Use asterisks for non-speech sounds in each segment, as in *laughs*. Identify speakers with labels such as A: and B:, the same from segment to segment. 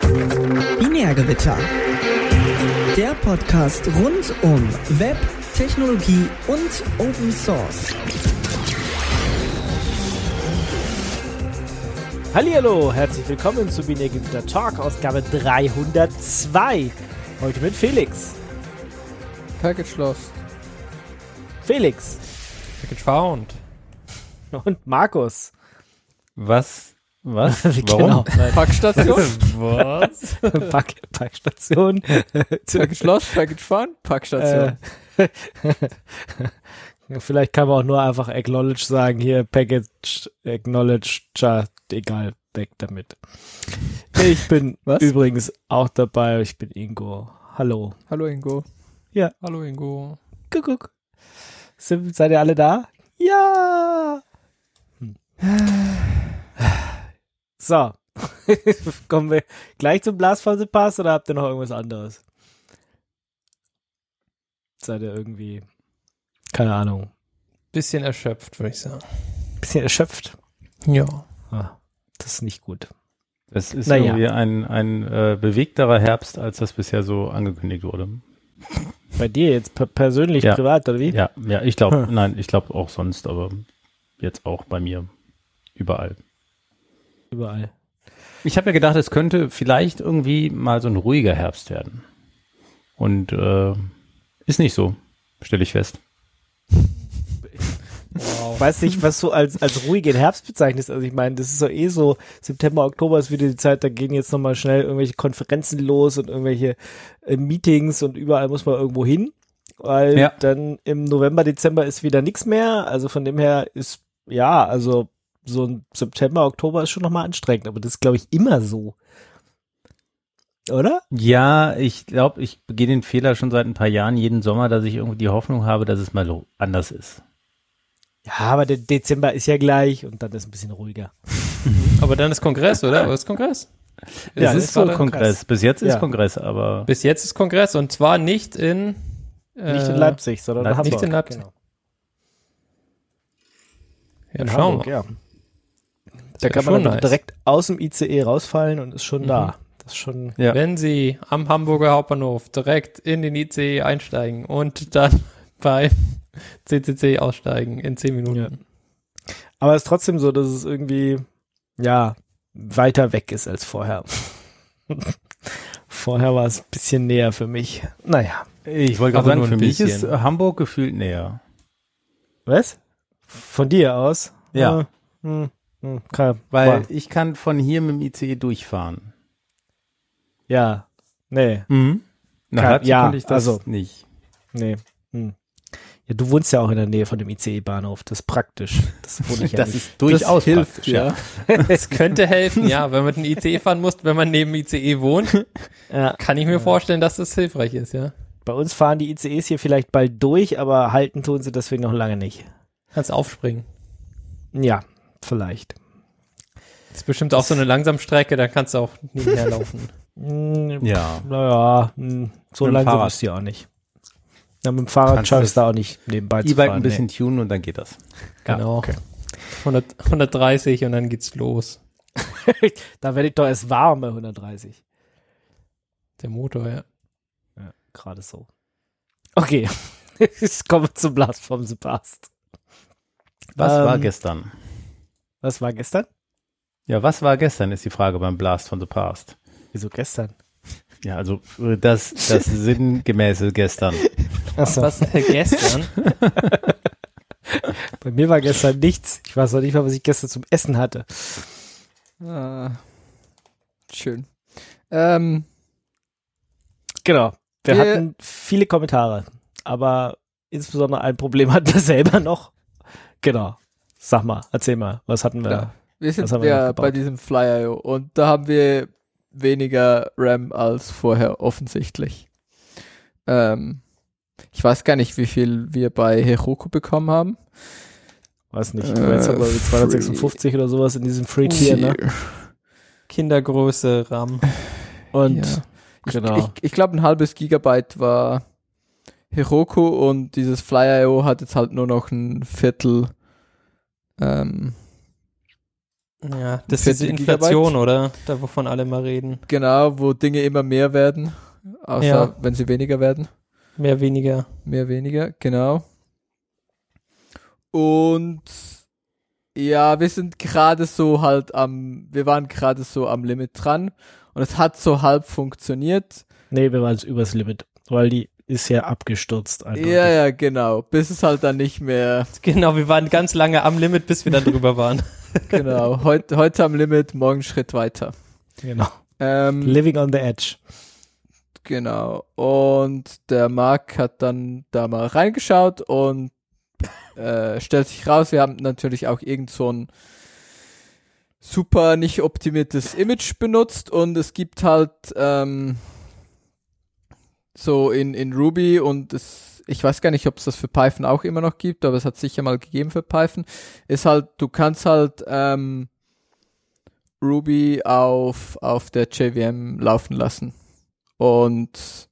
A: Binärgewitter. Der Podcast rund um Web, Technologie und Open Source.
B: Hallihallo, herzlich willkommen zu Binärgewitter Talk, Ausgabe 302. Heute mit Felix.
C: Package Lost.
B: Felix.
C: Package Found.
B: Und Markus.
D: Was? Was? *laughs*
B: Genau.
C: Packstation. *laughs*
D: Was?
B: Pack, Packstation.
C: Lost, Package Packstation.
B: Äh, *laughs* Vielleicht kann man auch nur einfach acknowledge sagen, hier Package, acknowledge, tja, egal, weg damit. Ich bin
C: Was?
B: übrigens auch dabei, ich bin Ingo. Hallo.
C: Hallo Ingo.
B: Ja.
C: Hallo Ingo.
B: Guck, guck. Sind, seid ihr alle da? Ja. Hm. *sighs* So. *laughs* Kommen wir gleich zum Blasphase-Pass oder habt ihr noch irgendwas anderes? Seid ihr irgendwie, keine Ahnung,
C: Bisschen erschöpft, würde ich sagen.
B: bisschen erschöpft?
C: Ja.
B: Ah, das ist nicht gut.
D: Es ist
B: Naja.
D: irgendwie ein, ein äh, bewegterer Herbst, als das bisher so angekündigt wurde.
B: Bei dir jetzt per persönlich,
D: Ja.
B: privat oder wie?
D: Ja, ja, ich glaube,
B: Hm.
D: nein, ich glaube auch sonst, aber jetzt auch bei mir. Überall.
B: Überall.
D: Ich habe ja gedacht, es könnte vielleicht irgendwie mal so ein ruhiger Herbst werden. Und äh, ist nicht so, stelle ich fest.
B: Ich weiß nicht, was du als, als ruhigen Herbst bezeichnest. Also ich meine, das ist so eh so, September, Oktober ist wieder die Zeit, da gehen jetzt nochmal schnell irgendwelche Konferenzen los und irgendwelche äh, Meetings und überall muss man irgendwo hin. Weil
D: Ja.
B: dann im November, Dezember ist wieder nichts mehr. Also von dem her ist, ja, also so ein September, Oktober ist schon nochmal anstrengend, aber das ist, glaube ich, immer so. Oder?
D: Ja, ich glaube, ich begehe den Fehler schon seit ein paar Jahren jeden Sommer, dass ich irgendwie die Hoffnung habe, dass es mal so anders ist.
B: Ja, aber der Dezember ist ja gleich und dann ist ein bisschen ruhiger. *laughs*
C: Aber dann ist Kongress, oder? Aber ist Kongress?
B: Ja,
D: es
B: das
D: ist so Kongress.
B: Kongress.
D: Bis jetzt ist
B: Ja.
D: Kongress, aber
C: Bis jetzt ist Kongress und zwar nicht in
B: Nicht in
C: äh,
B: Leipzig, sondern in
D: Leipzig.
B: Hamburg.
C: Nicht in Leipzig.
B: Genau.
C: Ja,
B: In
C: schauen
B: Hamburg,
C: wir.
B: ja. Da kann man
C: nice.
B: direkt aus dem ICE rausfallen und ist schon
C: Mhm.
B: da. Das ist schon.
D: ja.
C: Wenn Sie am Hamburger Hauptbahnhof direkt in den ICE einsteigen und dann *laughs* beim CCC aussteigen in 10 Minuten.
B: Ja. Aber es ist trotzdem so, dass es irgendwie, ja, weiter weg ist als vorher. *laughs* vorher war es ein bisschen näher für mich. Naja.
D: Ich wollte gerade sagen,
C: nur
D: für
C: ein
D: mich
C: bisschen.
D: ist Hamburg gefühlt näher.
B: Was? Von dir aus?
D: Ja.
B: Äh, hm, hm, kann,
D: Weil
B: war-
D: ich kann von hier mit dem ICE durchfahren.
B: ja. Nee,
D: Mhm. Na,
B: Kann- ja,
D: konnte ich das
B: also-
D: nicht.
B: nee. Hm. Ja, du wohnst ja auch in der Nähe von dem ICE-Bahnhof. Das ist praktisch. Das wohne ich *laughs* ja
D: Das
B: nicht.
D: ist durchaus
C: hilft,
D: praktisch, ja.
C: Es *laughs* könnte helfen, ja, wenn man den ICE fahren muss, wenn man neben ICE wohnt, *laughs*
B: Ja.
C: kann ich mir vorstellen, dass das hilfreich ist, ja.
B: Bei uns fahren die ICEs hier vielleicht bald durch, aber halten tun sie deswegen noch lange nicht.
C: Kannst aufspringen.
B: Ja, vielleicht.
C: Das ist bestimmt auch so eine Langsamstrecke, da kannst du auch nebenher laufen. *laughs*
D: Ja.
B: Naja, hm, so langsam
D: Fahrrad.
B: ist sie auch nicht. Ja, mit dem Fahrrad schaffst
D: du
B: da auch nicht nebenbei zu
D: E-Bike
B: fahren.
D: ein bisschen tunen und dann geht das.
B: Ja,
C: Genau.
B: okay.
C: 100, 130 und dann geht's los.
B: Nee. *laughs* Da werde ich doch erst warm bei 130.
C: Der Motor, ja.
B: Ja, gerade so. Okay, *laughs* kommen wir zum Blast vom the Past.
D: Was
B: Ähm,
D: war gestern?
B: Was war gestern?
D: Ja, was war gestern, ist die Frage beim Blast von the Past.
B: Wieso gestern?
D: Ja, also äh, das, das *laughs* sinngemäße gestern.
B: Achso,
C: Was äh, gestern? *laughs*
B: bei mir war gestern nichts. Ich weiß noch nicht mal, was ich gestern zum Essen hatte.
E: Ah, schön. Ähm,
B: Genau. Wir
E: Wir-
B: hatten viele Kommentare, aber insbesondere ein Problem hatten wir selber noch. Genau. Sag mal, erzähl mal, was hatten wir?
E: ja. Wir sind ja bei diesem Flyer und da haben wir weniger RAM als vorher offensichtlich. Ähm, ich weiß gar nicht, wie viel wir bei Heroku bekommen haben.
B: Weiß nicht.
E: Äh,
B: jetzt haben wir 256 oder sowas in diesem Free Tier, ne?
C: Kindergröße RAM.
B: Und
E: Ja. Ich,
B: genau.
E: ich, ich glaube, ein halbes Gigabyte war Heroku und dieses Fly.io hat jetzt halt nur noch ein Viertel ähm,
C: Ja, das ist
E: 40
C: diese Inflation,
E: Gigabyte.
C: oder? Da, wovon alle mal reden.
E: Genau, wo Dinge immer mehr werden, außer
C: Ja.
E: wenn sie weniger werden.
C: Mehr, weniger.
E: Mehr, weniger, genau. Und ja, wir sind gerade so halt am, wir waren gerade so am Limit dran und es hat so halb funktioniert.
B: Nee, wir waren jetzt übers Limit, weil die ist ja abgestürzt. eindeutig.
E: Ja, ja, genau. Bis es halt dann nicht mehr, *laughs*
C: Genau, wir waren ganz lange am Limit, bis wir dann drüber waren. *laughs*
E: genau. Heute, heute am Limit, morgen Schritt weiter.
B: Genau.
E: Ähm,
B: Living on the edge.
E: Genau. Und der Marc hat dann da mal reingeschaut und äh, stellt sich raus, wir haben natürlich auch irgend so ein super nicht optimiertes Image benutzt und es gibt halt ähm, so in, in Ruby und es, ich weiß gar nicht, ob es das für Python auch immer noch gibt, aber es hat sicher mal gegeben für Python, ist halt, du kannst halt ähm, Ruby auf, auf der JVM laufen lassen und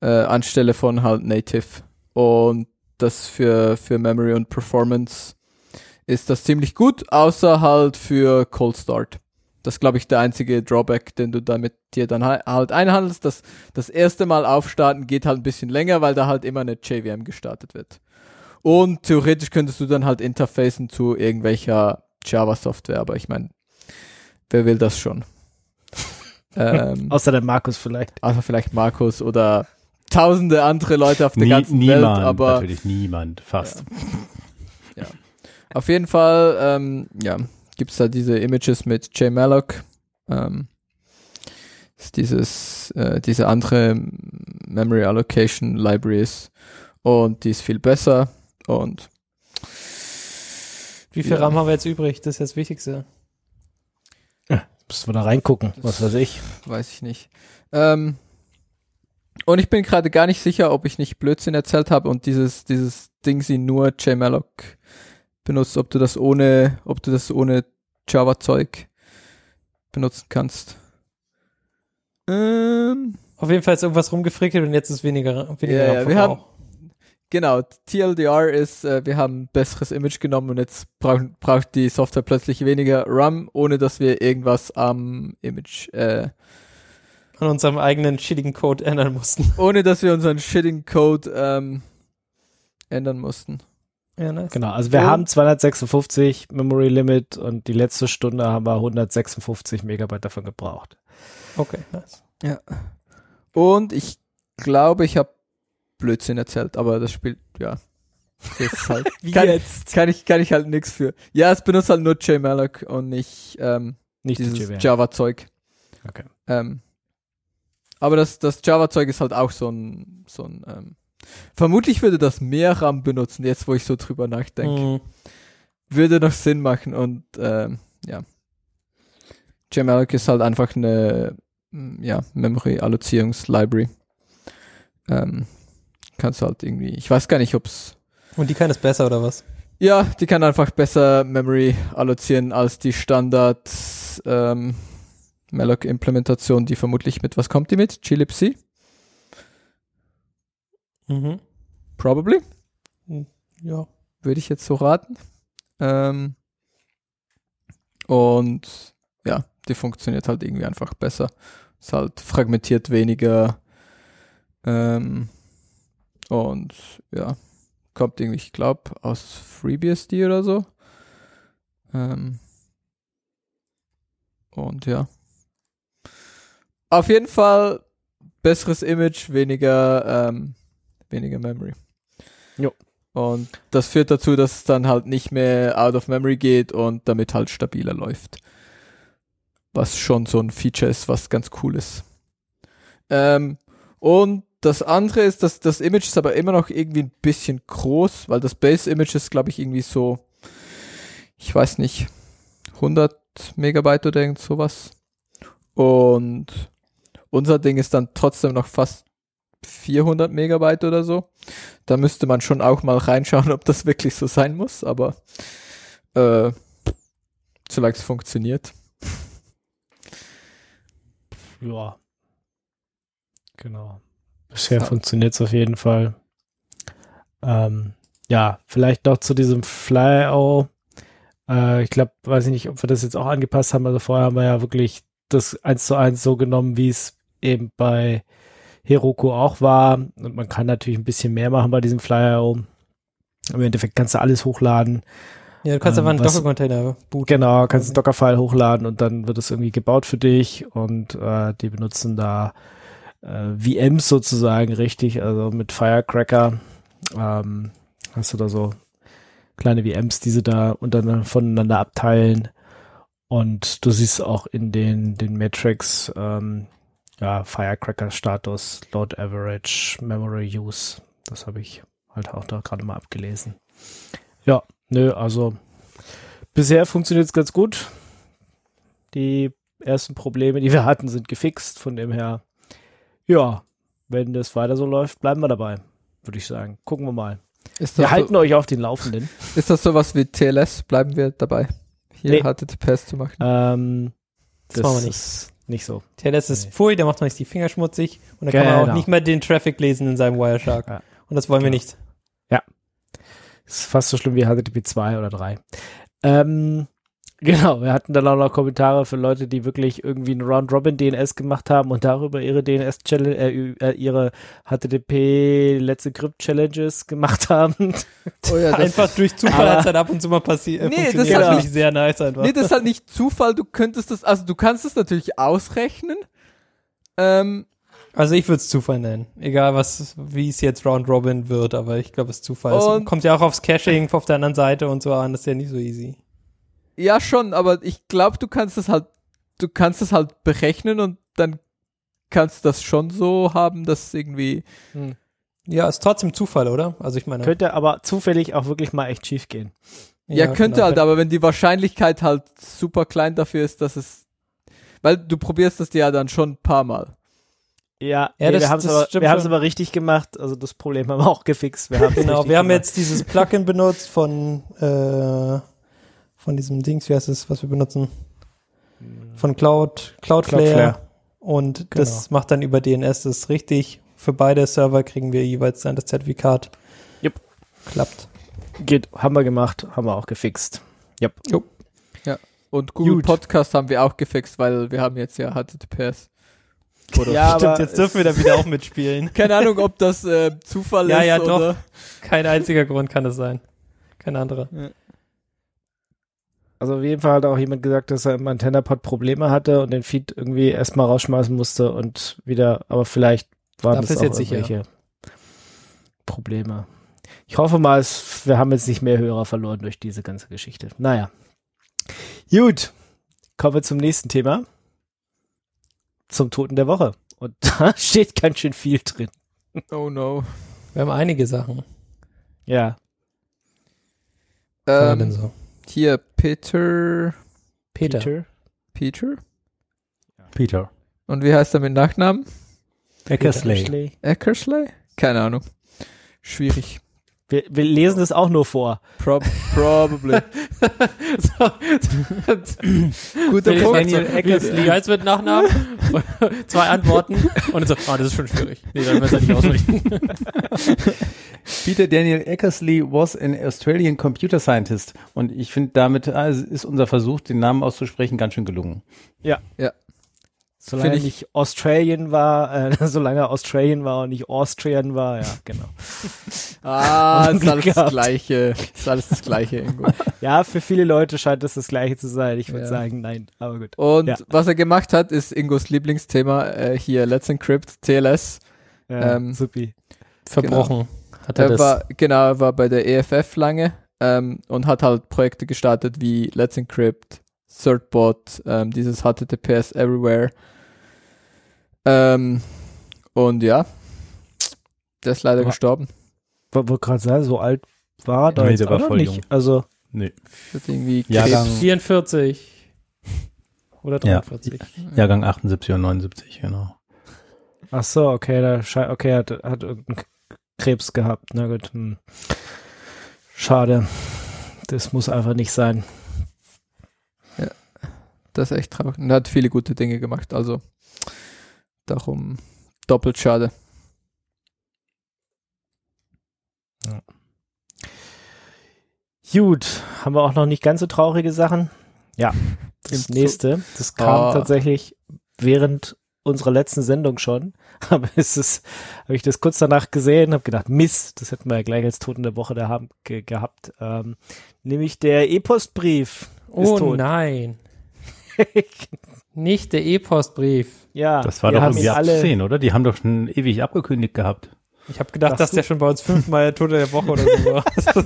E: äh, anstelle von halt Native. Und das für, für Memory und Performance ist das ziemlich gut, außer halt für Cold Start. Das ist, glaube ich, der einzige Drawback, den du damit dir dann halt einhandelst. Das, das erste Mal aufstarten geht halt ein bisschen länger, weil da halt immer eine JVM gestartet wird. Und theoretisch könntest du dann halt interfacen zu irgendwelcher Java-Software, aber ich meine, wer will das schon? *laughs* ähm,
B: Außer der Markus vielleicht.
E: also vielleicht Markus oder tausende andere Leute auf der
D: Nie,
E: ganzen
D: niemand,
E: Welt, aber
D: natürlich niemand, fast.
E: auf jeden Fall, ähm, ja, gibt's da diese Images mit JMalloc, ähm, ist dieses, äh, diese andere Memory Allocation Libraries und die ist viel besser und
C: Wie viel
E: Ja.
C: RAM haben wir jetzt übrig? Das ist das Wichtigste.
B: Müssen wir da reingucken, was weiß ich.
E: weiß ich nicht. Ähm, und ich bin gerade gar nicht sicher, ob ich nicht Blödsinn erzählt habe und dieses, dieses Ding sie nur JMalloc benutzt, ob du das ohne, ob du das ohne Java-Zeug benutzen kannst. Ähm,
C: Auf jeden Fall ist irgendwas rumgefrickelt und jetzt ist weniger, weniger RAM
E: wir haben- genau, TLDR ist, äh, wir haben ein besseres Image genommen und jetzt braucht, braucht die Software plötzlich weniger RAM, ohne dass wir irgendwas am Image, äh,
C: an unserem eigenen shittigen Code ändern mussten.
E: ohne dass wir unseren shitting Code ähm, ändern mussten.
C: Ja, nice.
B: Genau, also wir
E: Und-
B: haben 256 Memory Limit und die letzte Stunde haben wir 156 Megabyte davon gebraucht.
C: Okay, nice.
E: Und ich glaube, ich habe Blödsinn erzählt, aber das spielt, ja. Das ist *laughs* halt, kann,
B: jetzt?
E: kann ich, kann ich halt nichts für. Ja, es benutzt halt nur JMalloc und nicht ähm,
B: Nicht die
E: dieses
B: JVM.
E: Java-Zeug.
B: Okay.
E: Ähm, aber das, das Java-Zeug ist halt auch so ein, so ein, ähm, vermutlich würde das mehr RAM benutzen, jetzt wo ich so drüber nachdenke.
C: Mhm.
E: Würde noch Sinn machen und, ähm, ja. JMalloc ist halt einfach eine, mm, ja, Memory-Allozierungs-Library. Ähm, kannst du halt irgendwie, ich weiß gar nicht, ob's,
C: Und die kann es besser, oder was?
E: ja, die kann einfach besser Memory allozieren als die Standard, ähm, Malloc-Implementation, die vermutlich mit, was kommt die mit? glibc?
C: Mhm.
E: Probably.
C: Ja.
E: würde ich jetzt so raten. Ähm, und ja, die funktioniert halt irgendwie einfach besser. Ist halt fragmentiert weniger. Ähm, und ja, kommt irgendwie, ich glaube, aus FreeBSD oder so. Ähm, und ja. Auf jeden Fall besseres Image, weniger, ähm, weniger Memory.
B: Jo.
E: Und das führt dazu, dass es dann halt nicht mehr out of memory geht und damit halt stabiler läuft. Was schon so ein Feature ist, was ganz cool ist. Ähm, und das andere ist, dass das Image ist aber immer noch irgendwie ein bisschen groß, weil das Base-Image ist, glaube ich, irgendwie so, ich weiß nicht, 100 Megabyte oder irgend sowas. Und unser Ding ist dann trotzdem noch fast 400 Megabyte oder so. Da müsste man schon auch mal reinschauen, ob das wirklich so sein muss, aber äh, solange es funktioniert.
B: Ja. Genau. Bisher
E: Ja.
B: funktioniert es auf jeden Fall. Ähm, ja, vielleicht noch zu diesem Flyout. Äh, ich glaube, weiß ich nicht, ob wir das jetzt auch angepasst haben. Also vorher haben wir ja wirklich das eins zu eins so genommen, wie es eben bei Heroku auch war. Und man kann natürlich ein bisschen mehr machen bei diesem Flyer. Im Endeffekt kannst du alles hochladen.
C: Ja, du kannst
B: Ähm,
C: einfach einen Docker-Container booten.
B: Genau, kannst einen Dockerfile hochladen und dann wird es irgendwie gebaut für dich und äh, die benutzen da äh, VMs sozusagen richtig, also mit Firecracker ähm, hast du da so kleine VMs, die sie da untereinander voneinander abteilen und du siehst auch in den, den Metrics ähm, ja, Firecracker-Status, Load Average, Memory Use, das habe ich halt auch da gerade mal abgelesen. Ja, nö, also Bisher funktioniert es ganz gut. Die ersten Probleme, die wir hatten, sind gefixt. Von dem her, ja, wenn das weiter so läuft, bleiben wir dabei, würde ich sagen. Gucken wir mal.
E: Ist
B: Wir
E: das,
B: halten
E: so,
B: euch auf den Laufenden. *laughs*
E: ist das sowas wie TLS? Bleiben wir dabei, hier
B: Nee.
E: HTTPS zu machen?
B: Ähm,
C: Das machen wir nicht.
B: ist nicht so.
C: TLS ist
B: Nee.
C: Pfui, der macht noch nicht die Finger schmutzig und dann kann man auch
B: Genau.
C: nicht mehr den Traffic lesen in seinem Wireshark.
B: Ja.
C: Und das wollen wir
B: Genau.
C: nicht.
B: Ist fast so schlimm wie HTTP 2 oder 3. Ähm, genau, wir hatten dann auch noch Kommentare für Leute, die wirklich irgendwie ein Round-Robin-DNS gemacht haben und darüber ihre DNS-Challenge, äh, ü- äh, ihre HTTP Let's Encrypt Challenges gemacht *laughs* haben.
E: Oh ja, das,
C: einfach durch Zufall hat halt ab und zu mal passiert.
E: Nee, das
C: funktioniert.
E: ist
B: halt
C: ich sehr nice einfach.
E: nee, das ist halt nicht Zufall. Du könntest das, also du kannst es natürlich ausrechnen. Ähm,
C: Also ich würde es Zufall nennen. Egal was, wie es jetzt Round Robin wird, aber ich glaube es ist Zufall. Es kommt ja auch aufs Caching auf der anderen Seite und so an, das ist ja nicht so easy.
E: Ja, schon, aber ich glaube, du kannst es halt, du kannst es halt berechnen und dann kannst du das schon so haben, dass es irgendwie,
C: Ja, ist trotzdem Zufall, oder? Also ich meine.
B: Könnte aber zufällig auch wirklich mal echt schief gehen.
E: ja, könnte
C: genau.
E: halt, aber wenn die Wahrscheinlichkeit halt super klein dafür ist, dass es, weil du probierst das ja dann schon ein paar Mal.
B: Ja,
C: Ja,
B: nee,
C: das-
B: wir haben es
C: das
B: aber, wir aber richtig gemacht. Also das Problem haben wir auch gefixt. Wir
C: Genau, wir haben jetzt dieses Plugin benutzt von, äh, von diesem Dings, wie heißt es, was wir benutzen? Von Cloud, Cloudflare.
B: Cloudflare.
C: Und das macht dann über DNS das ist richtig. Für beide Server kriegen wir jeweils dann das Zertifikat.
B: Jupp.
C: Klappt.
B: Geht, haben wir gemacht, haben wir auch gefixt.
E: Und Google
B: Gut.
E: Podcast haben wir auch gefixt, weil wir haben jetzt ja HTTPS. Oder
B: Ja,
C: Stimmt,
B: aber
C: jetzt dürfen wir da wieder auch mitspielen. *laughs*
E: Keine Ahnung, ob das äh, Zufall
C: Ja,
E: ist
C: ja, doch.
E: oder. *laughs*
C: Kein einziger Grund kann das sein. Kein anderer.
B: Also auf jeden Fall hat auch jemand gesagt, dass er im AntennaPod Probleme hatte und den Feed irgendwie erstmal rausschmeißen musste und wieder, aber vielleicht waren
C: Dafür
B: das auch
C: jetzt sicher.
B: irgendwelche Probleme. Ich hoffe mal, es, wir haben jetzt nicht mehr Hörer verloren durch diese ganze Geschichte. Naja. Gut. Kommen wir zum nächsten Thema. Zum Toten der Woche. Und *laughs* da steht ganz schön viel drin.
E: Oh no.
C: Wir haben einige Sachen.
B: Ja.
E: Ähm,
C: so?
E: Hier, Peter.
C: Peter.
E: Peter?
D: Peter.
E: Und wie heißt er mit Nachnamen?
D: Eckersley.
E: Eckersley? Keine Ahnung. Schwierig.
B: Wir, wir lesen das auch nur vor.
E: Prob probably. *laughs*
C: so,
E: Guter
C: Felix
E: Punkt.
C: sagt so, wie, heißt mit Nachnamen? *laughs* Zwei Antworten. Und dann so, ah, das ist schon schwierig. Nee, dann besser nicht ausrichten. *laughs*
D: Peter Daniel Eckersley was an Australian computer scientist. Und ich finde, damit es ist unser Versuch, den Namen auszusprechen, ganz schön gelungen.
B: Solange
E: ich-
B: nicht Australian war, äh, *laughs* solange Australian war und nicht Austrian war, ja, genau. *laughs*
E: Ah, ist alles das. Gleiche. Ist alles das Gleiche *laughs* irgendwo.
B: Ja, für viele Leute scheint das das Gleiche zu sein. Ich würde
E: Ja.
B: sagen, nein, aber gut.
E: Und
B: Ja.
E: was er gemacht hat, ist Ingos Lieblingsthema, äh, hier Let's Encrypt, TLS.
B: Ja,
E: Ähm,
B: supi.
C: Verbrochen. Hat er
E: Er
C: das.
E: war, genau, er war bei der EFF lange ähm, und hat halt Projekte gestartet wie Let's Encrypt, Certbot, ähm, dieses HTTPS Everywhere. Ähm, und ja, der ist leider
B: Aber-
E: gestorben.
B: Wollte gerade sagen, so alt war er da
D: Nee,
B: jetzt
D: der war voll
B: nicht.
D: jung.
B: Also,
D: Nee.
E: Hat irgendwie
D: Jahrgang-
E: Krebs.
C: 44. Oder
D: Ja.
C: 43.
D: Jahrgang 78 und 79, genau.
B: ach so, okay, da okay, er hat, hat irgendeinen Krebs gehabt. Na gut. Hm. Schade. Das muss einfach nicht sein.
E: Das ist echt traurig. Und er hat viele gute Dinge gemacht, also darum doppelt schade.
B: Gut, haben wir auch noch nicht ganz so traurige Sachen? Ja, *laughs* das nächste, das kam
E: Ah.
B: tatsächlich während unserer letzten Sendung schon. *laughs* Aber es ist, habe ich das kurz danach gesehen, habe gedacht, Mist, das hätten wir ja gleich als Toten der Woche da haben, ge gehabt. Ähm, nämlich der E-Postbrief
C: Oh nein. *laughs* Nicht der E-Postbrief.
B: Ja,
D: Das war
B: wir
D: doch irgendwie
B: alle.
D: abzusehen, oder? Die haben doch schon ewig abgekündigt gehabt.
C: Ich habe gedacht, dass der schon bei uns fünfmal Tote der Woche oder so war.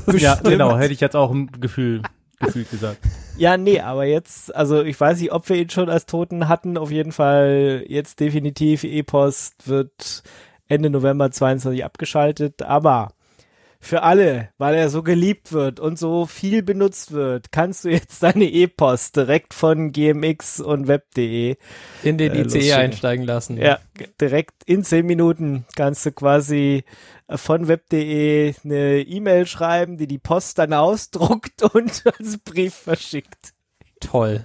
C: *laughs*
D: Ja, genau, hätte ich jetzt auch im Gefühl, gefühlt gesagt.
B: Ja, nee, aber jetzt, also ich weiß nicht, ob wir ihn schon als Toten hatten. Auf jeden Fall jetzt definitiv E-Post wird Ende November 22 abgeschaltet. Aber für alle, weil er so geliebt wird und so viel benutzt wird, kannst du jetzt deine E-Post direkt von GMX und Web.de
C: In den
B: Äh,
C: ICE einsteigen lassen.
B: Ja, direkt in zehn Minuten kannst du quasi äh, von web.de eine E-Mail schreiben, die die Post dann ausdruckt *laughs* und als Brief verschickt.
C: Toll.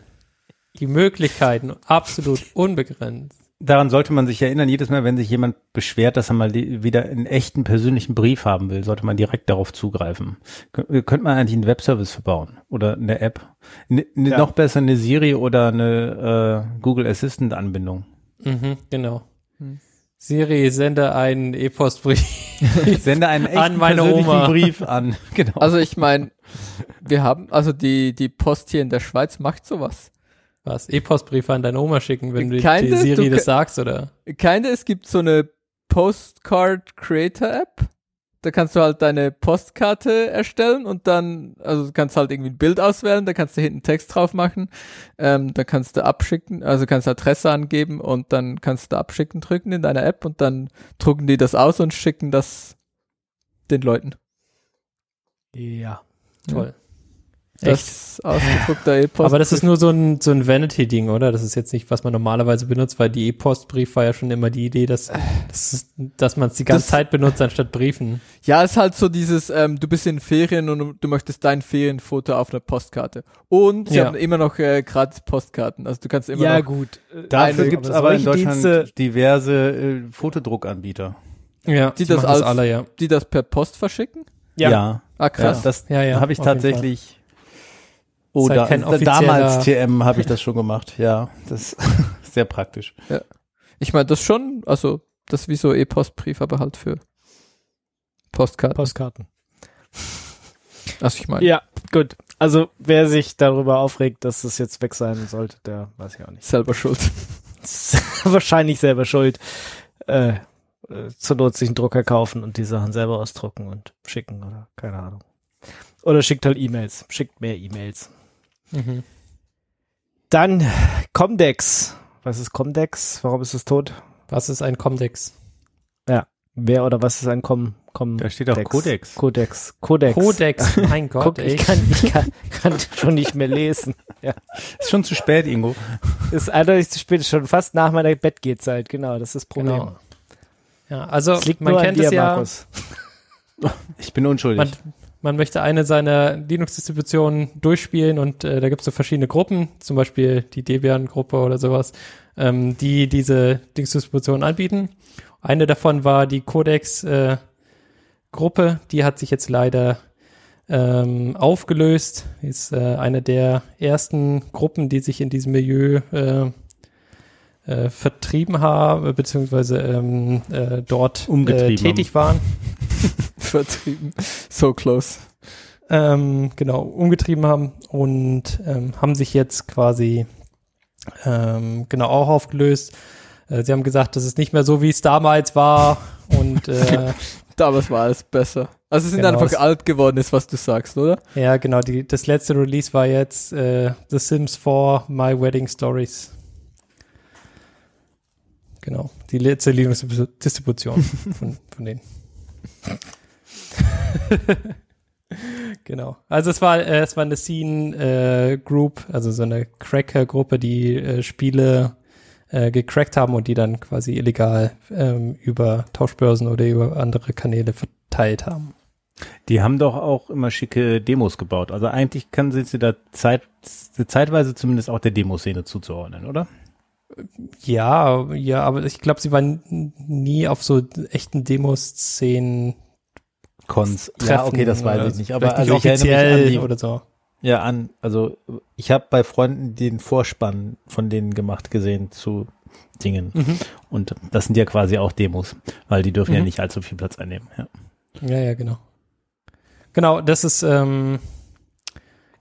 C: Die Möglichkeiten absolut unbegrenzt.
D: Daran sollte man sich erinnern, jedes Mal, wenn sich jemand beschwert, dass er mal die- wieder einen echten persönlichen Brief haben will, sollte man direkt darauf zugreifen. Kön könnte man eigentlich einen Webservice verbauen oder eine App. Ne,
B: Ja.
D: Noch besser eine Siri oder eine äh, Google Assistant Anbindung.
C: Mhm, genau.
E: Hm.
C: Siri, sende einen E-Postbrief. *laughs*
D: Sende einen echten
C: An meine
D: persönlichen
C: Oma.
D: Brief an. *laughs* Genau.
E: Also ich meine, wir haben, also die, die Post hier in der Schweiz macht sowas.
C: Was? E-Postbriefe an deine Oma schicken, wenn du
E: Keine,
C: die Siri
E: du
C: das sagst, oder?
E: Keine, es gibt so eine Postcard Creator App. Da kannst du halt deine Postkarte erstellen und dann, also du kannst halt irgendwie ein Bild auswählen, da kannst du hinten Text drauf machen, ähm, da kannst du abschicken, also kannst du Adresse angeben und dann kannst du abschicken drücken in deiner App und dann drucken die das aus und schicken das den Leuten.
B: Ja.
C: Toll.
E: Das ausgedruckte E-Post.
C: Aber das ist nur so ein, so ein Vanity-Ding, oder? Das ist jetzt nicht, was man normalerweise benutzt, weil die E-Postbrief war ja schon immer die Idee, dass, dass, dass man es die ganze
E: Das-
C: Zeit benutzt, anstatt Briefen.
E: Ja, ist halt so dieses, ähm, du bist in Ferien und du möchtest dein Ferienfoto auf einer Postkarte. Und sie
C: Ja.
E: haben immer noch äh, gratis Postkarten. Also du kannst immer
B: Ja,
E: noch.
B: gut. Äh,
D: Dafür
E: eine-
D: gibt es
B: aber
D: aber in Deutschland
B: Dienste-
D: diverse äh, Fotodruckanbieter.
C: Ja,
E: Die das als-
C: alle, ja.
E: Die das per Post verschicken?
B: Ja.
D: ja.
E: Ah, krass.
D: das
C: Ja, ja,
D: habe ich tatsächlich. Oh,
C: Ist halt
D: da,
C: kein
D: da-
C: offizieller-
D: damals TM habe ich das schon gemacht. Ja, das *laughs* ist sehr praktisch.
E: Ich meine, das schon, also das ist wie so E-Postbrief, aber halt für Postkarten.
B: Postkarten.
E: also ich meine,
B: Ja, gut. Also wer sich darüber aufregt, dass es jetzt weg sein sollte, der weiß ich auch nicht.
E: selber schuld. *laughs*
B: Wahrscheinlich selber schuld. Äh, äh, zur Not sich einen Drucker kaufen und die Sachen selber ausdrucken und schicken oder keine Ahnung. Oder schickt halt E-Mails. Schickt mehr E-Mails.
C: Mhm.
B: Dann Comdex. Was ist Comdex? Warum ist es tot?
C: Was ist ein Comdex?
B: Wer oder was ist ein Com Com
D: Da steht auch
B: Dex?
D: Codex.
B: Codex. Codex.
C: Codex, mein *laughs* Gott,
B: Guck, ich kann, ich kann, kann schon nicht mehr lesen.
D: Ist schon zu spät, Ingo.
B: Ist eindeutig zu spät, ist schon fast nach meiner Bettgehzeit. Genau, das ist das Problem.
C: Genau. Ja, also man
B: nur
C: kennt
B: an dir,
C: es ja,
B: Markus.
D: Ich bin unschuldig.
C: man, man möchte eine seiner Linux-Distributionen durchspielen und äh, da gibt es so verschiedene Gruppen, zum Beispiel die Debian-Gruppe oder sowas, ähm, die diese Linux-Distributionen anbieten. Eine davon war die Codex-Gruppe, die hat sich jetzt leider ähm, aufgelöst. Ist äh, eine der ersten Gruppen, die sich in diesem Milieu äh, äh, vertrieben haben, beziehungsweise ähm, äh, dort äh, tätig waren. *laughs* *laughs*
E: Vertrieben. So close.
C: ähm, genau, umgetrieben haben und ähm, haben sich jetzt quasi ähm, genau auch aufgelöst. Äh, sie haben gesagt, das ist nicht mehr so, wie es damals war *laughs* und äh,
E: Damals war alles besser. Also es sind
C: Genau,
E: einfach alt geworden, ist was du sagst, oder?
C: ja, genau, die, das letzte Release war jetzt äh, The Sims 4 My Wedding Stories. Genau, die letzte Linux-Distribution *laughs* von, von denen. *laughs* genau. Also es war, äh, es war eine Scene äh, Group, also so eine Cracker-Gruppe, die äh, Spiele äh, gecrackt haben und die dann quasi illegal ähm, über Tauschbörsen oder über andere Kanäle verteilt haben.
D: Die haben doch auch immer schicke Demos gebaut. Also eigentlich kann sind sie da zeit, zeitweise zumindest auch der Demoszene zuzuordnen, oder?
C: Ja, ja, aber ich glaube, sie waren nie auf so echten Demoszenen
D: Cons. Ja, okay, das weiß ich nicht. Aber also
C: nicht
D: ich erinnere mich
C: offiziell
D: an die,
C: oder so.
D: ja, an, also ich habe bei Freunden den Vorspann von denen gemacht gesehen zu Dingen.
C: Mhm.
D: Und das sind ja quasi auch Demos, weil die dürfen ja
C: Mhm.
D: nicht allzu viel Platz einnehmen. Ja.
C: Ja, ja, genau. Genau, das ist, ähm,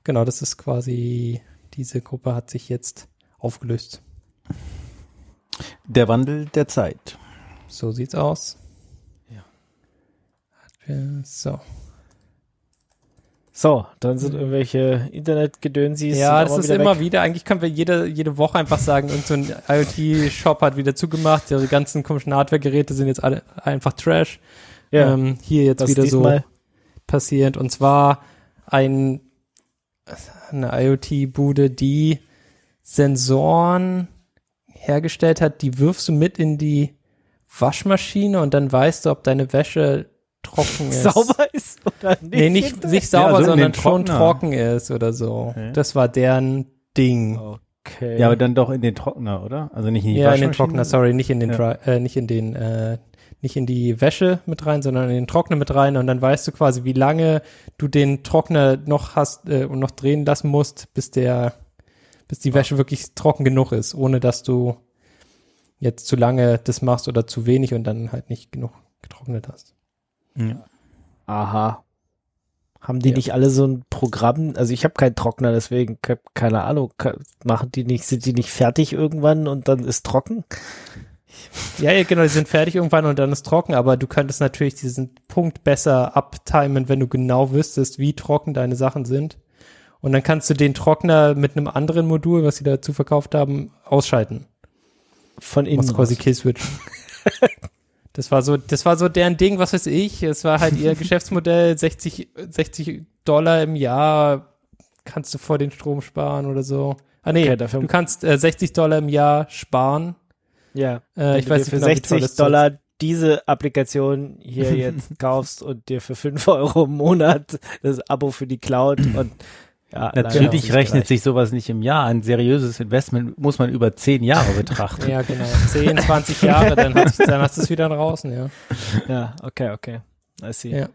C: genau, das ist quasi, diese Gruppe hat sich jetzt aufgelöst.
D: Der Wandel der Zeit.
C: So sieht's aus. Äh, So.
B: So, dann sind irgendwelche Internetgedönsis.
C: Ja, das ist
B: wieder
C: immer
B: weg.
C: wieder, eigentlich können wir jede, jede Woche einfach sagen, irgendein so IoT-Shop hat wieder zugemacht, die ganzen komischen Hardware-Geräte sind jetzt alle einfach Trash.
B: Ja,
C: Ähm, hier jetzt wieder so passiert. Und zwar ein, eine IoT-Bude, die Sensoren hergestellt hat, die wirfst du mit in die Waschmaschine und dann weißt du, ob deine Wäsche trocken *laughs* ist.
B: sauber ist oder nicht.
C: Nee, nicht, nicht sauber,
D: so in
C: sondern schon trocken ist oder so.
D: Okay.
C: Das war deren Ding.
B: Okay.
D: Ja, aber dann doch in den Trockner, oder? Also nicht in die
C: Ja, in den? Trockner, sorry, nicht in den,
D: Ja.
C: Äh, nicht in den, äh, nicht in die Wäsche mit rein, sondern in den Trockner mit rein und dann weißt du quasi, wie lange du den Trockner noch hast äh, und noch drehen lassen musst, bis der, bis die Wäsche wirklich trocken genug ist, ohne dass du jetzt zu lange das machst oder zu wenig und dann halt nicht genug getrocknet hast.
D: Ja.
B: Aha. Haben die
C: Ja.
B: nicht alle so ein Programm? Also ich habe keinen Trockner, deswegen ke- keine Ahnung. Machen die nicht, sind die nicht fertig irgendwann und dann ist trocken?
C: Ja, ja, genau, die sind fertig irgendwann und dann ist trocken, aber du könntest natürlich diesen Punkt besser abtimen, wenn du genau wüsstest, wie trocken deine Sachen sind. Und dann kannst du den Trockner mit einem anderen Modul, was sie dazu verkauft haben, ausschalten.
B: Von innen.
C: Quasi. Kill-Switch. *laughs* das war so, das war so deren Ding, was weiß ich. Es war halt ihr *laughs* Geschäftsmodell, 60, 60 Dollar im Jahr kannst du vor den Strom sparen oder so. Ah nee,
B: Okay, dafür-
C: du kannst äh, 60 Dollar im Jahr sparen.
B: Ja.
C: Äh, ich weiß nicht
B: für
C: genau, wie toll
B: 60
C: das
B: Dollar diese Applikation hier *laughs* jetzt kaufst und dir für 5 Euro im Monat das Abo für die Cloud und *laughs* ja,
D: Natürlich
B: nicht
D: rechnet
B: gereicht.
D: sich sowas nicht im Jahr. Ein seriöses Investment muss man über zehn Jahre *laughs* betrachten.
C: Ja, genau. 10, 20 Jahre, dann, hat, dann hast du es wieder draußen, ja.
B: Ja, okay, okay. I see.
C: Ja.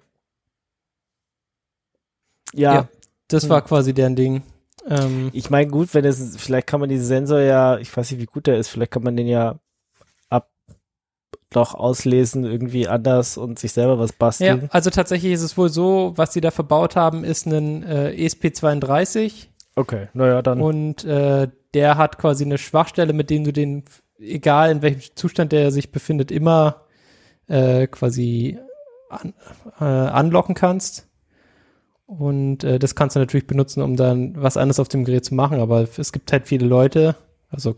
B: Ja,
C: Ja. Das
B: Hm.
C: war quasi deren Ding. Ähm,
B: ich meine, gut, wenn es, vielleicht kann man diesen Sensor ja, ich weiß nicht, wie gut der ist, vielleicht kann man den ja doch auslesen, irgendwie anders und sich selber was
C: ja,
B: basteln.
C: also tatsächlich ist es wohl so, was sie da verbaut haben, ist ein äh, ESP32
B: Okay, naja, dann.
C: und äh, der hat quasi eine Schwachstelle, mit dem du den, egal in welchem Zustand der sich befindet, immer äh, quasi an, äh, anlocken kannst. Und äh, das kannst du natürlich benutzen, um dann was anderes auf dem Gerät zu machen. Aber es gibt halt viele Leute, also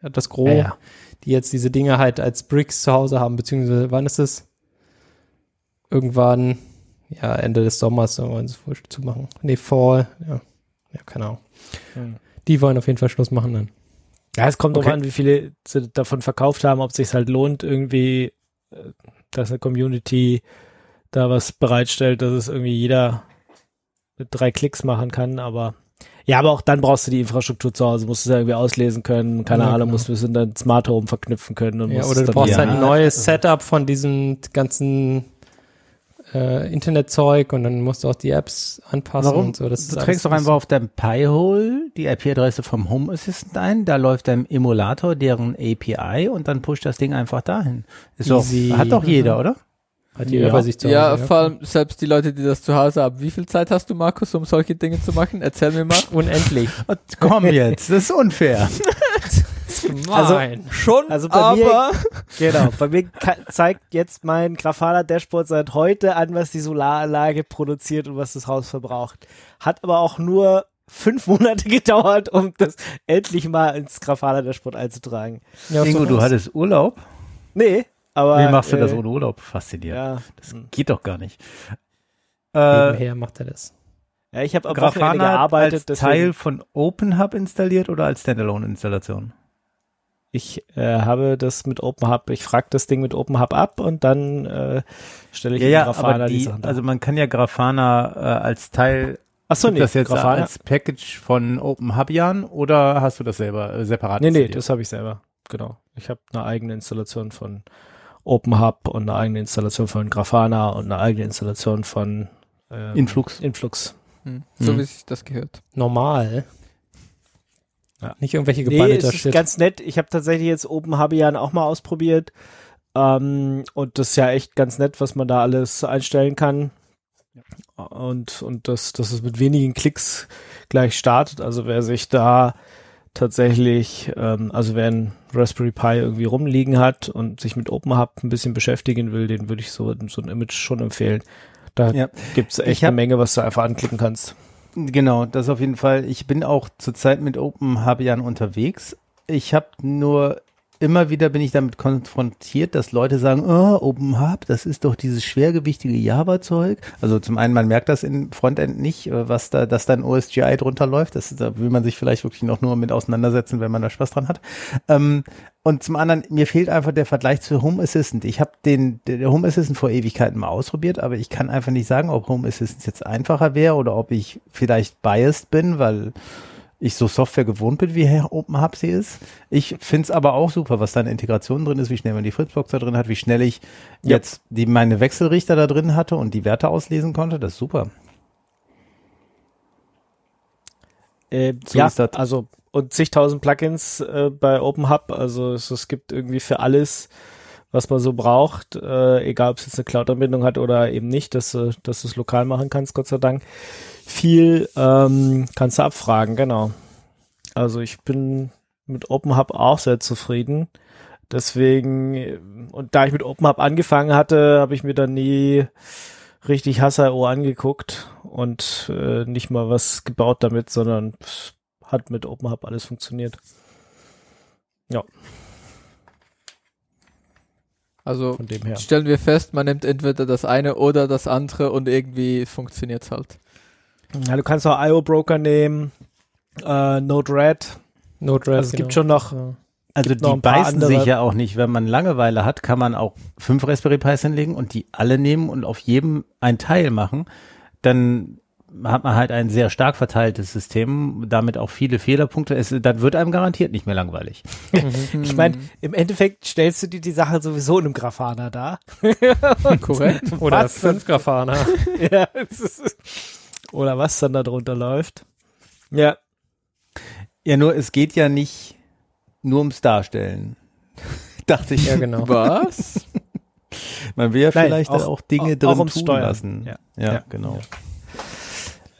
C: das Gros,
B: Ja, ja.
C: Die jetzt diese Dinge halt als Bricks zu Hause haben, beziehungsweise wann ist es? Irgendwann, ja, Ende des Sommers, so wollen sie es wohl zu machen. Nee, Fall, ja. Ja, keine Ahnung.
B: Hm.
C: Die wollen auf jeden Fall Schluss machen dann.
B: Ja, es kommt
D: Okay.
B: drauf an, wie viele sie davon verkauft haben, ob es sich halt lohnt, irgendwie, äh, dass eine Community da was bereitstellt, dass es irgendwie jeder mit drei Klicks machen kann, aber ja, aber auch dann brauchst du die Infrastruktur zu Hause, musst du es ja irgendwie auslesen können, keine
C: Ja,
B: Ahnung,
C: genau.
B: musst du es in dein Smart Home verknüpfen können und
C: Ja,
B: musst
C: oder du brauchst
D: ja.
C: halt ein neues Setup von diesem ganzen äh, Internetzeug und dann musst du auch die Apps anpassen
D: Warum?
C: und so. Das
D: du trägst doch
C: ein
D: einfach auf deinem Pi-Hole die IP-Adresse vom Home Assistant ein, da läuft dein Emulator, deren API und dann pusht das Ding einfach dahin. Ist doch, hat doch jeder,
C: Mhm.
D: oder?
C: Hat die
B: Ja.
C: Übersicht zu
E: Ja,
C: Hause,
E: vor allem selbst die Leute, die das zu Hause haben. Wie viel Zeit hast du, Markus, um solche Dinge zu machen? Erzähl mir mal.
C: Unendlich. *laughs*
D: Komm jetzt, das ist unfair. *laughs*
B: Also-.
E: Schon,
B: Also bei mir-
E: aber *laughs*
B: Genau, bei mir zeigt jetzt mein Grafana Dashboard seit heute an, was die Solaranlage produziert und was das Haus verbraucht. Hat aber auch nur fünf Monate gedauert, um das endlich mal ins Grafana Dashboard einzutragen.
C: Ja,
D: Ingo,
C: so
D: du hattest Urlaub?
B: Nee, aber.
D: Wie machst du das
B: äh,
D: ohne Urlaub? Fasziniert.
B: Ja,
D: Das geht doch gar nicht. Äh,
C: Nebenher macht er das.
B: ja ich habe am Wochenende
D: Grafana
B: gearbeitet,
D: als Teil von OpenHub installiert oder als Standalone-Installation?
B: ich äh, habe das mit OpenHub, ich frage das Ding mit OpenHub ab und dann äh, stelle ich
D: Ja,
B: in
D: ja,
B: Grafana
D: aber
B: die,
D: die,
B: Sachen da.
D: also man kann ja Grafana äh, als Teil,
B: Achso,
D: gibt
B: nee,
D: das jetzt
B: Grafana.
D: als Package von OpenHubian oder hast du das selber äh, separat
B: Nee, nee,
D: installiert?
B: das habe ich selber. Genau. Ich habe eine eigene Installation von OpenHub und eine eigene Installation von Grafana und eine eigene Installation von ähm,
D: Influx.
B: Influx.
E: Hm. So
D: Hm.
E: wie sich das gehört.
C: Normal.
B: Ja.
C: Nicht irgendwelche
B: Nee, es ist
C: Shit.
B: ganz nett. Ich habe tatsächlich jetzt OpenHabian auch mal ausprobiert. Ähm, und das ist ja echt ganz nett, was man da alles einstellen kann. Und, und das, dass es mit wenigen Klicks gleich startet. Also wer sich da tatsächlich, ähm, also wer ein Raspberry Pi irgendwie rumliegen hat und sich mit OpenHub ein bisschen beschäftigen will, den würde ich so, so ein Image schon empfehlen. Da
D: Ja.
B: gibt's echt
D: hab-
B: eine Menge, was du einfach anklicken kannst.
D: Genau, das auf jeden Fall. Ich bin auch zurzeit mit OpenHabian unterwegs. Ich habe nur immer wieder bin ich damit konfrontiert, dass Leute sagen, oh, OpenHub, das ist doch dieses schwergewichtige Java-Zeug. Also zum einen, man merkt das im Frontend nicht, äh, was da, dass da ein OSGI drunter läuft. Das, da will man sich vielleicht wirklich noch nur mit auseinandersetzen, wenn man da Spaß dran hat. Ähm, und zum anderen, mir fehlt einfach der Vergleich zu Home Assistant. Ich habe den der Home Assistant vor Ewigkeiten mal ausprobiert, aber ich kann einfach nicht sagen, ob Home Assistant jetzt einfacher wäre oder ob ich vielleicht biased bin, weil ich so Software gewohnt bin, wie Herr OpenHub sie ist. Ich find's aber auch super, was da an Integration drin ist, wie schnell man die Fritzbox da drin hat, wie schnell ich
B: Ja.
D: jetzt die meine Wechselrichter da drin hatte und die Werte auslesen konnte. Das ist super.
B: Äh,
D: So
B: ja, also und zigtausend Plugins äh, bei OpenHub. Also es, es gibt irgendwie für alles, was man so braucht, äh, egal ob es jetzt eine Cloud-Anbindung hat oder eben nicht, dass du, dass du es lokal machen kannst, Gott sei Dank. Viel ähm, kannst du abfragen, genau. Also ich bin mit OpenHub auch sehr zufrieden. Deswegen, äh, und da ich mit OpenHub angefangen hatte, habe ich mir dann nie richtig Hass.io angeguckt und äh, nicht mal was gebaut damit, sondern hat mit OpenHub alles funktioniert.
E: Also
B: Von dem her.
E: stellen wir fest, man nimmt entweder das eine oder das andere und irgendwie funktioniert's halt.
B: Ja, du kannst auch IO-Broker nehmen, äh, Node-RED.
C: Node-RED,
B: Also es gibt schon noch,
C: Ja.
D: Also die
B: ein paar
D: beißen
B: andere-
D: sich ja auch nicht. Wenn man Langeweile hat, kann man auch fünf Raspberry Pis hinlegen und die alle nehmen und auf jedem ein Teil machen. Dann hat man halt ein sehr stark verteiltes System, damit auch viele Fehlerpunkte. Es, dann wird einem garantiert nicht mehr langweilig. *laughs*
B: ich meine, im Endeffekt stellst du dir die Sache sowieso in einem Grafana dar. *laughs*
E: Korrekt.
C: Oder
B: Was?
C: fünf Grafana. *laughs*
B: ja, ist, oder was dann da drunter läuft. Ja,
D: Ja, nur es geht ja nicht nur ums Darstellen. Dachte ich.
C: ja, genau.
E: Was?
D: Man will ja
B: Nein,
D: vielleicht
B: auch-
D: auch, Dinge
B: auch-
D: drin
B: auch ums
D: tun
B: Steuern.
D: lassen.
B: Ja.
D: ja,
B: Ja.
D: genau.
B: ja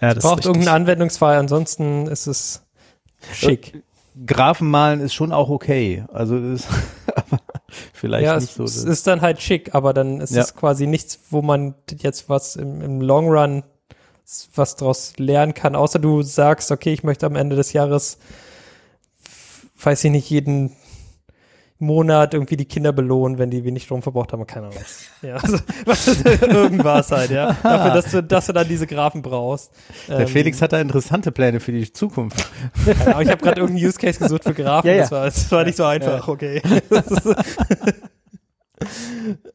B: das
C: Braucht irgendeinen Anwendungsfall, ansonsten ist es schick.
D: Graphen malen ist schon auch okay. Also ist *laughs* aber vielleicht
C: ja,
D: nicht
C: es,
D: so.
C: es ist dann halt schick, aber dann ist
D: Ja.
C: es quasi nichts, wo man jetzt was im, im Long Run was draus lernen kann, außer du sagst, okay, ich möchte am Ende des Jahres, weiß ich nicht, jeden Monat irgendwie die Kinder belohnen, wenn die wenig Strom verbraucht haben, keine Ahnung. Ja, also, *laughs* was, irgendwas halt, ja. Dafür, dass du, dass du dann diese Graphen brauchst.
D: Der
C: Ähm,
D: Felix hat da interessante Pläne für die Zukunft.
C: keine Ahnung, ich habe gerade irgendeinen Use Case gesucht für Graphen,
B: Ja, ja.
C: Das, war, das war nicht so einfach, okay. *laughs*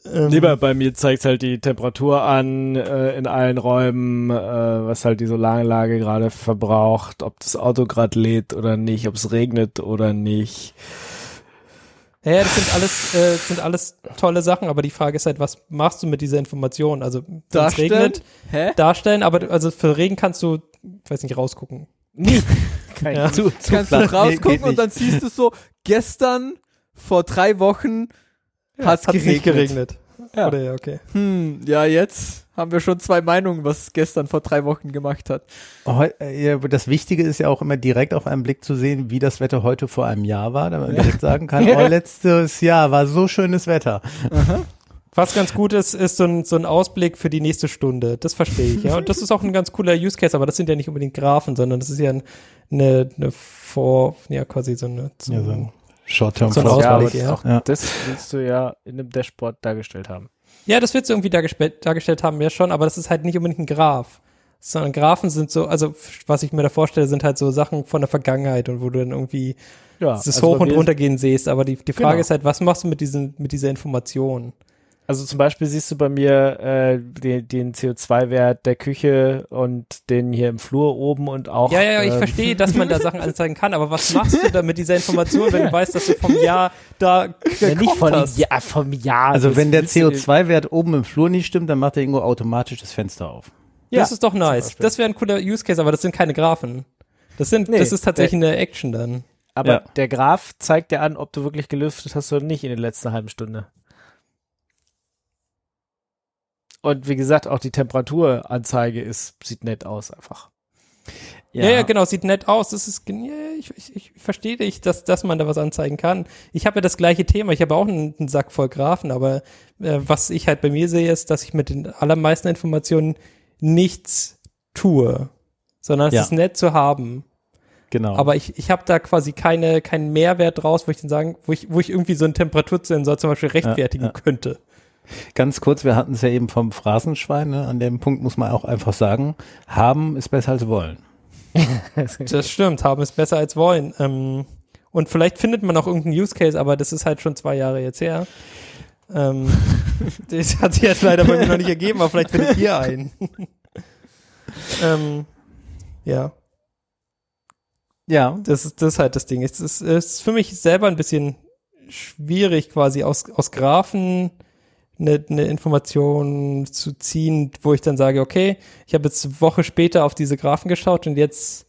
C: Ähm,
B: Nee, bei, bei mir zeigt halt die Temperatur an äh, in allen Räumen, äh, was halt die Solaranlage gerade verbraucht, ob das Auto gerade lädt oder nicht, ob es regnet oder nicht.
C: Ja, ja, das sind alles, äh, sind alles tolle Sachen, aber die Frage ist halt, was machst du mit dieser Information? Also, wenn es
E: Darstellen?
C: regnet,
E: Hä?
C: darstellen, aber du- also für Regen kannst du, ich weiß nicht, rausgucken.
B: Nie. *laughs* Kein
C: Ja.
D: Zu, zu
E: Kannst du
D: flach. Nee,
E: rausgucken
D: geht
E: und dann siehst du so, gestern vor drei Wochen hat's
C: Hat's nicht
E: geregnet.
C: geregnet.
B: Ja.
C: Oder ja, okay.
E: Hm, ja, jetzt haben wir schon zwei Meinungen, was es gestern vor drei Wochen gemacht hat.
D: Heu- ja, aber Das Wichtige ist ja auch immer direkt auf einen Blick zu sehen, wie das Wetter heute vor einem Jahr war, damit man direkt sagen kann, *laughs* oh, letztes Jahr war so schönes Wetter.
C: Was ganz gut ist, ist so ein, so ein Ausblick für die nächste Stunde. Das verstehe ich, ja. Und das ist auch ein ganz cooler Use Case, aber das sind ja nicht unbedingt Graphen, sondern das ist ja ein, eine, eine Vor, ja, quasi so eine, so,
D: Ja, so Short-Term
C: So
B: Ja,
C: ja.
B: das willst du ja in einem Dashboard dargestellt haben.
C: Ja, das wird so irgendwie dargestellt, dargestellt haben, ja schon, aber das ist halt nicht unbedingt ein Graph. Sondern Graphen sind so, also was ich mir da vorstelle, sind halt so Sachen von der Vergangenheit und wo du dann irgendwie
B: Ja,
C: das
B: also
C: Hoch- und Runtergehen siehst. Aber die, die Frage
B: Genau.
C: ist halt, was machst du mit diesen, mit dieser Information?
B: Also zum Beispiel siehst du bei mir äh, den, den CO2-Wert der Küche und den hier im Flur oben und auch.
C: Ja, ja, ja, ich
B: ähm,
C: verstehe, dass man da Sachen anzeigen kann, aber was machst du da mit dieser Information, wenn du weißt, dass du vom Jahr da
B: Ja, nicht
C: gekocht
B: von
C: hast?
B: ja, vom Jahr.
D: Also wenn der
B: willst du-
D: CO2-Wert oben im Flur nicht stimmt, dann macht er irgendwo automatisch das Fenster auf.
B: Ja,
C: das ist doch nice. Das wäre ein cooler Use Case, aber das sind keine Graphen. Das sind,
B: Nee,
C: das ist tatsächlich eine Action dann.
B: Aber
D: Ja.
B: der Graph zeigt dir an, ob du wirklich gelüftet hast oder nicht in der letzten halben Stunde. Und wie gesagt, auch die Temperaturanzeige ist, sieht nett aus einfach.
C: Ja, ja, genau, sieht nett aus. Das ist, ja, ich, ich, ich verstehe dich, dass, dass man da was anzeigen kann. Ich habe ja das gleiche Thema. Ich habe auch einen, einen Sack voll Graphen, aber äh, was ich halt bei mir sehe, ist, dass ich mit den allermeisten Informationen nichts tue, sondern es
D: Ja.
C: ist nett zu haben.
D: Genau.
C: Aber ich, ich habe da quasi keine, keinen Mehrwert draus, wo ich dann sagen, wo ich, wo ich irgendwie so einen Temperatursensor zum Beispiel rechtfertigen
D: ja.
C: könnte.
D: Ganz kurz, wir hatten es ja eben vom Phrasenschwein, ne? an dem Punkt muss man auch einfach sagen, haben ist besser als wollen. *laughs*
C: Das stimmt, haben ist besser als wollen. Ähm, und vielleicht findet man auch irgendeinen Use Case, aber das ist halt schon zwei Jahre jetzt her. Ähm, *laughs* das hat sich jetzt leider bei mir noch nicht ergeben, aber vielleicht findet ihr einen. *laughs* ähm, ja,
D: Ja.
C: das ist, das ist halt das Ding. Es ist, es ist für mich selber ein bisschen schwierig, quasi aus, aus Graphen eine, eine Information zu ziehen, wo ich dann sage, okay, ich habe jetzt eine Woche später auf diese Graphen geschaut und jetzt,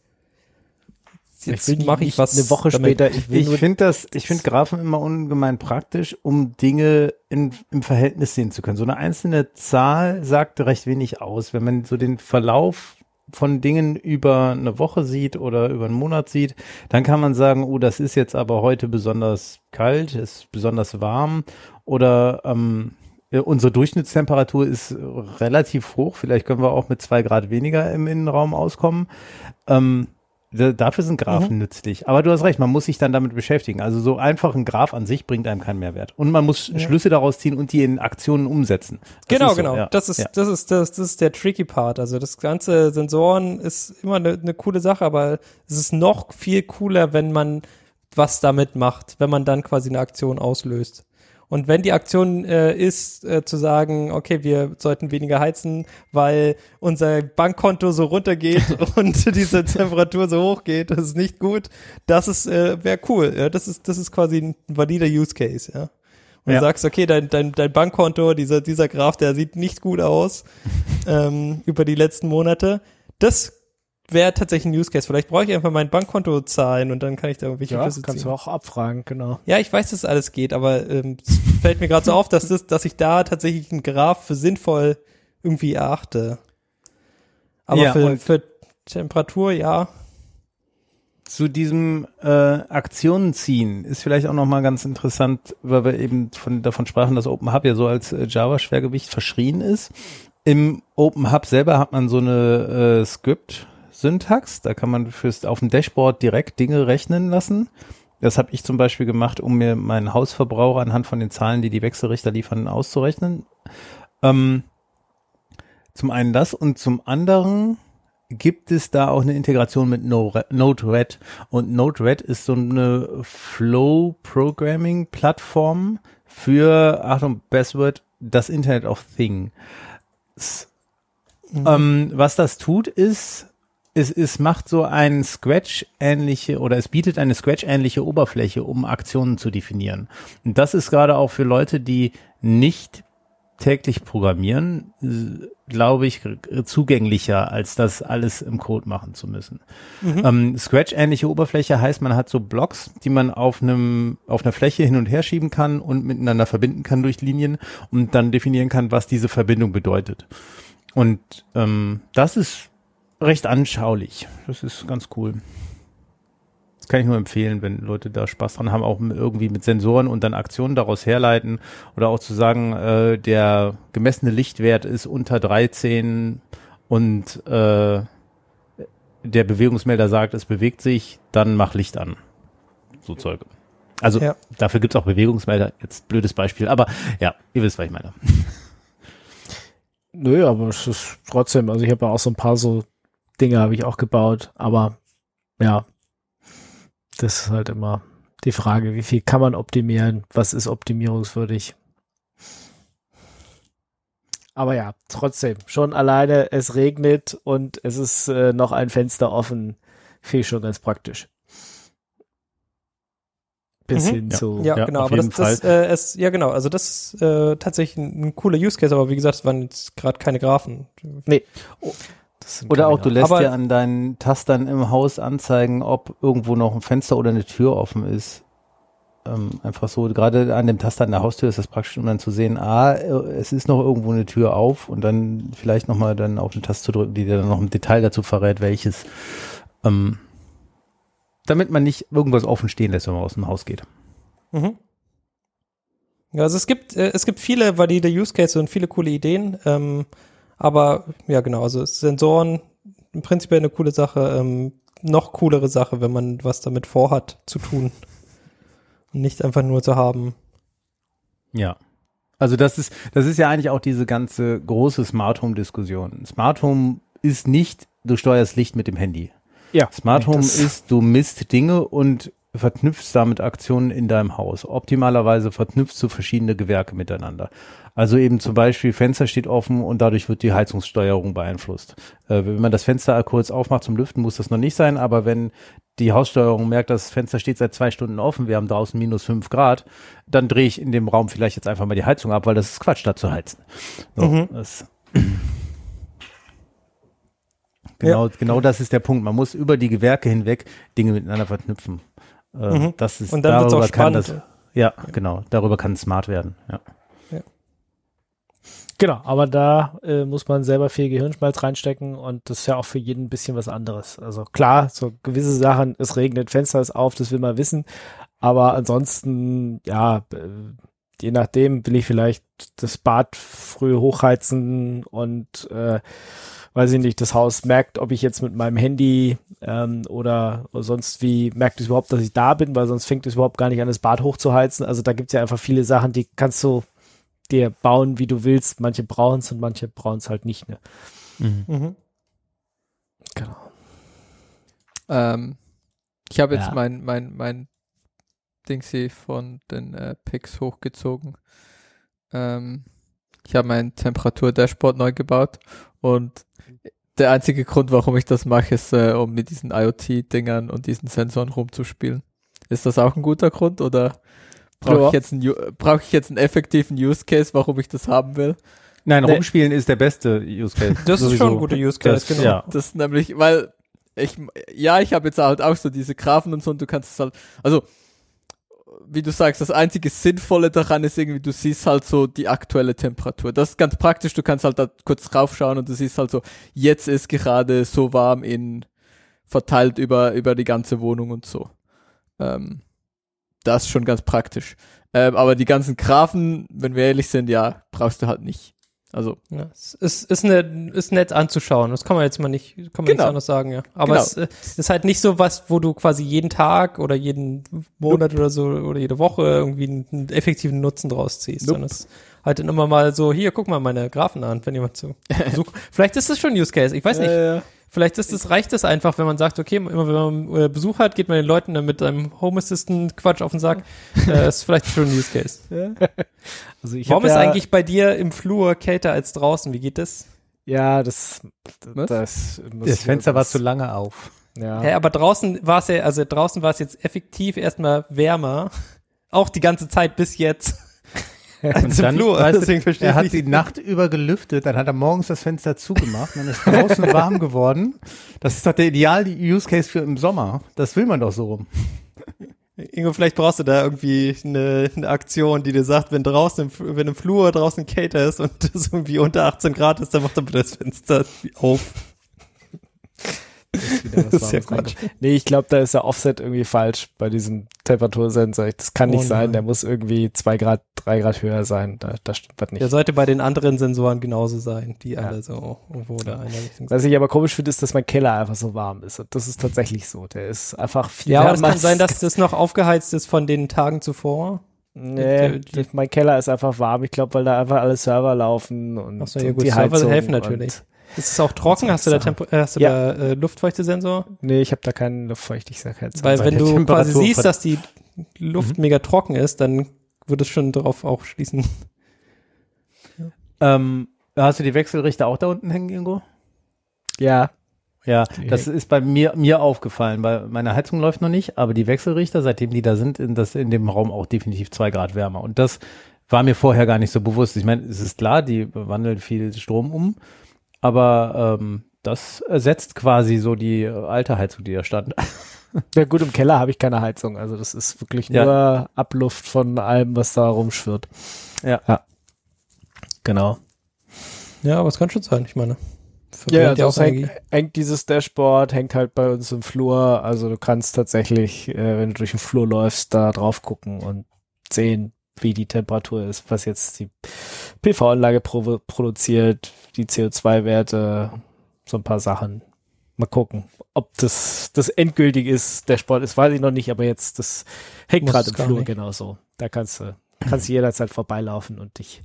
C: jetzt mache ich was
B: eine Woche
C: damit.
B: später. Ich
D: Ich finde das, ich finde Graphen immer ungemein praktisch, um Dinge in, im Verhältnis sehen zu können. So eine einzelne Zahl sagt recht wenig aus. Wenn man so den Verlauf von Dingen über eine Woche sieht oder über einen Monat sieht, dann kann man sagen, oh, das ist jetzt aber heute besonders kalt, ist besonders warm oder ähm, unsere Durchschnittstemperatur ist äh, relativ hoch. Vielleicht können wir auch mit zwei Grad weniger im Innenraum auskommen. Ähm, da- Dafür sind Graphen nützlich. Aber du hast recht, man muss sich dann damit beschäftigen. Also so einfach ein Graph an sich bringt einem keinen Mehrwert. Und man muss Schlüsse daraus ziehen und die in Aktionen umsetzen. Das
C: Genau,
D: ist so,
C: genau.
D: ja.
C: Das ist,
D: ja.
C: das ist, das, das ist der tricky Part. Also das ganze Sensoren ist immer eine, eine coole Sache, aber es ist noch viel cooler, wenn man was damit macht, wenn man dann quasi eine Aktion auslöst. Und wenn die Aktion äh, ist, äh, zu sagen, okay, wir sollten weniger heizen, weil unser Bankkonto so runtergeht *laughs* und diese Temperatur so hoch geht, das ist nicht gut, das ist, äh, wäre cool. Ja? Das ist, das ist quasi ein valider Use Case, ja. Und
D: Ja.
C: du sagst, okay, dein, dein, dein Bankkonto, dieser, dieser Graph, der sieht nicht gut aus *laughs* ähm, über die letzten Monate. Das wäre tatsächlich ein Use Case. Vielleicht brauche ich einfach mein Bankkonto zahlen und dann kann ich da irgendwelche
B: ja,
C: Schlüsse
B: kannst
C: ziehen.
B: du auch abfragen, genau.
C: Ja, ich weiß, dass alles geht, aber ähm, es *laughs* fällt mir gerade so auf, dass, das, dass ich da tatsächlich einen Graph für sinnvoll irgendwie erachte. Aber
D: Ja,
C: für, für Temperatur, ja.
D: Zu diesem äh, Aktionen ziehen ist vielleicht auch nochmal ganz interessant, weil wir eben von, davon sprachen, dass Open Hub ja so als äh, Java-Schwergewicht verschrien ist. Im Open Hub selber hat man so eine äh, Script-Syntax, da kann man fürs auf dem Dashboard direkt Dinge rechnen lassen. Das habe ich zum Beispiel gemacht, um mir meinen Hausverbrauch anhand von den Zahlen, die die Wechselrichter liefern, auszurechnen. Ähm, zum einen das und zum anderen gibt es da auch eine Integration mit No- Node-RED. Und Node-RED ist so eine Flow-Programming-Plattform für, Achtung, Password, das Internet of Things. Ähm, was das tut, ist, es, es macht so ein Scratch-ähnliche oder es bietet eine Scratch-ähnliche Oberfläche, um Aktionen zu definieren. Und das ist gerade auch für Leute, die nicht täglich programmieren, äh, glaube ich, r- zugänglicher, als das alles im Code machen zu müssen. Ähm, Scratch-ähnliche Oberfläche heißt, man hat so Blocks, die man auf einem auf einer Fläche hin und her schieben kann und miteinander verbinden kann durch Linien und dann definieren kann, was diese Verbindung bedeutet. Und ähm, das ist recht anschaulich. Das ist ganz cool. Das kann ich nur empfehlen, wenn Leute da Spaß dran haben, auch irgendwie mit Sensoren und dann Aktionen daraus herleiten oder auch zu sagen, äh, der gemessene Lichtwert ist unter 13 und äh, der Bewegungsmelder sagt, es bewegt sich, dann mach Licht an. So Zeug. Also
C: Ja.
D: dafür gibt's auch Bewegungsmelder, jetzt blödes Beispiel, aber ja, ihr wisst, was ich meine.
B: Nö, aber es ist trotzdem, also ich habe ja auch so ein paar so Dinge habe ich auch gebaut, aber ja, das ist halt immer die Frage, wie viel kann man optimieren, was ist optimierungswürdig. Aber ja, trotzdem, schon alleine, es regnet und es ist äh, noch ein Fenster offen, finde ich schon ganz praktisch. Bis
C: Mhm.
B: hin zu.
C: Ja,
D: Ja,
C: genau.
D: auf
C: Aber das, das äh, es, ja, genau. Also das ist äh, tatsächlich ein, ein cooler Use Case, aber wie gesagt, es waren jetzt gerade keine Graphen.
B: das sind
D: Oder auch, du lässt
C: Aber-
D: dir an deinen Tastern im Haus anzeigen, ob irgendwo noch ein Fenster oder eine Tür offen ist. Ähm, einfach so, gerade an dem Taster an der Haustür ist das praktisch, um dann zu sehen, ah, äh, es ist noch irgendwo eine Tür auf und dann vielleicht nochmal dann auf eine Taste zu drücken, die dir dann noch im Detail dazu verrät, welches. Ähm, damit man nicht irgendwas offen stehen lässt, wenn man aus dem Haus geht.
C: Mhm. Ja, also es gibt, äh, es gibt viele valide Use Cases und viele coole Ideen. Ähm, aber ja, genau, also Sensoren im Prinzip eine coole Sache. Ähm, noch coolere Sache, wenn man was damit vorhat zu tun. Und nicht einfach nur zu haben.
D: Ja. Also das ist, das ist ja eigentlich auch diese ganze große Smart Home Diskussion. Smart Home ist nicht, du steuerst Licht mit dem Handy.
B: Ja,
D: Smart Home ist, du misst Dinge und verknüpfst damit Aktionen in deinem Haus. Optimalerweise verknüpfst du verschiedene Gewerke miteinander. Also eben zum Beispiel Fenster steht offen und dadurch wird die Heizungssteuerung beeinflusst. Äh, wenn man das Fenster kurz aufmacht zum Lüften, muss das noch nicht sein, aber wenn die Haussteuerung merkt, das Fenster steht seit zwei Stunden offen, wir haben draußen minus fünf Grad, dann drehe ich in dem Raum vielleicht jetzt einfach mal die Heizung ab, weil das ist Quatsch, da zu heizen. So,
C: Mhm.
D: das *clears throat* Genau, genau das ist der Punkt. Man muss über die Gewerke hinweg Dinge miteinander verknüpfen. Äh,
C: Mhm.
D: Das ist
C: Und dann wird's auch
D: darüber kann
C: spannend.
D: das, ja, genau, darüber kann es smart werden. Ja.
B: Genau, aber da äh, muss man selber viel Gehirnschmalz reinstecken und das ist ja auch für jeden ein bisschen was anderes. Also klar, so gewisse Sachen, es regnet, Fenster ist auf, das will man wissen, aber ansonsten, ja, äh, je nachdem will ich vielleicht das Bad früh hochheizen und äh, weiß ich nicht, das Haus merkt, ob ich jetzt mit meinem Handy ähm, oder sonst wie merkt es überhaupt, dass ich da bin, weil sonst fängt es überhaupt gar nicht an, das Bad hochzuheizen. Also da gibt's ja einfach viele Sachen, die kannst du dir bauen, wie du willst. Manche brauchen es und manche brauchen es halt nicht. Ne?
C: Mhm.
B: Genau.
E: Ähm, ich habe jetzt
B: Ja.
E: mein, mein, mein Dingsy von den äh, Picks hochgezogen. Ähm, ich habe mein Temperatur-Dashboard neu gebaut und der einzige Grund, warum ich das mache, ist, äh, um mit diesen IoT-Dingern und diesen Sensoren rumzuspielen. Ist das auch ein guter Grund oder brauche
B: Ja.
E: ich, jetzt einen brauche ich jetzt einen effektiven Use Case, warum ich das haben will?
D: Nein,
B: Nee.
D: rumspielen ist der beste Use Case.
C: Das ist
D: Sowieso.
C: schon ein guter Use Case,
D: Das,
C: genau.
D: Ja.
E: Das ist nämlich, weil ich, ja, ich habe jetzt halt auch so diese Graphen und so und du kannst es halt, also, wie du sagst, das einzige Sinnvolle daran ist irgendwie, du siehst halt so die aktuelle Temperatur. Das ist ganz praktisch, du kannst halt da kurz raufschauen und du siehst halt so, jetzt ist gerade so warm in, verteilt über, über die ganze Wohnung und so. Ähm, das ist schon ganz praktisch. Ähm, aber die ganzen Graphen, wenn wir ehrlich sind, ja, brauchst du halt nicht. Also,
C: Ja, es ist, ist, ne, ist nett anzuschauen. Das kann man jetzt mal nicht, kann man
E: Genau.
C: nicht anders sagen, ja. Aber
E: Genau.
C: es äh, ist halt nicht so was, wo du quasi jeden Tag oder jeden Monat oder so oder jede Woche irgendwie einen, einen effektiven Nutzen draus ziehst.
E: Nope.
C: Sondern es ist halt dann immer mal so, hier, guck mal meine Graphen an, wenn jemand so. *laughs* Vielleicht ist das schon Use Case, ich weiß nicht.
E: Äh,
C: Vielleicht ist es, reicht es einfach, wenn man sagt, okay, immer wenn man äh, Besuch hat, geht man den Leuten dann mit einem Home Assistant Quatsch auf den Sack. *laughs* äh, ist vielleicht schon ein Use Case. *laughs*
B: Also ich
C: Warum ist
B: ja,
C: eigentlich bei dir im Flur kälter als draußen? Wie geht das?
B: Ja, das,
E: Was?
B: das, muss
D: Das Fenster war
B: das-
D: zu lange auf.
B: Ja.
C: Hä, aber draußen war es ja, also draußen war es jetzt effektiv erstmal wärmer. Auch die ganze Zeit bis jetzt. *laughs* als im Flur.
D: weißt du, er hat die Nacht über gelüftet, dann hat er morgens das Fenster zugemacht, dann ist draußen *laughs* warm geworden. Das ist doch der ideale Use Case für im Sommer. Das will man doch so rum.
C: Ingo, vielleicht brauchst du da irgendwie eine, eine Aktion, die dir sagt, wenn draußen, im, wenn im Flur draußen kälter ist und *laughs* es irgendwie unter 18 Grad ist, dann macht er bitte das Fenster auf. Das ist ja.
B: Nee, ich glaube, da ist der Offset irgendwie falsch bei diesem Temperatursensor. Das kann nicht
C: Oh
B: sein. Der muss irgendwie zwei Grad, drei Grad höher sein. Da, da stimmt was nicht.
C: Der sollte bei den anderen Sensoren genauso sein, die
B: Ja.
C: alle so irgendwo da in der Richtung.
B: Was ich aber komisch finde, ist, dass mein Keller einfach so warm ist. Und das ist tatsächlich so. Der ist einfach viel
C: Ja, aber es kann sein, dass *laughs* das noch aufgeheizt ist von den Tagen zuvor.
B: Nee, das- mein Keller ist einfach warm. Ich glaube, weil da einfach alle Server laufen und,
C: so, ja
B: und die
C: Server
B: Heizung
C: helfen natürlich.
B: Und,
C: Ist es auch trocken? Hast du da. Tempo äh, hast du
B: Ja.
C: da äh, Luftfeuchtesensor?
B: nee, ich habe da keinen Luftfeuchtigkeit.
C: Weil wenn du quasi siehst, dass die Luft mega trocken ist, dann würde es schon darauf auch schließen.
D: Ähm, Hast du die Wechselrichter auch da unten hängen, Ingo?
B: Ja.
D: Ja, das ist bei mir, mir aufgefallen, weil meine Heizung läuft noch nicht, aber die Wechselrichter, seitdem die da sind, in, das in dem Raum auch definitiv zwei Grad wärmer. Und das war mir vorher gar nicht so bewusst. Ich meine, es ist klar, die wandeln viel Strom um, aber ähm, das ersetzt quasi so die alte Heizung, die da stand. *laughs*
B: Ja gut, im Keller habe ich keine Heizung. Also das ist wirklich
D: Ja.
B: nur Abluft von allem, was da rumschwirrt.
D: Ja.
B: ja. Genau.
C: Ja, aber es kann schon sein, ich meine.
B: Ja,
C: verbrennt
B: also
C: auch
B: hängt, hängt dieses Dashboard, hängt halt bei uns im Flur. Also du kannst tatsächlich, äh, wenn du durch den Flur läufst, da drauf gucken und sehen, wie die Temperatur ist, was jetzt die PV-Anlage provo- produziert, die CO2-Werte, so ein paar Sachen. Mal gucken, ob das das endgültig ist. Dashboard ist, weiß ich noch nicht, aber jetzt, das hängt gerade im Flur
C: nicht.
B: genauso. Da kannst du, kannst du jederzeit vorbeilaufen und ich,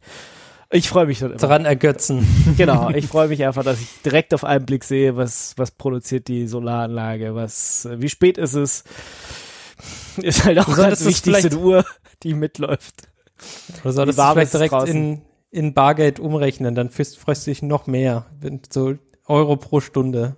B: ich freue mich dann immer.
C: Dran ergötzen. *laughs*
B: Genau, ich freue mich einfach, dass ich direkt auf einen Blick sehe, was, was produziert die Solaranlage, was, wie spät ist es. *laughs* Ist halt auch ganz wichtig, eine Uhr, die mitläuft.
C: Oder solltest du vielleicht direkt
B: draußen?
C: in, in Bargeld umrechnen, dann freust du dich noch mehr. Wenn so Euro pro Stunde.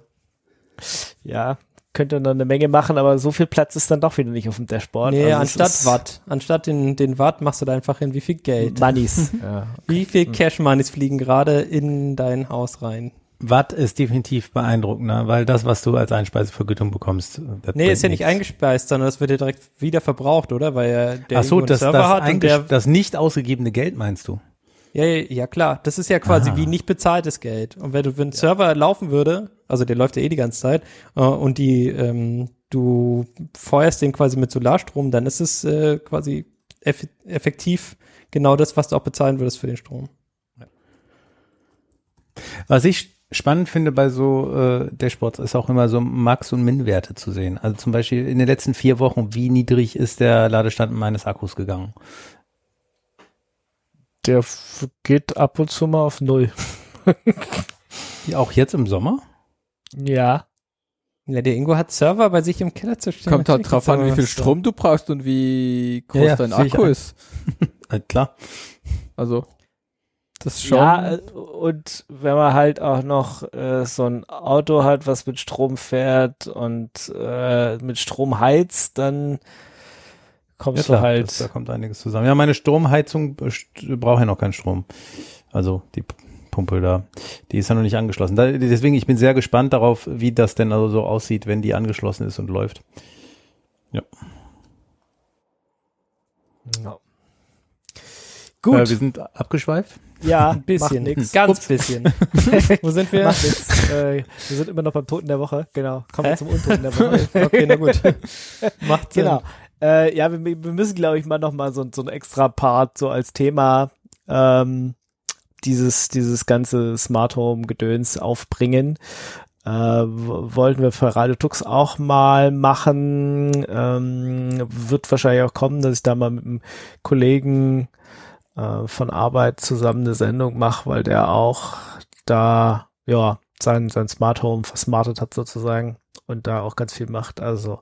B: Ja, könnte dann eine Menge machen, aber so viel Platz ist dann doch wieder nicht auf dem Dashboard.
C: Nee,
B: Also
C: anstatt Watt. Anstatt den, den Watt machst du da einfach hin, wie viel Geld.
B: Moneys. *laughs* ja.
C: Wie viel Cash Moneys fliegen gerade in dein Haus rein?
D: Watt ist definitiv beeindruckender, weil das, was du als Einspeisevergütung bekommst, das
C: Nee, ist ja nicht
D: nichts.
C: eingespeist, sondern das wird ja direkt wieder verbraucht, oder? Weil ja der
D: Ach so, das,
C: Server
D: das, das nicht ausgegebene Geld meinst du?
C: ja, ja, ja, klar. Das ist ja quasi
D: Ah.
C: wie nicht bezahltes Geld. Und wenn du, wenn ein Server laufen würde, also der läuft ja eh die ganze Zeit, äh, und die, ähm, du feuerst den quasi mit Solarstrom, dann ist es äh, quasi eff effektiv genau das, was du auch bezahlen würdest für den Strom.
D: Was ich spannend finde bei so äh, Dashboards ist auch immer so Max- und Min-Werte zu sehen. Also zum Beispiel in den letzten vier Wochen, wie niedrig ist der Ladestand meines Akkus gegangen?
B: Der geht ab und zu mal auf Null. *laughs*
D: Auch jetzt im Sommer?
B: Ja.
C: Ja, der Ingo hat Server bei sich im Keller zu stehen.
E: Kommt halt drauf an, wie viel. Strom du brauchst und wie groß
D: Ja,
E: dein Akku ist. *laughs*
D: Äh, klar.
E: Also, das schon.
B: Ja, äh, und wenn man halt auch noch äh, so ein Auto hat, was mit Strom fährt und äh, mit Strom heizt, dann kommst
D: klar,
B: du halt.
D: das, da kommt einiges zusammen. Ja, meine Stromheizung st- braucht ja noch keinen Strom. Also die Pumpe da, die ist ja noch nicht angeschlossen. Da, deswegen, ich bin sehr gespannt darauf, wie das denn also so aussieht, wenn die angeschlossen ist und läuft.
B: Ja.
D: Gut.
B: Gut.
D: Äh, wir sind abgeschweift.
B: ja,
C: Ein bisschen.
B: Macht nix.
C: Ganz bisschen. *laughs* Wo sind wir?
B: Macht nix. Äh, wir sind immer noch beim Toten der Woche. Genau. Kommen wir zum Untoten der Woche. *laughs*
C: Okay, na gut. *laughs* Macht Sinn.
B: Genau. Äh, ja, wir, wir müssen, glaube ich, mal noch mal so, so ein extra Part so als Thema ähm, dieses dieses ganze Smart Home Gedöns aufbringen. Äh, wollten wir für Radio Tux auch mal machen. Ähm, wird wahrscheinlich auch kommen, dass ich da mal mit einem Kollegen äh, von Arbeit zusammen eine Sendung mache, weil der auch da ja sein sein Smart Home versmartet hat sozusagen und da auch ganz viel macht. Also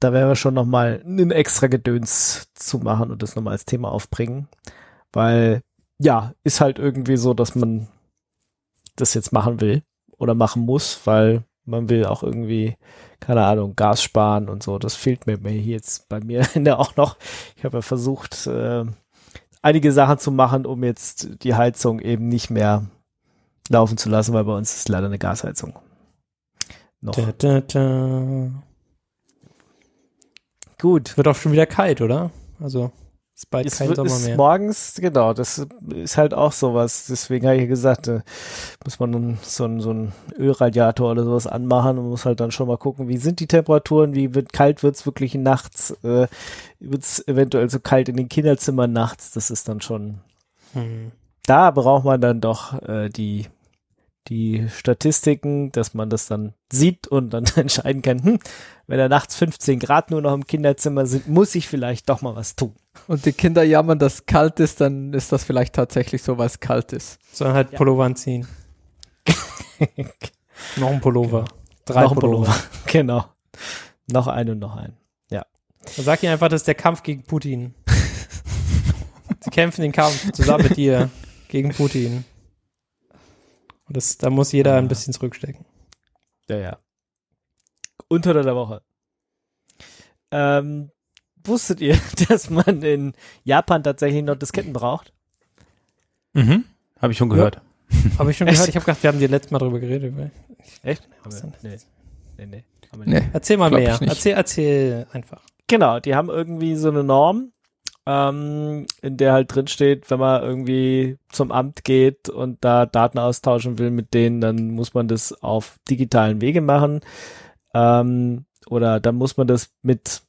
B: da wir schon noch mal ein extra Gedöns zu machen und das nochmal als Thema aufbringen, weil ja ist halt irgendwie so, dass man das jetzt machen will oder machen muss, weil man will auch irgendwie keine Ahnung Gas sparen und so. Das fehlt mir mir hier jetzt bei mir in *laughs* der auch noch. Ich habe ja versucht äh, einige Sachen zu machen, um jetzt die Heizung eben nicht mehr laufen zu lassen, weil bei uns ist leider eine Gasheizung. Noch.
C: Da, da, da.
B: Gut.
C: Wird auch schon wieder kalt, oder? Also ist bald
B: Es
C: kein Sommer
B: ist
C: mehr.
B: morgens, genau, das ist halt auch sowas. Deswegen habe ich gesagt, äh, muss man nun so einen so einen Ölradiator oder sowas anmachen und muss halt dann schon mal gucken, wie sind die Temperaturen, wie wird, kalt wird's wirklich nachts, äh, wird's eventuell so kalt in den Kinderzimmern nachts, das ist dann schon,
C: Hm.
B: da braucht man dann doch äh, die die Statistiken, dass man das dann sieht und dann *laughs* entscheiden kann, hm, wenn da nachts 15 Grad nur noch im Kinderzimmer sind, muss ich vielleicht doch mal was tun.
E: Und die Kinder jammern, dass es kalt ist, dann ist das vielleicht tatsächlich so, weil es kalt ist.
C: Sondern halt
B: Ja.
C: Pullover anziehen. *laughs* Noch ein Pullover. Drei
B: noch ein
C: Pullover.
B: Pullover. *laughs* genau. Noch ein und noch ein.
C: Dann sag ihnen einfach, das ist der Kampf gegen Putin. Sie kämpfen den Kampf zusammen mit dir gegen Putin. Und das, da muss jeder ein bisschen zurückstecken.
B: Ja, ja. Unter der Woche. Ähm, wusstet ihr, *laughs* dass man in Japan tatsächlich noch Disketten braucht?
D: Mhm. Habe ich schon gehört.
C: Habe ich schon gehört, *laughs* ich habe gedacht, wir haben die letztes Mal drüber geredet.
B: Echt?
C: Was denn?
B: Nee. Nee, nee. Haben wir.
E: Nee.
C: Erzähl mal
E: Glaub
C: mehr. Erzähl, erzähl einfach.
B: Genau, die haben irgendwie so eine Norm, ähm, in der halt drin steht, wenn man irgendwie zum Amt geht und da Daten austauschen will mit denen, dann muss man das auf digitalen Wege machen. Ähm, oder dann muss man das mit,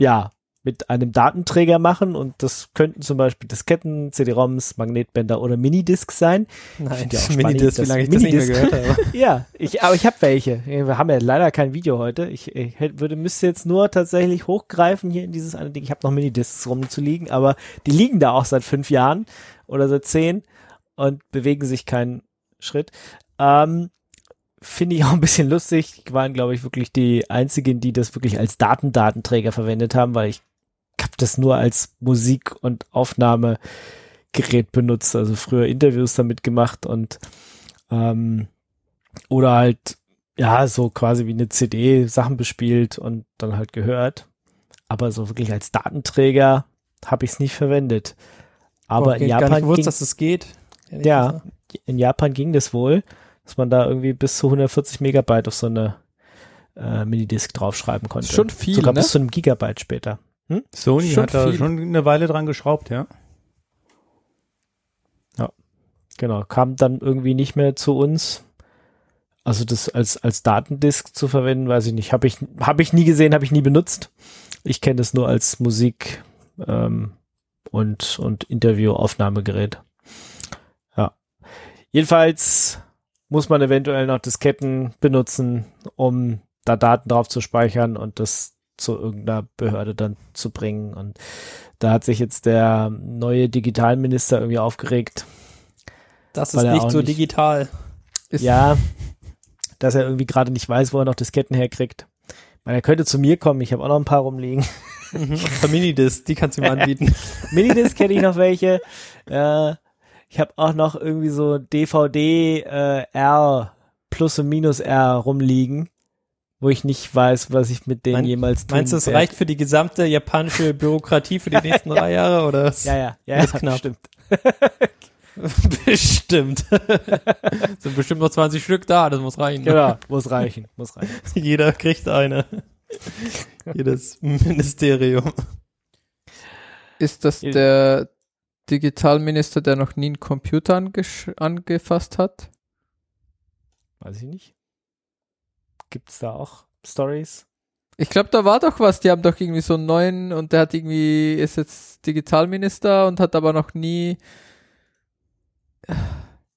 B: ja, mit einem Datenträger machen und das könnten zum Beispiel Disketten, CD-ROMs, Magnetbänder oder Minidiscs sein.
C: Nein,
B: find ja *laughs*
C: Minidisc, wie lange ich das nicht mehr
B: Minidisc-
C: gehört habe. *laughs*
B: Ja, ich, aber ich habe welche. Wir haben ja leider kein Video heute. Ich, ich hätte, würde, müsste jetzt nur tatsächlich hochgreifen hier in dieses eine Ding. Ich habe noch Minidiscs rumzuliegen, aber die liegen da auch seit fünf Jahren oder seit zehn und bewegen sich keinen Schritt. Ähm, Finde ich *laughs* auch ein bisschen lustig. Die waren, glaube ich, wirklich die einzigen, die das wirklich als Datendatenträger verwendet haben, weil ich habe das nur als Musik- und Aufnahmegerät benutzt. Also früher Interviews damit gemacht und ähm, oder halt, ja, so quasi wie eine CD Sachen bespielt und dann halt gehört. Aber so wirklich als Datenträger habe ich es nicht verwendet. Aber
C: Boah,
B: in
C: gar nicht
B: Japan,
C: gewusst,
B: ging,
C: dass das geht.
B: Ja.
C: gesagt.
B: in Japan ging das wohl, dass man da irgendwie bis zu 140 Megabyte auf so eine äh, Minidisc draufschreiben konnte.
E: Schon viel,
B: Sogar
E: ne?
B: bis zu einem Gigabyte später.
D: Sony
E: Schon
D: hat da
E: viel.
D: schon eine Weile dran geschraubt, ja.
B: Genau, kam dann irgendwie nicht mehr zu uns. Also das als als Datendisk zu verwenden, weiß ich nicht. Habe ich habe ich nie gesehen, habe ich nie benutzt. Ich kenne das nur als Musik ähm, und und Interviewaufnahmegerät. Ja. Jedenfalls muss man eventuell noch Disketten benutzen, um da Daten drauf zu speichern und das zu irgendeiner Behörde dann zu bringen. Und da hat sich jetzt der neue Digitalminister irgendwie aufgeregt,
C: Das
B: Weil
C: ist
B: er
C: nicht so
B: nicht-
C: digital.
E: Ist,
B: ja, dass er irgendwie gerade nicht weiß, wo er noch Disketten herkriegt. Ich meine, er könnte zu mir kommen, ich habe auch noch ein paar rumliegen.
C: Mhm. Und Minidisc, die kannst du ihm *laughs* anbieten.
B: Minidisc kenne ich noch welche. Äh, ich habe auch noch irgendwie so DVD äh, R plus und minus R rumliegen, wo ich nicht weiß, was ich mit denen
C: Mein-
B: jemals tun
C: Meinst du, es
B: werde.
C: reicht für die gesamte japanische Bürokratie für die *laughs* nächsten drei Jahre oder?
B: Ja, ja, ja,
C: Ist
B: ja
C: knapp.
B: stimmt.
C: bestimmt. *laughs* *laughs* Sind bestimmt noch 20 Stück da, das muss reichen.
B: Genau, muss reichen, muss reichen.
C: Jeder kriegt eine. Jedes Ministerium.
E: ist das der Digitalminister, der noch nie einen Computer angesch- angefasst hat?
B: Weiß ich nicht. Gibt's da auch Stories?
E: Ich glaube, da war doch was. Die haben doch irgendwie so einen neuen und der hat irgendwie, ist jetzt Digitalminister und hat aber noch nie.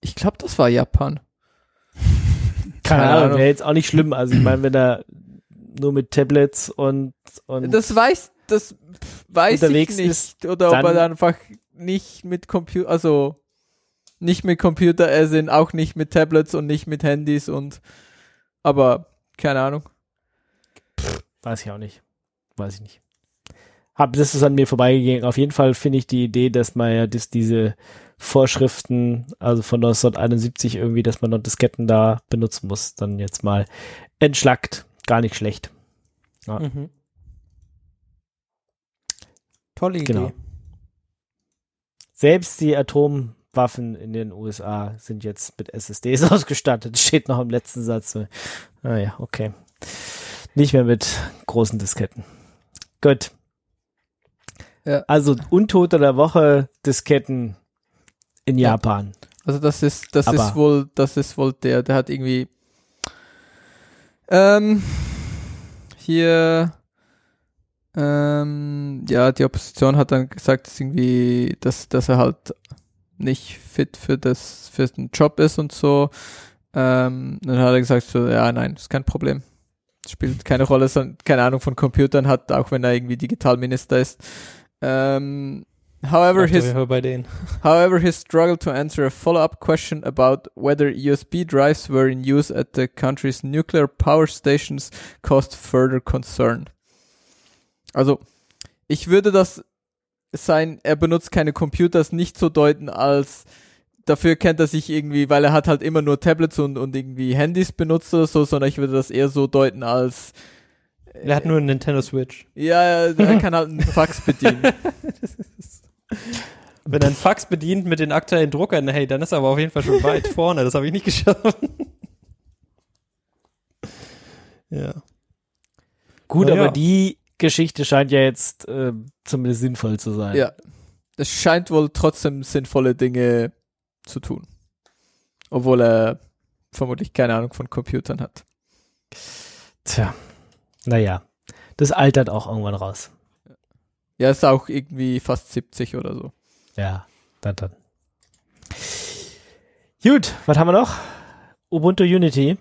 E: Ich glaube, das war Japan. *laughs*
B: Keine,
E: Keine
B: Ahnung, wäre jetzt auch nicht schlimm. Also ich meine, wenn er nur mit Tablets und, und
E: Das weiß, das weiß
B: Unterwegs
E: ich nicht. Oder ob er dann einfach nicht mit Computer, also nicht mit Computer, er sind auch nicht mit Tablets und nicht mit Handys und, aber keine Ahnung.
B: weiß ich auch nicht. Weiß ich nicht. Hab, das ist an mir vorbeigegangen. Auf jeden Fall finde ich die Idee, dass man ja dass diese Vorschriften, also von 1971 irgendwie, dass man noch Disketten da benutzen muss, dann jetzt mal entschlackt. Gar nicht schlecht. Ja.
C: Mhm. Tolle Idee.
B: Genau. Selbst die Atomwaffen in den USA sind jetzt mit SSDs *laughs* ausgestattet. Steht noch im letzten Satz. Ah ja, okay. Nicht mehr mit großen Disketten. Gut.
E: Ja.
B: Also Untote der Woche Disketten in
E: Ja.
B: Japan.
E: Also das ist, das
B: Aber-
E: ist wohl, das ist wohl der, der hat irgendwie ähm, hier ähm, ja, die Opposition hat dann gesagt, dass irgendwie, dass, dass er halt nicht fit für das, für den Job ist und so. Ähm, dann hat er gesagt so, ja, nein, ist kein Problem. Spielt keine Rolle, sondern keine Ahnung von Computern hat, auch wenn er irgendwie Digitalminister ist. Ähm, however, his. However, he struggled to answer a follow-up question about whether USB drives were in use at the country's nuclear power stations caused further concern. Also, ich würde das sein, er benutzt keine Computers nicht so deuten als dafür kennt er sich irgendwie, weil er hat halt immer nur Tablets und, und irgendwie Handys benutzt oder so, sondern ich würde das eher so deuten als
C: Er hat nur eine Nintendo Switch.
E: ja, er kann halt einen Fax *laughs* bedienen.
C: Wenn er einen Fax bedient mit den aktuellen Druckern, hey, dann ist er aber auf jeden Fall schon weit *laughs* vorne. Das habe ich nicht geschafft. *laughs* ja.
B: Gut,
C: Na
B: aber
C: ja.
B: die Geschichte scheint ja jetzt äh, zumindest sinnvoll zu sein.
E: ja. Es scheint wohl trotzdem sinnvolle Dinge zu tun. Obwohl er vermutlich keine Ahnung von Computern hat.
B: Tja, naja, das altert auch irgendwann raus.
E: Ja, ist auch irgendwie fast 70 oder so.
B: Ja, dann dann. Gut, was haben wir noch? Ubuntu Unity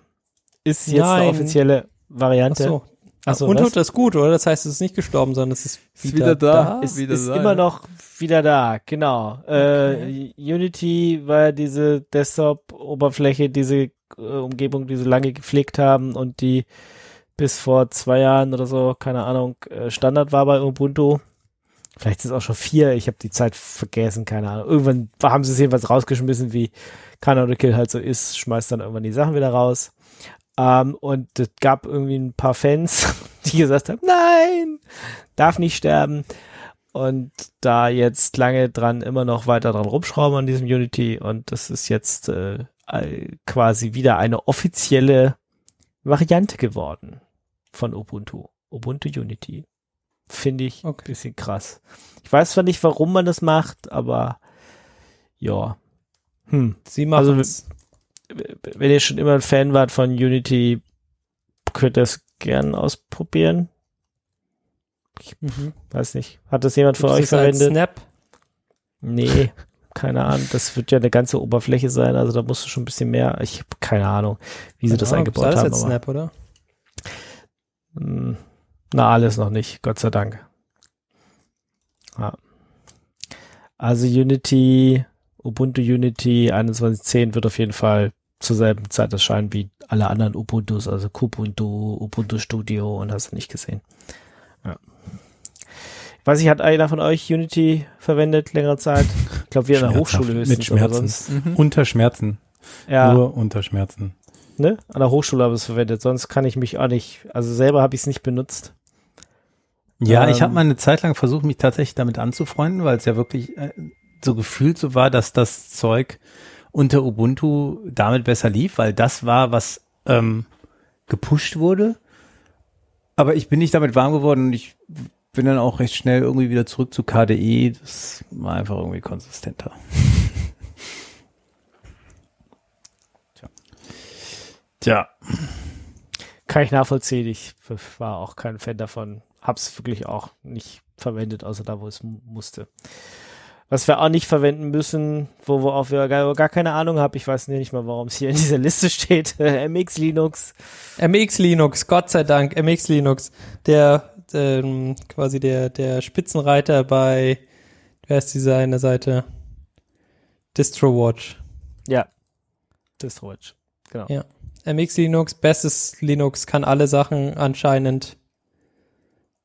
B: ist jetzt eine
C: Nein.
B: offizielle
C: Ach
B: Variante. Ach so,
C: und
B: was?
C: das ist gut, oder? Das heißt, es ist nicht gestorben, sondern es ist
E: Ist
C: wieder,
E: wieder da.
C: da.
B: ist,
E: wieder
B: ist
E: sein,
B: immer
E: ja.
B: noch wieder da, genau. Äh, Unity war diese Desktop-Oberfläche, diese äh, Umgebung, die sie lange gepflegt haben und die bis vor zwei Jahren oder so, keine Ahnung, äh, Standard war bei Ubuntu. Vielleicht sind es auch schon vier, ich habe die Zeit vergessen, keine Ahnung. Irgendwann haben sie es jedenfalls rausgeschmissen, wie Canonical Kill halt so ist, schmeißt dann irgendwann die Sachen wieder raus. Ähm, und es gab irgendwie ein paar Fans, *laughs* die gesagt haben, nein, darf nicht sterben. Und da jetzt lange dran immer noch weiter dran rumschrauben an diesem Unity und das ist jetzt äh, quasi wieder eine offizielle Variante geworden von Ubuntu. Ubuntu Unity. Finde ich ein
C: Okay.
B: bisschen krass. Ich weiß zwar nicht, warum man das macht, aber ja. Hm.
C: Sie machen
B: Also. Wenn ihr schon immer ein Fan wart von Unity, könnt ihr es gern ausprobieren.
C: Mhm.
B: Weiß nicht. Hat das jemand von euch
C: das
B: verwendet?
C: Snap?
B: Nee, keine Ahnung. Das wird ja eine ganze Oberfläche sein, also da musst du schon ein bisschen mehr. Ich habe keine Ahnung, wie sie das
C: Ja,
B: eingebaut
C: ist alles
B: haben.
C: jetzt
B: Aber,
C: Snap, oder?
B: mh, na, alles noch nicht, Gott sei Dank. Ja. Also Unity, Ubuntu Unity 21.10 wird auf jeden Fall zur selben Zeit erscheinen wie alle anderen Ubuntus, also Kubuntu, Ubuntu Studio und hast du nicht gesehen. Ja. Ich weiß nicht, hat einer von euch Unity verwendet längere Zeit? Ich glaube, wir an der Hochschule
F: mit
B: höchstens, aber
F: Schmerzen.
B: sonst-
E: Mhm.
F: Unter Schmerzen.
B: Ja,
F: Nur unter Schmerzen.
B: ne? An der Hochschule habe ich es verwendet, sonst kann ich mich auch nicht, also selber habe ich es nicht benutzt.
F: Ja, ich
B: Ähm,
F: habe mal eine Zeit lang versucht, mich tatsächlich damit anzufreunden, weil es ja wirklich äh, so gefühlt so war, dass das Zeug unter Ubuntu damit besser lief, weil das war, was ähm, gepusht wurde. Aber ich bin nicht damit warm geworden und ich bin dann auch recht schnell irgendwie wieder zurück zu KDE. Das war einfach irgendwie konsistenter. *laughs* Tja. Tja.
B: Kann ich nachvollziehen. Ich war auch kein Fan davon. Hab's wirklich auch nicht verwendet, außer da, wo es mu- musste. Was wir auch nicht verwenden müssen, wo wir auch wir gar, gar keine Ahnung haben, ich weiß nicht mal, warum es hier in dieser Liste steht, *laughs* MX Linux.
C: MX Linux, Gott sei Dank, MX Linux. Der, ähm, quasi der, der Spitzenreiter bei, wer ist diese eine Seite? DistroWatch.
B: Ja. DistroWatch. Genau.
C: Ja. MX Linux, bestes Linux, kann alle Sachen anscheinend.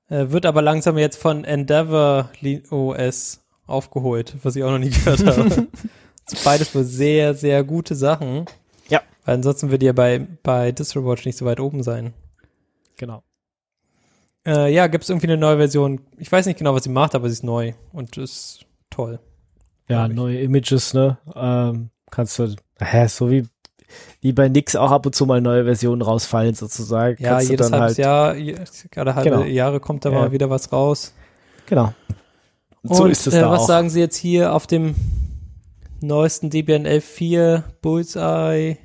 C: Äh, wird aber langsam jetzt von Endeavor OS aufgeholt, was ich auch noch nie gehört habe. *laughs* Beides wohl sehr, sehr gute Sachen.
B: Ja.
C: Weil ansonsten würde ja bei, bei DistroWatch nicht so weit oben sein.
B: Genau.
C: Äh, ja, gibt es irgendwie eine neue Version? Ich weiß nicht genau, was sie macht, aber sie ist neu und ist toll.
B: Ja, neue Images, ne? Ähm, kannst du, hä, so wie, wie bei Nix auch ab und zu mal neue Versionen rausfallen, sozusagen.
C: Ja,
B: kannst
C: jedes halbes
B: halt,
C: Jahr, je- alle halbe
B: Genau.
C: Jahre kommt da
B: Ja.
C: mal wieder was raus.
B: Genau. Und so
C: Und,
B: ist es
C: äh,
B: da
C: was
B: auch.
C: sagen Sie jetzt hier auf dem neuesten Debian 11.4 Bullseye?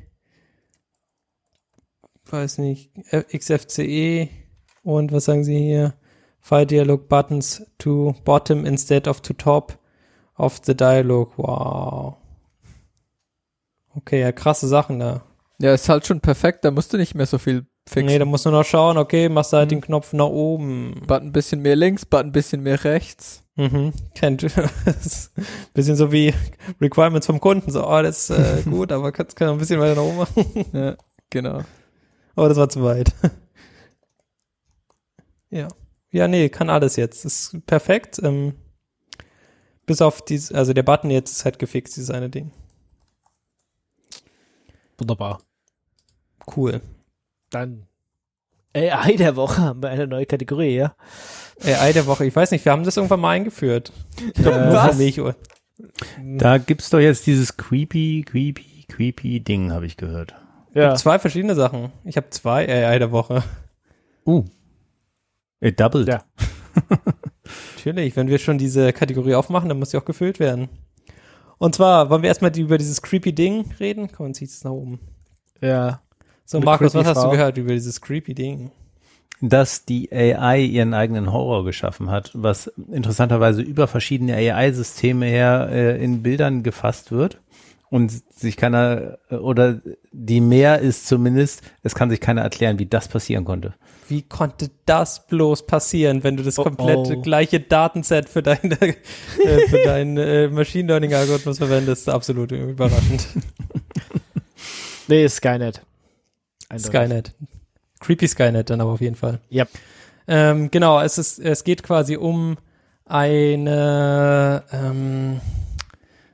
C: Weiß nicht, XFCE und was sagen Sie hier? File Dialog Buttons to bottom instead of to top of the dialog. Wow. Okay, ja, krasse Sachen da.
E: Ja, ist halt schon perfekt, da musst du nicht mehr so viel fixen.
C: Nee, da musst du noch schauen, okay, machst du halt
E: Mhm.
C: den Knopf nach oben.
E: Button ein bisschen mehr links, Button ein bisschen mehr rechts.
C: Mhm, kennt. Bisschen so wie Requirements vom Kunden. So, oh, das ist äh, *laughs* gut, aber kannst kann ein bisschen weiter nach oben machen.
E: Ja, genau.
C: Aber *laughs* das war zu weit. *laughs* ja. Ja, nee, kann alles jetzt. Ist perfekt. Ähm, bis auf dies, also der Button jetzt ist halt gefixt, dieses eine Ding.
B: Wunderbar.
C: Cool.
B: Dann AI der Woche haben wir eine neue Kategorie, ja?
C: AI der Woche. Ich weiß nicht, wir haben das irgendwann mal eingeführt. Ich glaub,
B: Äh,
C: nur
B: was?
F: Da gibt's doch jetzt dieses creepy, creepy, creepy Ding, habe ich gehört.
B: Ja.
C: Zwei verschiedene Sachen. Ich habe zwei AI der Woche.
F: Uh. It doubled.
B: Ja. *laughs*
C: Natürlich, wenn wir schon diese Kategorie aufmachen, dann muss sie auch gefüllt werden. Und zwar wollen wir erstmal die, über dieses creepy Ding reden. Komm, zieh es nach oben.
B: Ja.
C: So, Markus, was hast du
B: Frau.
C: gehört über dieses creepy Ding?
F: dass die AI ihren eigenen Horror geschaffen hat, was interessanterweise über verschiedene AI-Systeme her äh, in Bildern gefasst wird und sich keiner äh, oder die mehr ist zumindest, es kann sich keiner erklären, wie das passieren konnte.
C: Wie konnte das bloß passieren, wenn du das
B: Oh,
C: komplette
B: oh.
C: gleiche Datenset für deine *laughs* äh, für deinen äh, Machine Learning Algorithmus verwendest? Absolut überraschend. *laughs*
B: Nee, Skynet.
C: Skynet. Creepy Skynet dann aber auf jeden Fall.
B: Yep.
C: Ähm, genau, es ist, es geht quasi um eine, ähm,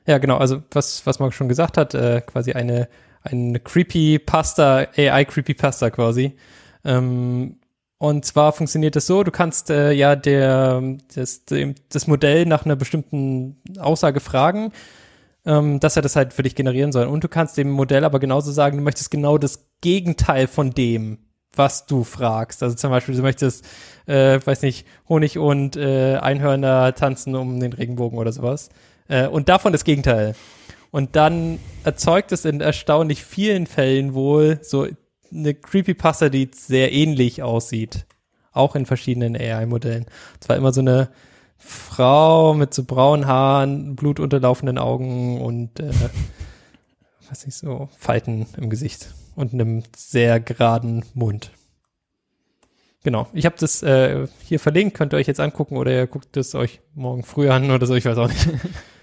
C: ja genau, also was, was Marc schon gesagt hat, äh, quasi eine, eine Creepypasta, AI Creepypasta quasi. Ähm, und zwar funktioniert es so, du kannst äh, ja der, das, dem, das Modell nach einer bestimmten Aussage fragen, ähm, dass er das halt für dich generieren soll. Und du kannst dem Modell aber genauso sagen, du möchtest genau das Gegenteil von dem, was du fragst. Also zum Beispiel, du möchtest, äh, weiß nicht, Honig und äh, Einhörner tanzen um den Regenbogen oder sowas. Äh, und davon das Gegenteil. Und dann erzeugt es in erstaunlich vielen Fällen wohl so eine Creepypasta, die sehr ähnlich aussieht. Auch in verschiedenen AI-Modellen. Zwar immer so eine Frau mit so braunen Haaren, blutunterlaufenden Augen und äh, *laughs* weiß nicht so Falten im Gesicht und einem sehr geraden Mund. Genau. Ich habe das äh, hier verlinkt, könnt ihr euch jetzt angucken oder ihr guckt es euch morgen früh an oder so, ich weiß auch nicht.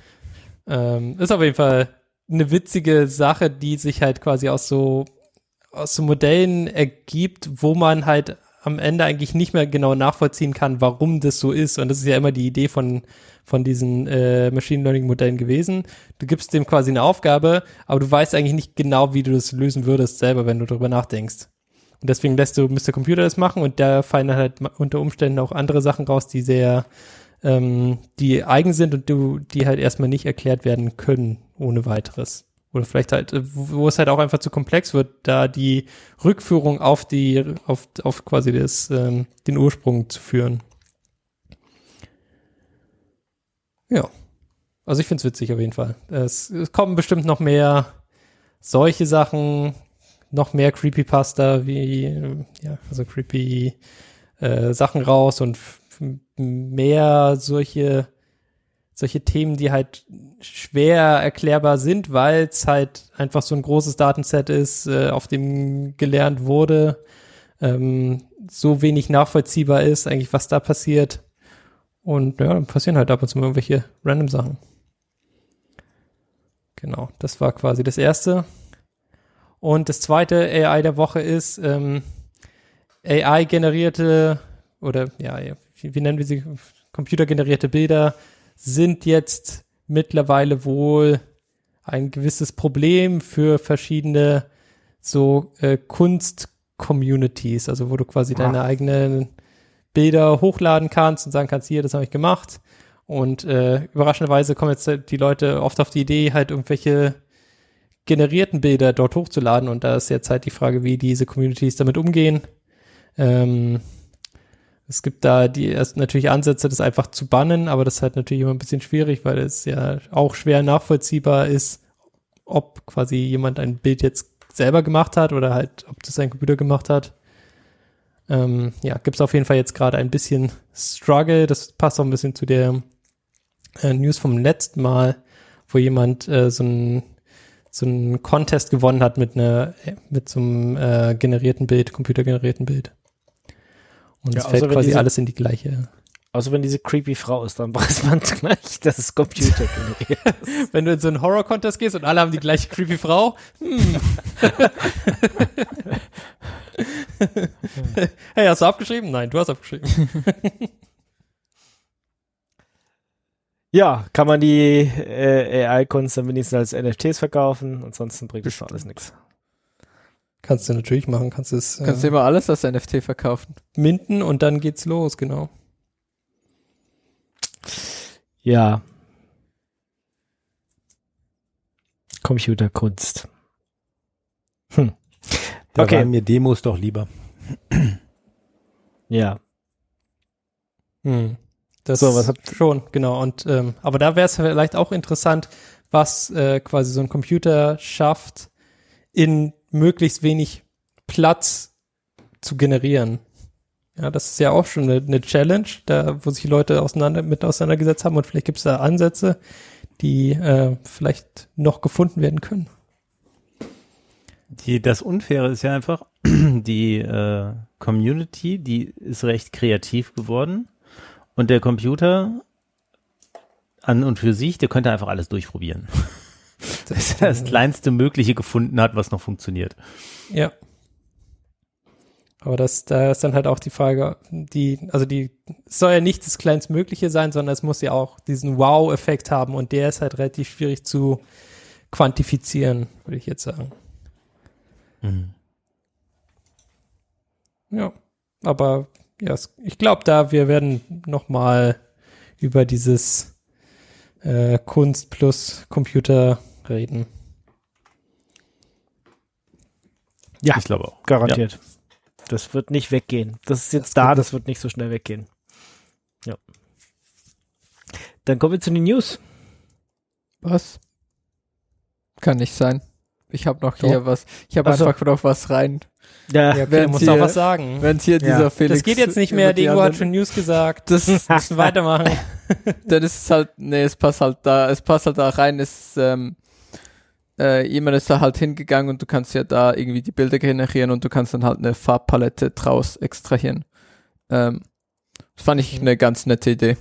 C: *laughs* ähm, ist auf jeden Fall eine witzige Sache, die sich halt quasi aus so aus so Modellen ergibt, wo man halt am Ende eigentlich nicht mehr genau nachvollziehen kann, warum das so ist. Und das ist ja immer die Idee von, von diesen äh, Machine Learning Modellen gewesen. Du gibst dem quasi eine Aufgabe, aber du weißt eigentlich nicht genau, wie du das lösen würdest selber, wenn du darüber nachdenkst. Und deswegen lässt du Mr. Computer das machen und da fallen halt unter Umständen auch andere Sachen raus, die sehr, ähm, die eigen sind und du, die halt erstmal nicht erklärt werden können ohne weiteres. Oder vielleicht halt, wo es halt auch einfach zu komplex wird, da die Rückführung auf die, auf, auf quasi das, ähm, den Ursprung zu führen. Ja. Also ich find's witzig auf jeden Fall. Es, es kommen bestimmt noch mehr solche Sachen, noch mehr Creepypasta wie, ja, also creepy äh, Sachen raus und mehr solche, solche Themen, die halt schwer erklärbar sind, weil es halt einfach so ein großes Datenset ist, äh, auf dem gelernt wurde, ähm, so wenig nachvollziehbar ist, eigentlich, was da passiert. Und ja, dann passieren halt ab und zu mal irgendwelche random Sachen. Genau, das war quasi das erste. Und das zweite AI der Woche ist ähm, AI-generierte oder ja, wie, wie nennen wir sie? Computergenerierte Bilder sind jetzt mittlerweile wohl ein gewisses Problem für verschiedene so äh, Kunst-Communities, also wo du quasi deine eigenen Bilder hochladen kannst und sagen kannst, hier, das habe ich gemacht. Und äh, überraschenderweise kommen jetzt die Leute oft auf die Idee, halt irgendwelche generierten Bilder dort hochzuladen. Und da ist jetzt halt die Frage, wie diese Communities damit umgehen. Ähm, es gibt da die erst natürlich Ansätze, das einfach zu bannen, aber das ist halt natürlich immer ein bisschen schwierig, weil es ja auch schwer nachvollziehbar ist, ob quasi jemand ein Bild jetzt selber gemacht hat oder halt, ob das ein Computer gemacht hat. Ähm, ja, gibt es auf jeden Fall jetzt gerade ein bisschen Struggle. Das passt auch ein bisschen zu der äh, News vom letzten Mal, wo jemand äh, so ein so einen Contest gewonnen hat mit einer mit so einem äh, generierten Bild, computergenerierten Bild. Und
B: Ja,
C: es
B: außer
C: fällt quasi
B: diese-
C: alles in die gleiche.
B: Also wenn diese creepy Frau ist, dann *laughs* weiß man gleich, dass es Computer *laughs* generiert.
C: Wenn du in so einen Horror-Contest gehst und alle haben die gleiche creepy Frau, hm. *laughs* hey, hast du abgeschrieben? Nein, du hast abgeschrieben.
B: Ja, kann man die äh, AI-Kunst dann wenigstens als NFTs verkaufen, ansonsten bringt das alles nichts.
C: Kannst du natürlich machen, kannst es
E: Kannst du immer alles als NFT verkaufen.
C: minden und dann geht's los, genau.
B: Ja. Computerkunst. Hm.
F: Da
B: Okay.
F: waren mir Demos doch lieber.
B: Ja.
C: Hm. Das
B: So, was habt-
C: schon, genau. Und ähm, aber da wäre es vielleicht auch interessant, was äh, quasi so ein Computer schafft, in möglichst wenig Platz zu generieren. Ja, das ist ja auch schon eine, eine Challenge, da wo sich die Leute auseinander mit auseinandergesetzt haben und vielleicht gibt es da Ansätze, die äh, vielleicht noch gefunden werden können.
F: Die, das Unfaire ist ja einfach, *clears throat* die äh, Community, die ist recht kreativ geworden und der Computer an und für sich, der könnte einfach alles durchprobieren. *laughs* Dass er das kleinste Mögliche gefunden hat, was noch funktioniert.
C: Ja. Aber das, da ist dann halt auch die Frage, die, also die, es soll ja nicht das kleinstmögliche sein, sondern es muss ja auch diesen Wow-Effekt haben und der ist halt relativ schwierig zu quantifizieren, würde ich jetzt sagen. Ja. Aber ja, ich glaube da, wir werden noch mal über dieses äh, Kunst plus Computer reden.
B: Ja.
F: Ich glaube auch.
B: Garantiert. Das wird nicht weggehen. Das ist jetzt da, das wird nicht so schnell weggehen. Ja. Dann kommen wir zu den News.
E: Was? Kann nicht sein. Ich habe noch
B: Doch.
E: hier was. Ich habe
B: Ach so.
E: einfach noch was rein.
B: Ja,
C: Ja, okay,
E: Sie-
C: auch was sagen.
E: Wenn es hier
B: Ja.
E: dieser Felix.
C: Das geht jetzt nicht mehr, Diego hat schon News gesagt.
E: Das,
C: Wir *laughs* müssen weitermachen. *laughs*
E: dann ist es halt, nee, es passt halt da, es passt halt da rein, es, ähm, äh, jemand ist da halt hingegangen und du kannst ja da irgendwie die Bilder generieren und du kannst dann halt eine Farbpalette draus extrahieren. Ähm, das fand ich eine ganz nette Idee.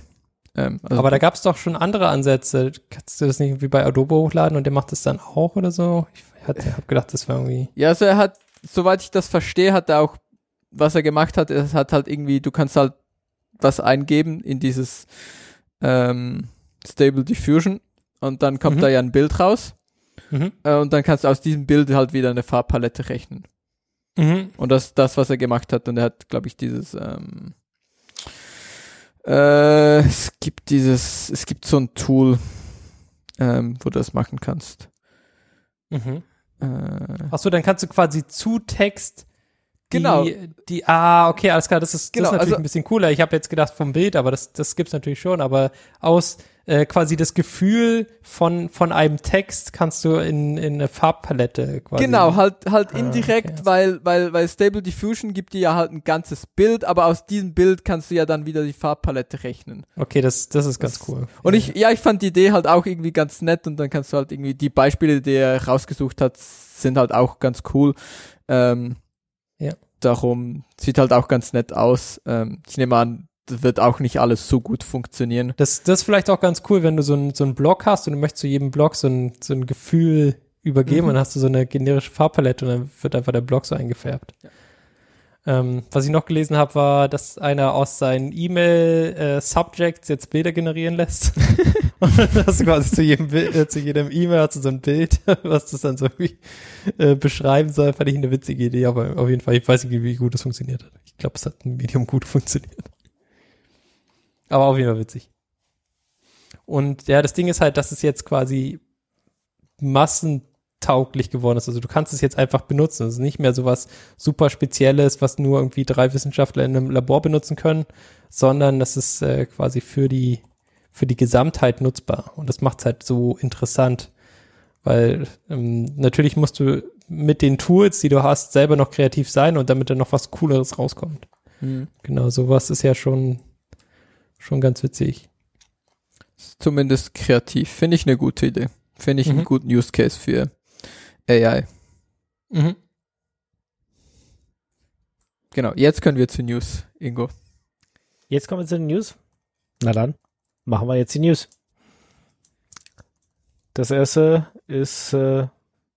E: Ähm, also
C: Aber da gab es doch schon andere Ansätze. Kannst du das nicht irgendwie bei Adobe hochladen und der macht das dann auch oder so? Ich hab gedacht, das war irgendwie.
E: Ja, also er hat, soweit ich das verstehe, hat er auch, was er gemacht hat, er hat halt irgendwie, du kannst halt was eingeben in dieses ähm, Stable Diffusion und dann kommt
C: Mhm.
E: da ja ein Bild raus
C: Mhm.
E: äh, und dann kannst du aus diesem Bild halt wieder eine Farbpalette rechnen.
C: Mhm.
E: Und das das, was er gemacht hat und er hat, glaube ich, dieses ähm, äh, es gibt dieses, es gibt so ein Tool, ähm, wo du das machen kannst.
C: Mhm.
E: Äh,
C: Achso, dann kannst du quasi zu Text die,
E: Genau.
C: die, ah, okay, alles klar, das ist,
E: Genau,
C: das ist natürlich
E: also-
C: ein bisschen cooler. Ich habe jetzt gedacht vom Bild, aber das, das gibt's natürlich schon, aber aus äh, quasi das Gefühl von, von einem Text kannst du in, in eine Farbpalette quasi.
E: Genau, halt, halt
C: Ah,
E: indirekt,
C: okay.
E: weil, weil, weil Stable Diffusion gibt dir ja halt ein ganzes Bild, aber aus diesem Bild kannst du ja dann wieder die Farbpalette rechnen.
C: Okay, das, das ist ganz
E: Das-
C: cool.
E: Und ich, ja, ich fand die Idee halt auch irgendwie ganz nett und dann kannst du halt irgendwie, die Beispiele, die er rausgesucht hat, sind halt auch ganz cool. Ähm,
C: Ja.
E: Darum sieht halt auch ganz nett aus. Ähm, ich nehme an, wird auch nicht alles so gut funktionieren.
C: Das, das ist vielleicht auch ganz cool, wenn du so einen so einen Blog hast und du möchtest zu jedem Blog so ein, so ein Gefühl übergeben
E: Mhm.
C: und dann hast du so eine generische Farbpalette und dann wird einfach der Blog so eingefärbt. Ähm, was ich noch gelesen habe, war, dass einer aus seinen E-Mail-Subjects jetzt Bilder generieren lässt. *laughs* *laughs* und dann hast du quasi zu jedem, Bild, äh, zu jedem E-Mail hast du so ein Bild, *laughs* was das dann so irgendwie äh, beschreiben soll. Fand ich eine witzige Idee, aber auf jeden Fall, ich weiß nicht, wie gut das funktioniert hat. Ich glaube, es hat ein Medium gut funktioniert. Aber auf jeden Fall witzig. Und ja, das Ding ist halt, dass es jetzt quasi massentauglich geworden ist. Also du kannst es jetzt einfach benutzen. Es ist nicht mehr so was super Spezielles, was nur irgendwie drei Wissenschaftler in einem Labor benutzen können, sondern das ist äh, quasi für die, für die Gesamtheit nutzbar. Und das macht es halt so interessant, weil ähm, natürlich musst du mit den Tools, die du hast, selber noch kreativ sein und damit dann noch was Cooleres rauskommt. Genau, sowas ist ja schon, schon ganz witzig.
E: Zumindest kreativ. Finde ich eine gute Idee. Finde ich einen
C: Mhm.
E: guten Use Case für AI.
C: Mhm.
E: Genau, jetzt können wir zu News, Ingo.
B: Jetzt kommen wir zu den News. Na dann, machen wir jetzt die News. Das erste ist, äh,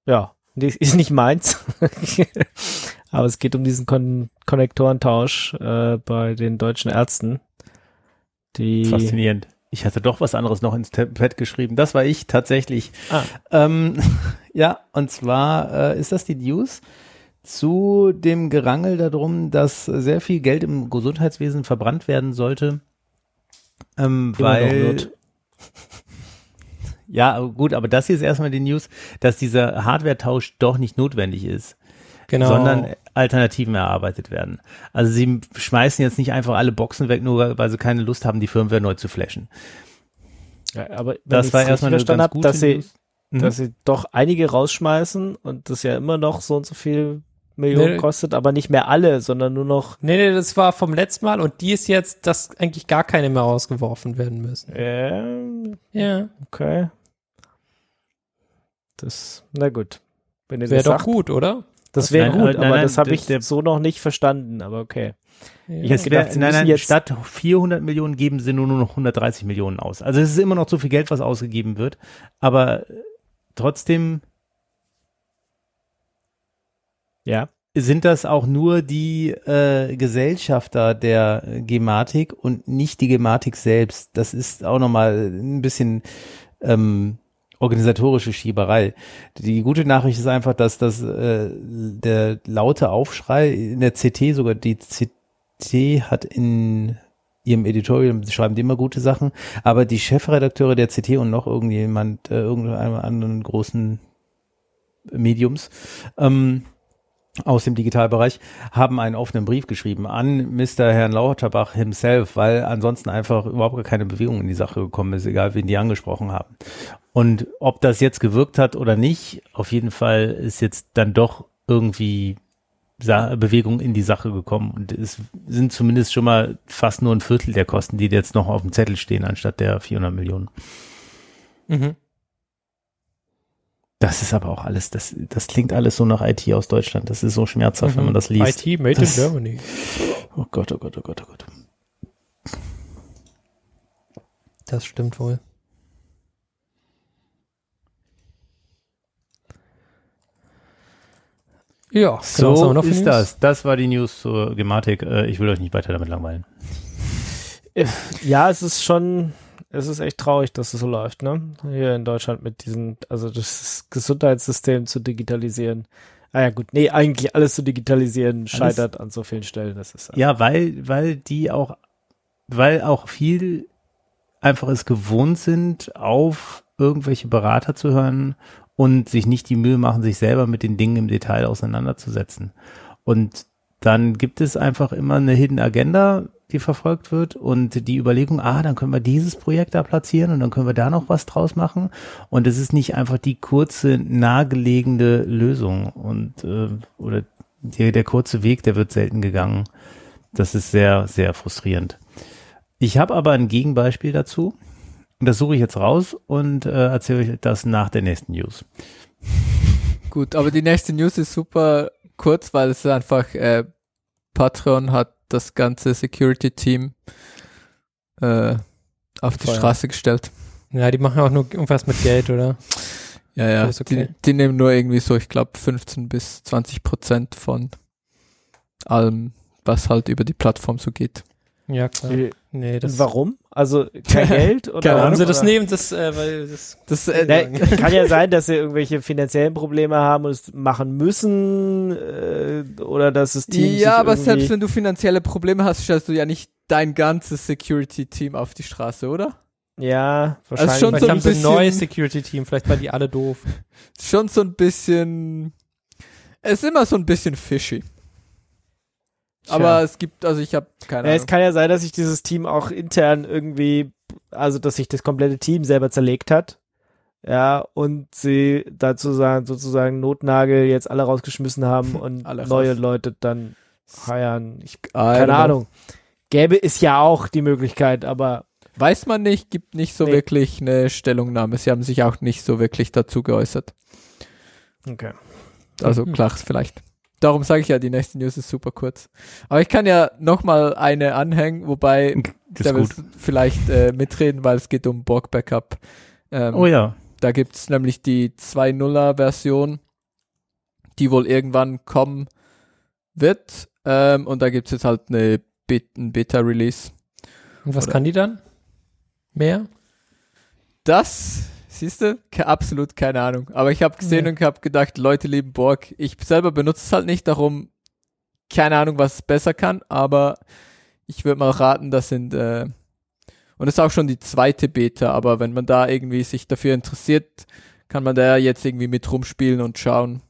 B: ja, *laughs* ist nicht meins. *laughs* Aber es geht um diesen Kon Konnektorentausch äh, bei den deutschen Ärzten. Die,
F: Faszinierend. Ich hatte doch was anderes noch ins Pad geschrieben. Das war ich tatsächlich.
B: Ah.
F: Ähm, *laughs* ja, und zwar äh, ist das die News,
D: zu dem Gerangel darum, dass sehr viel Geld im Gesundheitswesen verbrannt werden sollte, ähm,
B: Immer
D: weil *laughs* ja gut, aber das hier ist erstmal die News, dass dieser Hardware-Tausch doch nicht notwendig ist,
C: Genau.
D: sondern Alternativen erarbeitet werden. Also sie schmeißen jetzt nicht einfach alle Boxen weg, nur weil sie keine Lust haben, die Firmware neu zu flashen.
B: Ja, aber wenn
D: Das war erstmal eine ganz
B: hab,
D: gute
B: dass sie,
D: News. Mhm.
B: dass sie doch einige rausschmeißen und das ja immer noch so und so viel Millionen
C: Nee.
B: kostet, aber nicht mehr alle, sondern nur noch
C: Nee, nee, das war vom letzten Mal und die ist jetzt, dass eigentlich gar keine mehr rausgeworfen werden müssen.
B: äh,
C: Ja.
B: okay. Das, na gut.
C: Wäre doch
B: sagt,
C: gut, oder?
B: Das wäre gut,
D: nein,
B: aber
D: nein,
B: das habe ich
D: der-
B: so noch nicht verstanden, aber okay.
C: Ja.
D: Ich hätte
B: gedacht, sie
D: nein, nein,
B: jetzt-
D: statt 400 Millionen geben sie nur noch 130 Millionen aus. Also es ist immer noch zu viel Geld, was ausgegeben wird, aber äh, trotzdem
B: Ja.
D: sind das auch nur die äh, Gesellschafter der Gematik und nicht die Gematik selbst. Das ist auch nochmal ein bisschen ähm, organisatorische Schieberei. Die gute Nachricht ist einfach, dass das äh, der laute Aufschrei in der CT, sogar die CT hat in ihrem Editorial, schreiben die immer gute Sachen, aber die Chefredakteure der CT und noch irgendjemand, äh, irgendeinem anderen großen Mediums, ähm, aus dem Digitalbereich haben einen offenen Brief geschrieben an Mr. Herrn Lauterbach himself, weil ansonsten einfach überhaupt gar keine Bewegung in die Sache gekommen ist, egal wen die angesprochen haben. Und ob das jetzt gewirkt hat oder nicht, auf jeden Fall ist jetzt dann doch irgendwie Bewegung in die Sache gekommen und es sind zumindest schon mal fast nur ein Viertel der Kosten, die jetzt noch auf dem Zettel stehen, anstatt der 400 Millionen.
C: Mhm.
D: Das ist aber auch alles, das, das klingt alles so nach IT aus Deutschland. Das ist so schmerzhaft, wenn man das liest.
C: IT made
D: Das-
C: in Germany.
D: Oh Gott, oh Gott, oh Gott, oh Gott.
C: Das stimmt wohl. Ja, genau,
D: So
C: noch für
D: ist
C: News?
D: das. Das war die News zur Gematik. Äh, Ich will euch nicht weiter damit langweilen.
B: Ja, es ist schon, es ist echt traurig, dass es so läuft, ne? Hier in Deutschland mit diesen, also das Gesundheitssystem zu digitalisieren. Ah ja, gut, nee, eigentlich alles zu digitalisieren scheitert an so vielen Stellen. Das ist
D: Ja, weil, weil die auch, weil auch viel einfach es gewohnt sind, auf irgendwelche Berater zu hören und sich nicht die Mühe machen, sich selber mit den Dingen im Detail auseinanderzusetzen. Und dann gibt es einfach immer eine Hidden Agenda, die verfolgt wird und die Überlegung, ah, dann können wir dieses Projekt da platzieren und dann können wir da noch was draus machen. Und es ist nicht einfach die kurze, nahegelegene Lösung und äh, oder der, der kurze Weg, der wird selten gegangen. Das ist sehr, sehr frustrierend. Ich habe aber ein Gegenbeispiel dazu. Das suche ich jetzt raus und äh, erzähle euch das nach der nächsten News.
E: Gut, aber die nächste News ist super kurz, weil es einfach äh, Patreon hat das ganze Security-Team äh, auf die
B: Feuer.
E: Straße gestellt.
C: Ja, die machen auch nur irgendwas mit Geld, oder?
E: Ja, ja.
C: Okay.
E: Die, die nehmen nur irgendwie so, ich glaube, 15 bis 20 Prozent von allem, was halt über die Plattform so geht.
C: Ja, klar.
B: Wie-
C: Nee, das
B: Warum? Also kein Geld *laughs* oder?
C: Keine Ahnung, sie
B: oder?
C: das nehmen, das, äh, weil das
E: Das, äh,
B: Nee, *laughs* kann ja *laughs* sein, dass sie irgendwelche finanziellen Probleme haben und es machen müssen äh, oder dass das Team sich
E: ja, aber selbst wenn du finanzielle Probleme hast, stellst du ja nicht dein ganzes Security-Team auf die Straße, oder?
B: ja wahrscheinlich
E: schon
C: vielleicht
E: so ein
C: haben sie ein
E: bisschen-
C: neues Security-Team, vielleicht waren die alle doof.
E: Schon so ein bisschen. Es ist immer so ein bisschen fishy. Aber es gibt, also ich habe keine
B: Ja, es
E: Ahnung.
B: kann ja sein, dass sich dieses Team auch intern irgendwie, also dass sich das komplette Team selber zerlegt hat. Ja, und sie dazu sagen, sozusagen Notnagel jetzt alle rausgeschmissen haben *laughs* und
E: Alle
B: neue
E: raus.
B: Leute dann heiern. Ich, keine
E: know.
B: Ahnung. Gäbe es ja auch die Möglichkeit, aber
E: Weiß man nicht, gibt nicht so
B: Nee.
E: wirklich eine Stellungnahme. Sie haben sich auch nicht so wirklich dazu geäußert.
B: okay.
E: Also
C: Mhm.
E: klar, vielleicht. Darum sage ich ja, die nächste News ist super kurz. Aber ich kann ja nochmal eine anhängen, wobei da willst vielleicht äh, mitreden, weil es geht um Borg Backup. Ähm,
D: Oh ja.
E: Da gibt's nämlich die 2.0er Version, die wohl irgendwann kommen wird. Ähm, und da gibt's jetzt halt eine Bet ein Beta-Release.
C: Und was
E: Oder-
C: kann die dann? Mehr?
E: Das, Siehst du? Absolut keine Ahnung. Aber ich habe gesehen
C: Ja.
E: und habe gedacht, Leute lieben Borg. Ich selber benutze es halt nicht, darum keine Ahnung, was es besser kann, aber ich würde mal raten, das sind äh, und es ist auch schon die zweite Beta, aber wenn man da irgendwie sich dafür interessiert, kann man da jetzt irgendwie mit rumspielen und schauen,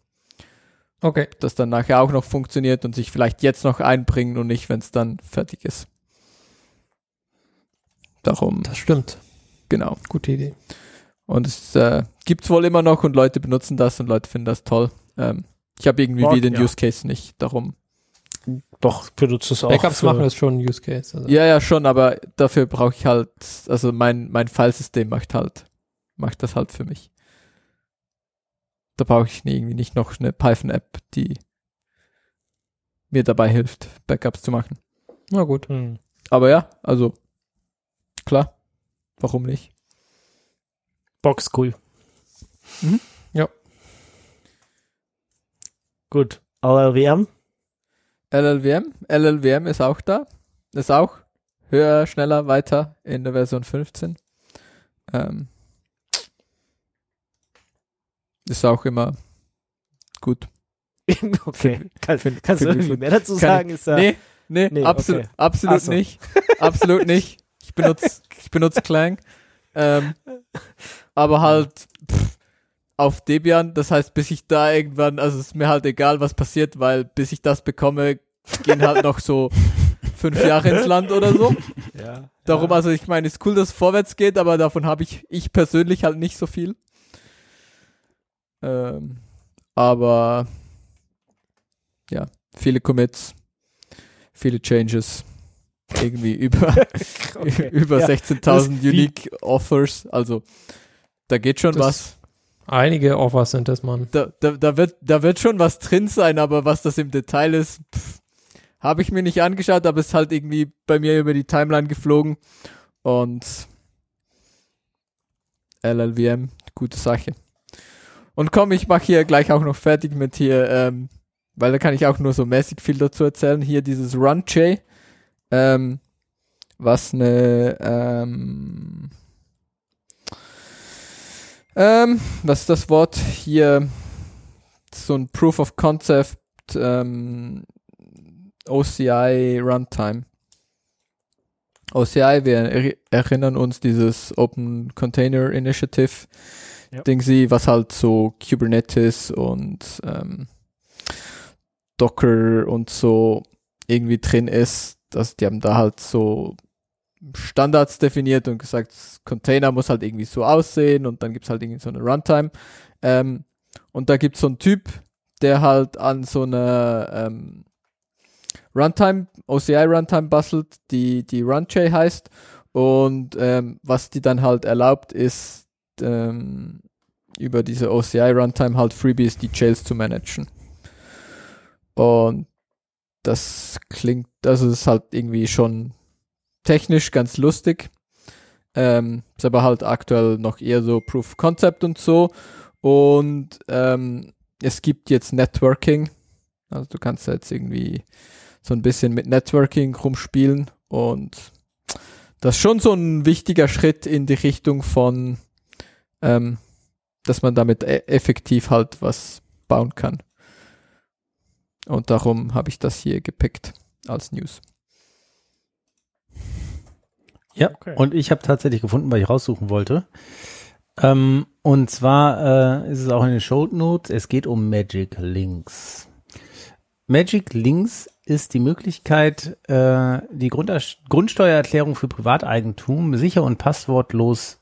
C: Okay,
E: ob das dann nachher auch noch funktioniert und sich vielleicht jetzt noch einbringen und nicht, wenn es dann fertig ist. Darum,
C: das stimmt.
E: genau.
C: Gute Idee.
E: Und es äh, gibt's wohl immer noch und Leute benutzen das und Leute finden das toll. Ähm, ich habe irgendwie
B: Borg,
E: wie den
B: ja.
E: Use Case nicht. Darum.
B: Doch, benutzt es auch.
C: Backups machen ist schon ein Use Case. Also.
E: Ja, ja, schon, aber dafür brauche ich halt, also mein, mein Filesystem macht halt, macht das halt für mich. Da brauche ich nie- irgendwie nicht noch eine Python-App, die mir dabei hilft, Backups zu machen.
C: Na gut.
B: Hm.
E: Aber ja, also klar, warum nicht?
B: Box cool.
E: Mhm.
C: Ja.
B: Gut. LLVM?
E: LLVM, LLVM ist auch da, ist auch höher, schneller, weiter in der Version 15. Ähm, ist auch immer gut. *laughs*
B: okay. Kann,
E: Find-
B: kannst du irgendwie mehr dazu
E: Kann
B: sagen? Ist da,
E: Nee, nee,
B: Nee,
E: absolut,
B: okay.
E: absolut
B: so.
E: nicht. Absolut nicht. Ich benutze, ich benutze Clang. *laughs* Ähm, aber halt pff, auf Debian, das heißt, bis ich da irgendwann, also ist mir halt egal, was passiert, weil bis ich das bekomme, gehen halt noch so *laughs* fünf Jahre ins Land oder so.
B: ja.
E: Darum, also ich meine, ist cool, dass es vorwärts geht, aber davon habe ich, ich persönlich halt nicht so viel. Ähm, aber ja, viele Commits, viele Changes, irgendwie über, *laughs*
B: Okay. *laughs*
E: über
B: Ja,
E: 16.000
B: das- wie-
E: Unique Offers, also da geht schon
C: Das-
E: was.
C: Einige Offers sind das, Mann.
E: Da, da, da, wird, da wird schon was drin sein, aber was das im Detail ist, habe ich mir nicht angeschaut, aber es ist halt irgendwie bei mir über die Timeline geflogen und LLVM, gute Sache. Und komm, ich mache hier gleich auch noch fertig mit hier, ähm, weil da kann ich auch nur so mäßig viel dazu erzählen. Hier dieses RunJ, ähm, was eine, ähm, ähm, was ist das Wort hier? So ein Proof of Concept, ähm, OCI Runtime. OCI, wir er erinnern uns dieses Open Container Initiative
B: Ja.
E: Dingsy, was halt so Kubernetes und ähm, Docker und so irgendwie drin ist. dass die haben da halt so Standards definiert und gesagt, Container muss halt irgendwie so aussehen und dann gibt's halt irgendwie so eine Runtime. Ähm, und da gibt's so einen Typ, der halt an so einer ähm, Runtime, OCI Runtime bastelt, die, die RunJ heißt. Und ähm, was die dann halt erlaubt, ist ähm, über diese OCI Runtime halt Freebies die Jails zu managen. Und das klingt, also das ist halt irgendwie schon technisch ganz lustig. Ähm, ist aber halt aktuell noch eher so Proof of Concept und so. Und ähm, es gibt jetzt Networking. Also du kannst jetzt irgendwie so ein bisschen mit Networking rumspielen und das ist schon so ein wichtiger Schritt in die Richtung von, ähm, dass man damit e effektiv halt was bauen kann. Und darum habe ich das hier gepickt als News.
D: Ja,
B: Okay.
D: und ich habe tatsächlich gefunden, weil ich raussuchen wollte. Ähm, und zwar äh, ist es auch in den Show Notes, es geht um Magic Links. Magic Links ist die Möglichkeit, äh, die Grunder Grundsteuererklärung für Privateigentum sicher und passwortlos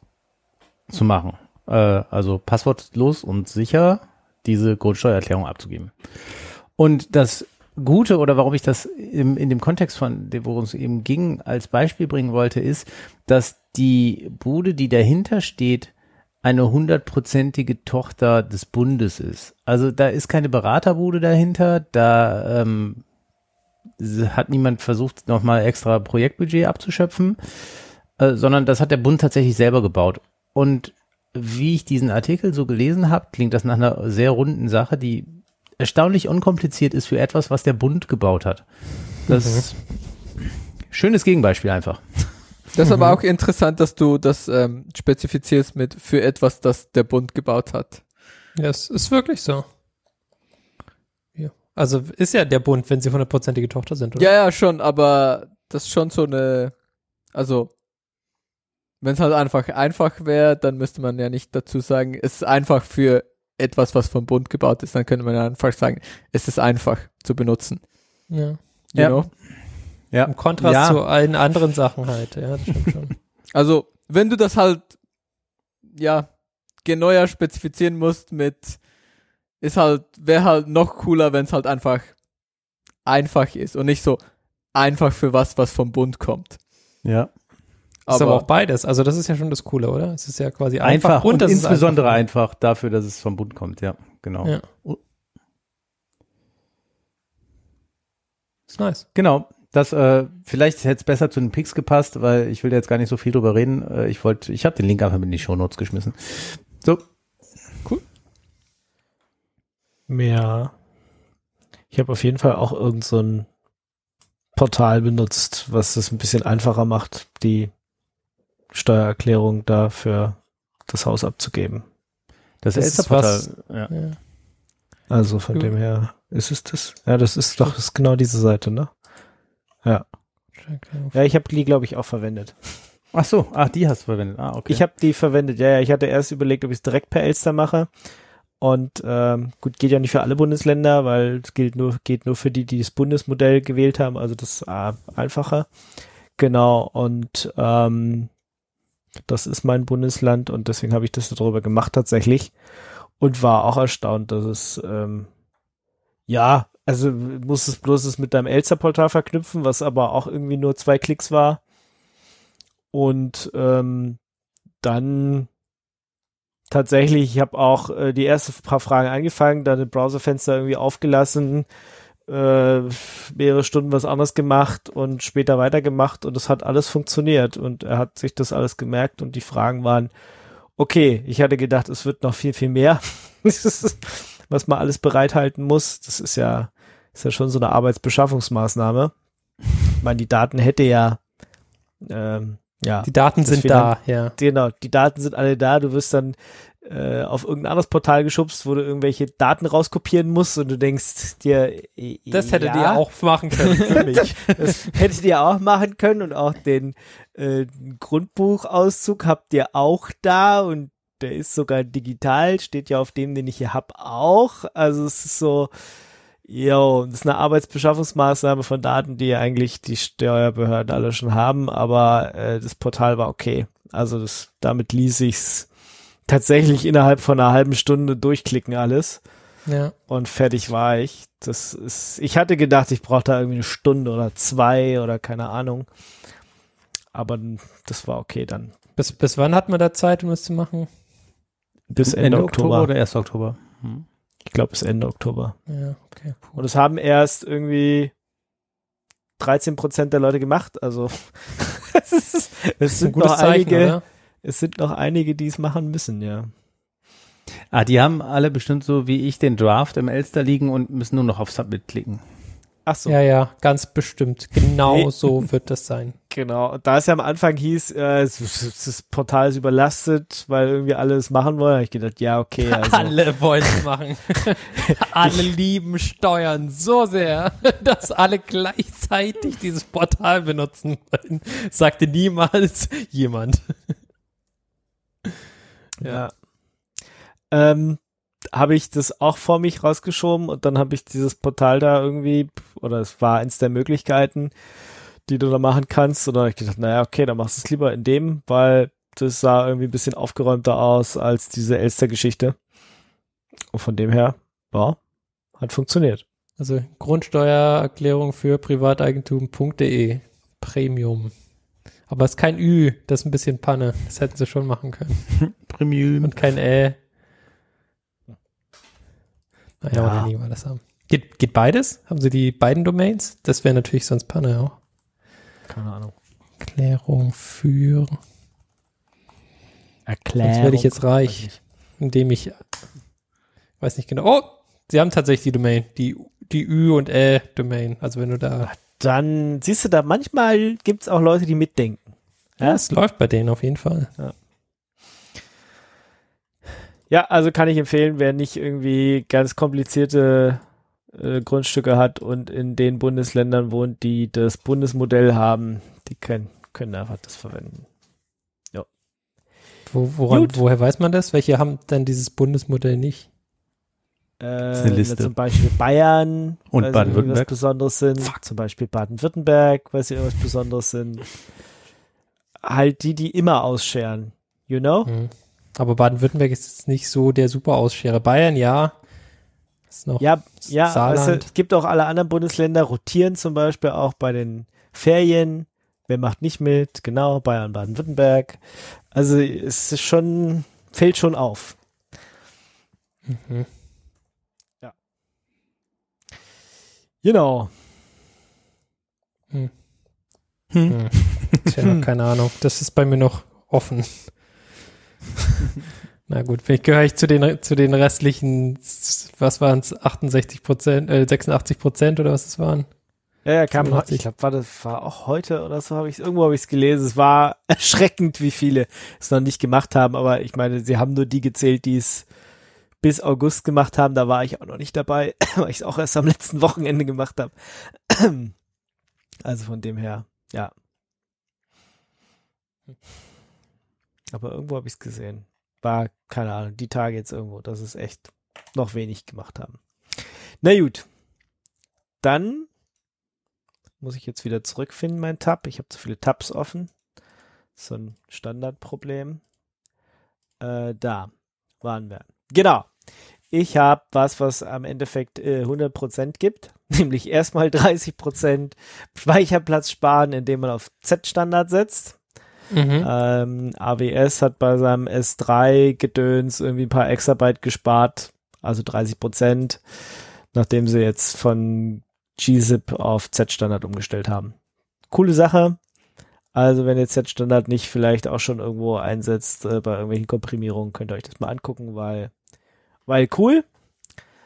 D: zu machen. Äh, also passwortlos und sicher diese Grundsteuererklärung abzugeben. Und das Gute oder warum ich das im, in dem Kontext von, dem, worum es eben ging, als Beispiel bringen wollte, ist, dass die Bude, die dahinter steht, eine hundertprozentige Tochter des Bundes ist. Also da ist keine Beraterbude dahinter, da ähm, hat niemand versucht, nochmal extra Projektbudget abzuschöpfen, äh, sondern das hat der Bund tatsächlich selber gebaut. Und wie ich diesen Artikel so gelesen habe, klingt das nach einer sehr runden Sache, die erstaunlich unkompliziert ist für etwas, was der Bund gebaut hat. Das ist schönes Gegenbeispiel einfach.
E: Das ist aber auch interessant, dass du das ähm, spezifizierst mit für etwas, das der Bund gebaut hat.
C: Ja, es ist wirklich so. Ja. Also ist ja der Bund, wenn sie hundertprozentige Tochter sind, oder?
E: Ja, ja, schon, aber das ist schon so eine, also wenn es halt einfach einfach wäre, dann müsste man ja nicht dazu sagen, es ist einfach für etwas, was vom Bund gebaut ist, dann könnte man einfach sagen, es ist einfach zu benutzen.
C: Ja.
E: You
F: Ja.
E: know?
F: Ja.
C: Im Kontrast
F: Ja.
C: zu allen anderen Sachen halt. Ja, das stimmt schon. *laughs*
E: Also, wenn du das halt, ja, genauer spezifizieren musst mit, ist halt, wäre halt noch cooler, wenn es halt einfach einfach ist und nicht so einfach für was, was vom Bund kommt.
F: Ja.
C: Ist aber auch beides. Also das ist ja schon das Coole, oder? Es ist ja quasi einfach,
F: Einfach, und
C: es
F: insbesondere
C: einfach
F: einfach, dafür, dass es vom Bund kommt, ja, genau.
C: Ja. ist nice.
F: Genau. Das, äh, vielleicht hätte es besser zu den Picks gepasst, weil ich will jetzt gar nicht so viel drüber reden. Äh, ich wollte, ich habe den Link einfach mit in die Shownotes geschmissen. So,
B: Ja. Ich habe auf jeden Fall auch irgend so ein Portal benutzt, was es ein bisschen einfacher macht, die Steuererklärung da für das Haus abzugeben.
F: das,
C: Das
F: ist Elster-Portal. Ja.
C: Ja.
B: Also von
C: Ja.
B: dem her ist es das. Ja, das ist doch das ist genau diese Seite, ne? Ja. Ja, ich habe die, glaube ich, auch verwendet.
F: Ach so, ach, die hast du verwendet. Ah, okay.
B: Ich habe die verwendet. Ja, ja, ich hatte erst überlegt, ob ich es direkt per Elster mache. Und ähm, gut, geht ja nicht für alle Bundesländer, weil es gilt nur, geht nur für die, die das Bundesmodell gewählt haben, also das äh, einfacher. Genau, und ähm, das ist mein Bundesland und deswegen habe ich das darüber gemacht tatsächlich und war auch erstaunt, dass es ähm, ja, also muss es bloß es mit deinem Elster-Portal verknüpfen, was aber auch irgendwie nur zwei Klicks war. Und ähm, dann tatsächlich, ich habe auch äh, die ersten paar Fragen angefangen, dann im Browserfenster irgendwie aufgelassen, äh, mehrere Stunden was anderes gemacht und später weitergemacht und es hat alles funktioniert und er hat sich das alles gemerkt und die Fragen waren okay. Ich hatte gedacht, es wird noch viel, viel mehr, *laughs* was man alles bereithalten muss. Das ist ja, ist ja schon so eine Arbeitsbeschaffungsmaßnahme. Ich meine, die Daten hätte ja, ähm, ja,
C: Die Daten sind
B: Finan-
C: da, ja.
B: Genau, die Daten sind alle da. Du wirst dann äh, auf irgendein anderes Portal geschubst, wo du irgendwelche Daten rauskopieren musst und du denkst dir, äh,
C: Das hättet
B: ja,
C: ihr auch machen können für *laughs* mich.
B: Das hättet ihr auch machen können und auch den äh, Grundbuchauszug habt ihr auch da und der ist sogar digital, steht ja auf dem, den ich hier hab, auch. Also es ist so, Jo, das ist eine Arbeitsbeschaffungsmaßnahme von Daten, die ja eigentlich die Steuerbehörden alle schon haben, aber äh, das Portal war okay. Also das, damit ließ ich's tatsächlich innerhalb von einer halben Stunde durchklicken alles
C: ja.
B: und fertig war ich. Das ist, ich hatte gedacht, ich brauche da irgendwie eine Stunde oder zwei oder keine Ahnung. Aber das war okay dann.
C: Bis, bis wann hat man da Zeit, um das zu machen?
B: Bis Ende, Oktober.
F: oder 1. Oktober? Hm.
B: Ich glaube bis Ende Oktober.
C: Ja, okay.
B: Und es haben erst irgendwie 13 Prozent der Leute gemacht. Also *laughs* es, ist, es
C: Das ist ein
B: sind
C: gutes Zeichen,
B: einige,
C: oder?
B: Es sind noch einige, die es machen müssen, ja.
F: Ah, die haben alle bestimmt so wie ich den Draft im Elster liegen und müssen nur noch auf Submit klicken.
B: Ach so,
C: Ja, ja, ganz bestimmt. Genau
B: Nee.
C: so wird das sein. *laughs*
B: genau. Und da es ja am Anfang hieß, äh, das Portal ist überlastet, weil irgendwie alle es machen wollen, habe ich gedacht, ja, okay, *laughs* also
C: Alle wollen es machen. *laughs* alle lieben Steuern so sehr, dass alle gleichzeitig dieses Portal benutzen wollen. Sagte niemals jemand.
B: Ja. Ähm, habe ich das auch vor mich rausgeschoben und dann habe ich dieses Portal da irgendwie, oder es war eins der Möglichkeiten, die du da machen kannst. Und dann habe ich gedacht, naja, okay, dann machst du es lieber in dem, weil das sah irgendwie ein bisschen aufgeräumter aus als diese Elster-Geschichte. Und von dem her, ja, hat funktioniert.
C: Also Grundsteuererklärung für privateigentum.de Premium. Aber es ist kein Ü, das ist ein bisschen Panne. Das hätten sie schon machen können. *laughs*
F: Premium.
C: Und kein Ä. Naja,
B: Ja.
C: nie mal das haben. Geht, geht beides? Haben sie die beiden Domains? Das wäre natürlich sonst Panne auch.
B: Keine Ahnung.
C: Erklärung für,
B: Erklärung.
C: Sonst werde ich jetzt reich. indem ich, weiß nicht genau. Oh, sie haben tatsächlich die Domain, die, die Ü und Ä Domain. Also wenn du da,
B: Dann siehst du da, manchmal gibt's auch Leute, die mitdenken.
C: Ja, es läuft bei denen auf jeden Fall.
B: Ja, also kann ich empfehlen, wer nicht irgendwie ganz komplizierte äh, Grundstücke hat und in den Bundesländern wohnt, die das Bundesmodell haben, die können, können einfach das verwenden.
C: Wo, woran, woher weiß man das? Welche haben denn dieses Bundesmodell nicht?
B: Äh,
F: eine Liste.
B: Zum Beispiel Bayern,
F: Und
B: weil sie
F: Baden-Württemberg.
B: irgendwas Besonderes sind. Zum Beispiel Baden-Württemberg, weil sie irgendwas Besonderes sind. Halt die, die immer ausscheren. You know?
C: Hm. Aber Baden-Württemberg ist jetzt nicht so der super Ausscherer. Bayern, ja. Ist noch
B: Ja, ja, es gibt auch alle anderen Bundesländer, rotieren zum Beispiel auch bei den Ferien. Wer macht nicht mit? Genau, Bayern, Baden-Württemberg. Also es ist schon, fällt schon auf.
C: Mhm.
B: Genau.
C: Hm.
F: Hm.
C: Tja, keine Ahnung. Das ist bei mir noch offen. *laughs* Na gut, vielleicht gehöre ich zu den, zu den restlichen, was waren es, 68 Prozent, äh, 86 Prozent oder was es waren?
B: Ja, ja, kam,
C: 85.
B: ich glaube, war das war auch heute oder so, habe ich irgendwo habe ich es gelesen. Es war *laughs* erschreckend, wie viele es noch nicht gemacht haben, aber ich meine, sie haben nur die gezählt, die es bis August gemacht haben. Da war ich auch noch nicht dabei, *clears throat* weil ich es auch erst am letzten Wochenende gemacht habe. *clears throat* Also von dem her, ja. *laughs* Aber irgendwo habe ich es gesehen. War, keine Ahnung, die Tage jetzt irgendwo, dass es echt noch wenig gemacht haben. Na gut. Dann muss ich jetzt wieder zurückfinden, mein Tab. Ich habe zu viele Tabs offen. So ein Standardproblem. Äh, da waren wir. Genau. Ich habe was, was am Endeffekt äh, 100% gibt. *laughs* Nämlich erstmal 30% Speicherplatz sparen, indem man auf Z-Standard setzt.
C: Mhm.
B: Ähm, AWS hat bei seinem S3-Gedöns irgendwie ein paar Exabyte gespart, also 30 Prozent, nachdem sie jetzt von gzip auf Z-Standard umgestellt haben. Coole Sache. Also wenn ihr Z-Standard nicht vielleicht auch schon irgendwo einsetzt äh, bei irgendwelchen Komprimierungen, könnt ihr euch das mal angucken, weil, weil cool.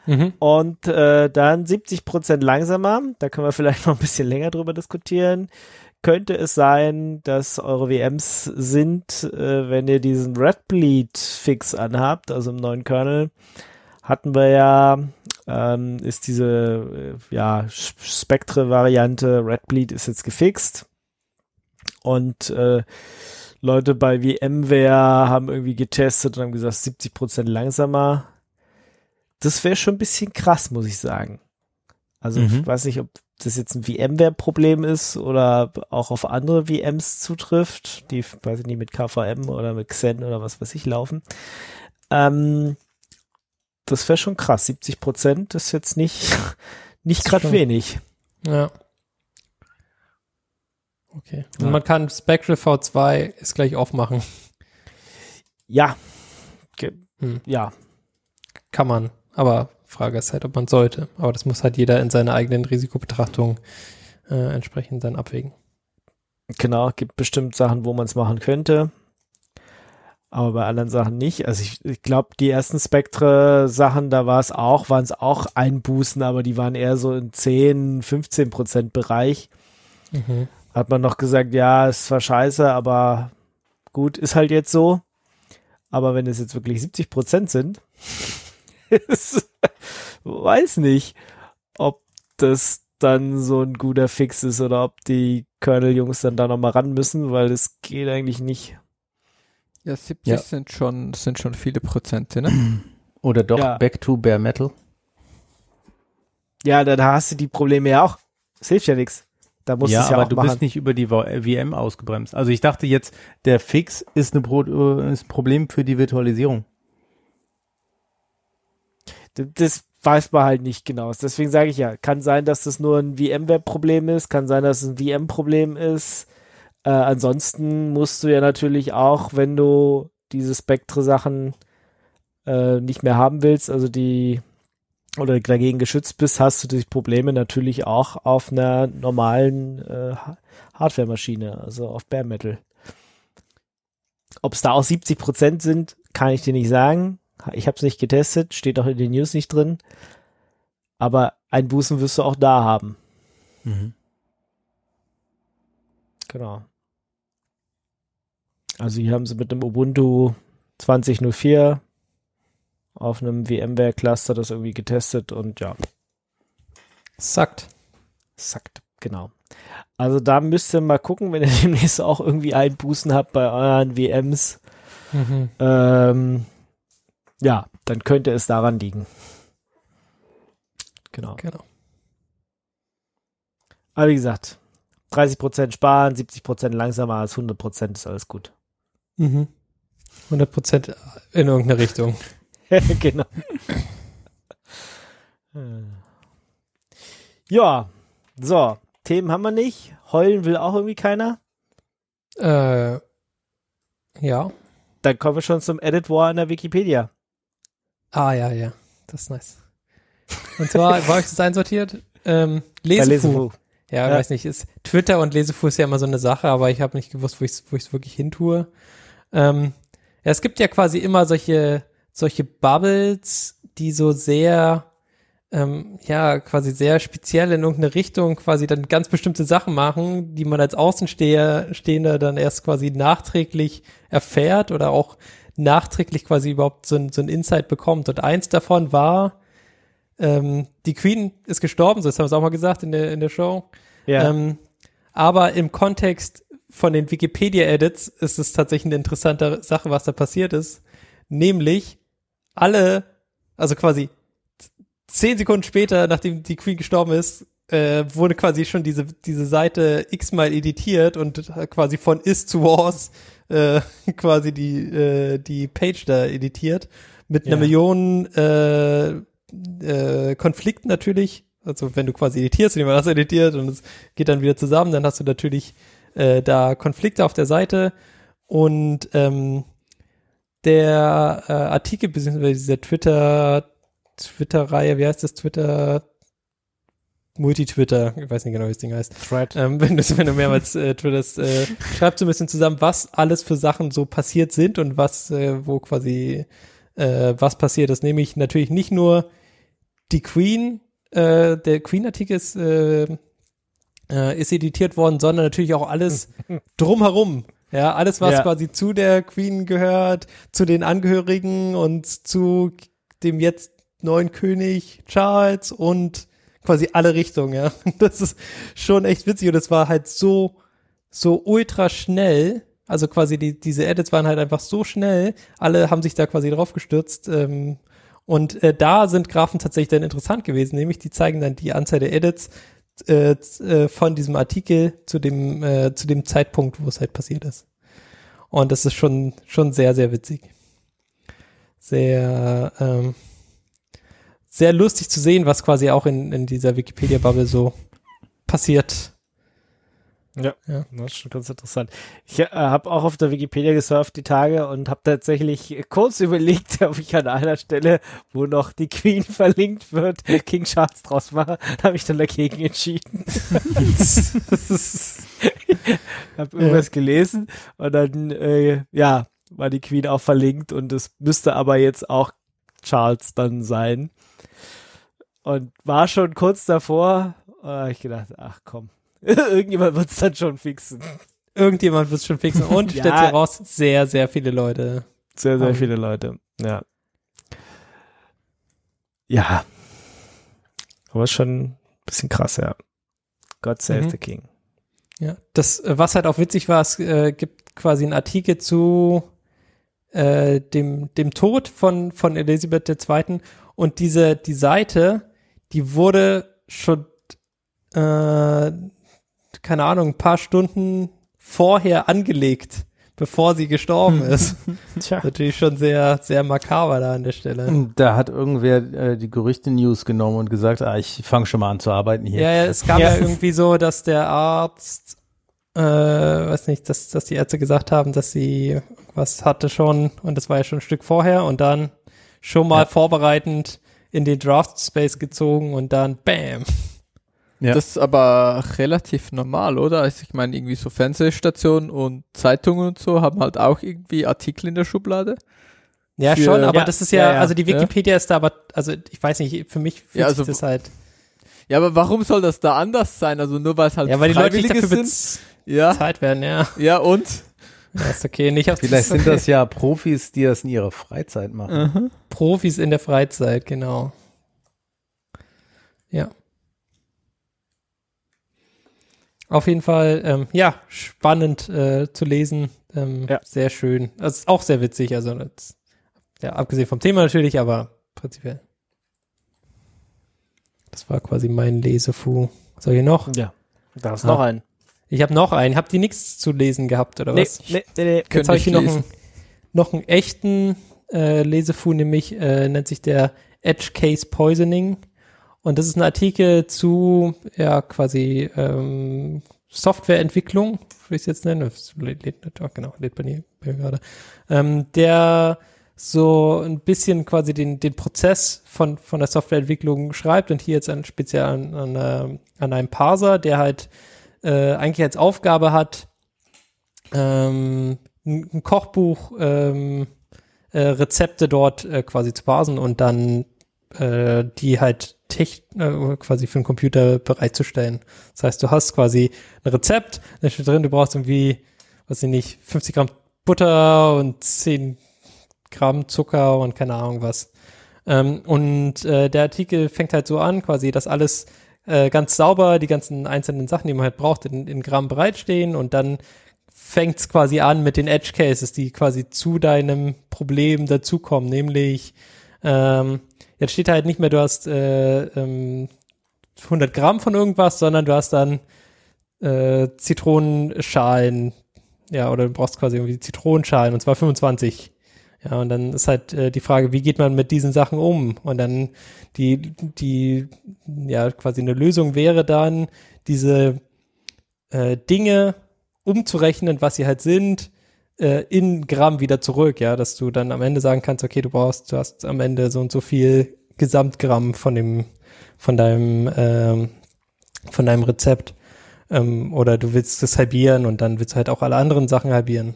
C: Mhm.
B: Und äh, dann 70% langsamer, da können wir vielleicht *laughs* noch ein bisschen länger drüber diskutieren. Könnte es sein, dass eure VMs sind, äh, wenn ihr diesen Red Bleed Fix anhabt, also im neuen Kernel, hatten wir ja, ähm, ist diese äh, ja, Spectre-Variante Red Bleed ist jetzt gefixt. Und äh, Leute bei VMware haben irgendwie getestet und haben gesagt, 70% langsamer das wäre schon ein bisschen krass, muss ich sagen. Also
F: Mhm.
B: ich weiß nicht, ob das jetzt ein VMware-Problem ist oder auch auf andere VMs zutrifft, die, weiß ich nicht, mit KVM oder mit Xen oder was weiß ich laufen. Ähm, das wäre schon krass. 70 Prozent ist jetzt nicht, *laughs* nicht gerade wenig.
C: Ja. Okay. Und
B: Ja.
C: man kann Spectral V2 ist gleich aufmachen.
B: Ja. Ge
C: Hm.
B: Ja.
C: Kann man. Aber Frage ist halt, ob man sollte. Aber das muss halt jeder in seiner eigenen Risikobetrachtung äh, entsprechend dann abwägen.
B: Genau, gibt bestimmt Sachen, wo man es machen könnte. Aber bei anderen Sachen nicht. Also ich, ich glaube, die ersten Spectre-Sachen, da war es auch, waren es auch Einbußen, aber die waren eher so in 10, 15 Prozent Bereich.
C: Mhm.
B: Hat man noch gesagt, ja, ist zwar scheiße, aber gut, ist halt jetzt so. Aber wenn es jetzt wirklich 70 Prozent sind, ist, weiß nicht, ob das dann so ein guter Fix ist oder ob die Kernel-Jungs dann da nochmal ran müssen, weil es geht eigentlich nicht.
E: Ja, 70
F: Ja.
E: sind schon sind schon viele Prozente, ne? *clears throat*
F: Oder doch
B: Ja.
F: Back to Bare Metal.
B: Ja, da, da hast du die Probleme ja auch. Es hilft ja nichts. Da musst du
F: ja,
B: es ja
F: aber
B: auch
F: du
B: machen.
F: bist nicht über die VM ausgebremst. Also ich dachte jetzt, der Fix ist, eine Pro äh, ist ein Problem für die Virtualisierung.
B: Das weiß man halt nicht genau. Deswegen sage ich ja, kann sein, dass das nur ein VMware-Problem ist, kann sein, dass es ein VM-Problem ist. Äh, ansonsten musst du ja natürlich auch, wenn du diese Spectre-Sachen äh, nicht mehr haben willst, also die oder dagegen geschützt bist, hast du die Probleme natürlich auch auf einer normalen äh, Ha- Hardware-Maschine, also auf Bare Metal. Ob es da auch 70 Prozent sind, kann ich dir nicht sagen. Ich habe es nicht getestet, steht auch in den News nicht drin. Aber Einbußen wirst du auch da haben. Genau. Also hier haben sie mit einem Ubuntu 2004 auf einem VMware-Cluster das irgendwie getestet und ja,
C: Sagt.
B: Sackt, genau. Also da müsst ihr mal gucken, wenn ihr *laughs* demnächst auch irgendwie Einbußen habt bei euren VMs.
C: Mhm.
B: Ähm, ja, dann könnte es daran liegen. Genau.
C: Genau.
B: Aber wie gesagt, 30% sparen, 70% langsamer als 100% ist alles gut.
C: Mhm. 100 Prozent in irgendeine Richtung. *laughs*
B: genau. ja, so, Themen haben wir nicht. Heulen will auch irgendwie keiner.
C: Äh, ja.
B: Dann kommen wir schon zum Edit War in der Wikipedia.
C: Ah, ja, ja. Das ist nice. Und zwar, wo habe ich das einsortiert? Ähm, Lesefu.
B: Lesefu.
C: Ja,
B: Ja.
C: weiß nicht. Ist, Twitter und Lesefu ist ja immer so eine Sache, aber ich habe nicht gewusst, wo ich es wo ich's wirklich hintue. Ähm, ja, es gibt ja quasi immer solche, solche Bubbles, die so sehr, ähm, ja, quasi sehr speziell in irgendeine Richtung quasi dann ganz bestimmte Sachen machen, die man als Außensteher, Stehender dann erst quasi nachträglich erfährt oder auch nachträglich quasi überhaupt so ein, so ein Insight bekommt. Und eins davon war, ähm, die Queen ist gestorben, so das haben wir es auch mal gesagt in der, in der Show.
B: Ja.
C: Ähm, aber im Kontext von den Wikipedia-Edits ist es tatsächlich eine interessante Sache, was da passiert ist. Nämlich alle, also quasi zehn Sekunden später, nachdem die Queen gestorben ist, äh, wurde quasi schon diese, diese Seite x-mal editiert und quasi von is zu was äh, *laughs* quasi die, äh, die Page da editiert. Mit einer
B: Ja.
C: Million äh, äh, Konflikten natürlich. Also wenn du quasi editierst und jemand das editiert und es geht dann wieder zusammen, dann hast du natürlich äh, da Konflikte auf der Seite und ähm, der äh, Artikel beziehungsweise dieser Twitter Twitter-Reihe, wie heißt das Twitter Multi-Twitter, ich weiß nicht genau, wie das Ding heißt.
B: Thread.
C: Ähm, wenn, du, wenn du mehrmals äh, twitterst, äh, schreibt so ein bisschen zusammen, was alles für Sachen so passiert sind und was, äh, wo quasi äh, was passiert ist. Nämlich natürlich nicht nur die Queen, äh, der Queen-Artikel ist, äh, äh, ist editiert worden, sondern natürlich auch alles *laughs* drumherum. Ja, alles, was
B: Ja.
C: quasi zu der Queen gehört, zu den Angehörigen und zu dem jetzt neuen König Charles und quasi alle Richtungen, ja. *laughs* Das ist schon echt witzig und es war halt so, so ultra schnell. Also quasi die, diese Edits waren halt einfach so schnell. Alle haben sich da quasi drauf gestürzt. Ähm, und äh, da sind Graphen tatsächlich dann interessant gewesen, nämlich die zeigen dann die Anzahl der Edits äh, äh, von diesem Artikel zu dem, äh, zu dem Zeitpunkt, wo es halt passiert ist. Und das ist schon, schon sehr, sehr witzig. Sehr, ähm, sehr lustig zu sehen, was quasi auch in, in dieser Wikipedia-Bubble so passiert.
B: Ja,
C: Ja.
B: das ist schon ganz interessant. Ich äh, habe auch auf der Wikipedia gesurft die Tage und habe tatsächlich kurz *laughs* überlegt, ob ich an einer Stelle, wo noch die Queen *laughs* verlinkt wird, King Charles draus mache. Da habe ich dann dagegen entschieden. *laughs* habe irgendwas gelesen und dann, äh, ja, war die Queen auch verlinkt und es müsste aber jetzt auch Charles dann sein. Und war schon kurz davor, äh, ich gedacht, ach komm, *laughs* irgendjemand wird es dann schon fixen.
C: Irgendjemand wird es schon fixen. Und *laughs*
B: Ja.
C: stellt sich raus, sehr, sehr viele Leute.
B: Sehr, sehr
C: Ähm.
B: viele Leute. Ja. Ja. Aber ist schon ein bisschen krass, ja. God save
C: Mhm.
B: the King.
C: Ja, das, äh, was halt auch witzig war, es äh, gibt quasi einen Artikel zu äh, dem, dem Tod von, von Elisabeth II. Und diese, die Seite, die wurde schon, äh, keine Ahnung, ein paar Stunden vorher angelegt, bevor sie gestorben *laughs* ist.
B: Tja.
C: Natürlich schon sehr, sehr makaber da an der Stelle.
D: Da hat irgendwer äh, die Gerüchte-News genommen und gesagt, ah, ich fange schon mal an zu arbeiten hier.
C: Ja, ja, es gab
B: Ja.
C: ja. irgendwie so, dass der Arzt, äh, weiß nicht, dass, dass die Ärzte gesagt haben, dass sie was hatte schon und das war ja schon ein Stück vorher und dann schon mal
D: Ja.
C: vorbereitend in den Draft Space gezogen und dann bam.
D: Ja.
E: Das ist aber relativ normal, oder? Also ich meine, irgendwie so Fernsehstationen und Zeitungen und so haben halt auch irgendwie Artikel in der Schublade.
C: Ja,
E: Für-
C: schon, aber
B: Ja,
C: das ist ja,
B: ja,
C: also die
E: Ja.
C: Wikipedia ist da aber, also ich weiß nicht, für mich fühlt
E: Ja, also
C: sich das halt,
E: Ja, aber warum soll das da anders sein? Also nur weil es halt
C: ja, weil die Leute nicht dafür
E: sind? Ja,
C: bezahlt werden, ja.
E: ja und?
C: Das ist okay. Nicht auf
F: Vielleicht sind das *laughs* ja Profis, die das in ihrer Freizeit machen.
E: Mhm.
C: Profis in der Freizeit, genau. Ja. Auf jeden Fall, ähm, ja, spannend äh, zu lesen. Ähm,
B: Ja.
C: Sehr schön. Das ist auch sehr witzig. Also, das, ja, abgesehen vom Thema natürlich, aber prinzipiell. Das war quasi mein Lesefu. Soll ich noch?
B: Ja. Da ist
C: Ah.
B: noch ein.
C: Ich habe noch einen. Habt ihr nichts zu lesen gehabt oder
B: Nee,
C: was?
B: nee, nee, nee.
C: Jetzt habe
E: ich
C: hier noch einen, noch einen echten äh, Lesefu, nämlich äh, nennt sich der Edge Case Poisoning. Und das ist ein Artikel zu, ja, quasi ähm, Softwareentwicklung, würde ich es jetzt nennen. Oh, genau, lädt bei mir, bei mir gerade. Ähm, der so ein bisschen quasi den, den Prozess von, von der Softwareentwicklung schreibt und hier jetzt an, speziell an, an, äh, an einem Parser, der halt äh, eigentlich als Aufgabe hat, ähm, ein Kochbuch, ähm, äh, Rezepte dort äh, quasi zu parsen und dann äh, die halt äh, quasi für den Computer bereitzustellen. Das heißt, du hast quasi ein Rezept, da steht drin, du brauchst irgendwie, weiß ich nicht, 50 Gramm Butter und 10 Gramm Zucker und keine Ahnung was. Ähm, und äh, der Artikel fängt halt so an, quasi, dass alles äh, ganz sauber, die ganzen einzelnen Sachen, die man halt braucht, in, in Gramm bereitstehen und dann fängt es quasi an mit den Edge Cases, die quasi zu deinem Problem dazukommen, nämlich ähm, jetzt steht halt nicht mehr, du hast äh, ähm, 100 Gramm von irgendwas, sondern du hast dann äh, Zitronenschalen, ja, oder du brauchst quasi irgendwie Zitronenschalen und zwar 25. Ja, und dann ist halt äh, die Frage, wie geht man mit diesen Sachen um? Und dann die, die, ja, quasi eine Lösung wäre dann, diese äh, Dinge umzurechnen, was sie halt sind, äh, in Gramm wieder zurück, ja, dass du dann am Ende sagen kannst, okay, du brauchst, du hast am Ende so und so viel Gesamtgramm von dem, von deinem, ähm, von deinem Rezept. Ähm, oder du willst es halbieren und dann willst du halt auch alle anderen Sachen halbieren.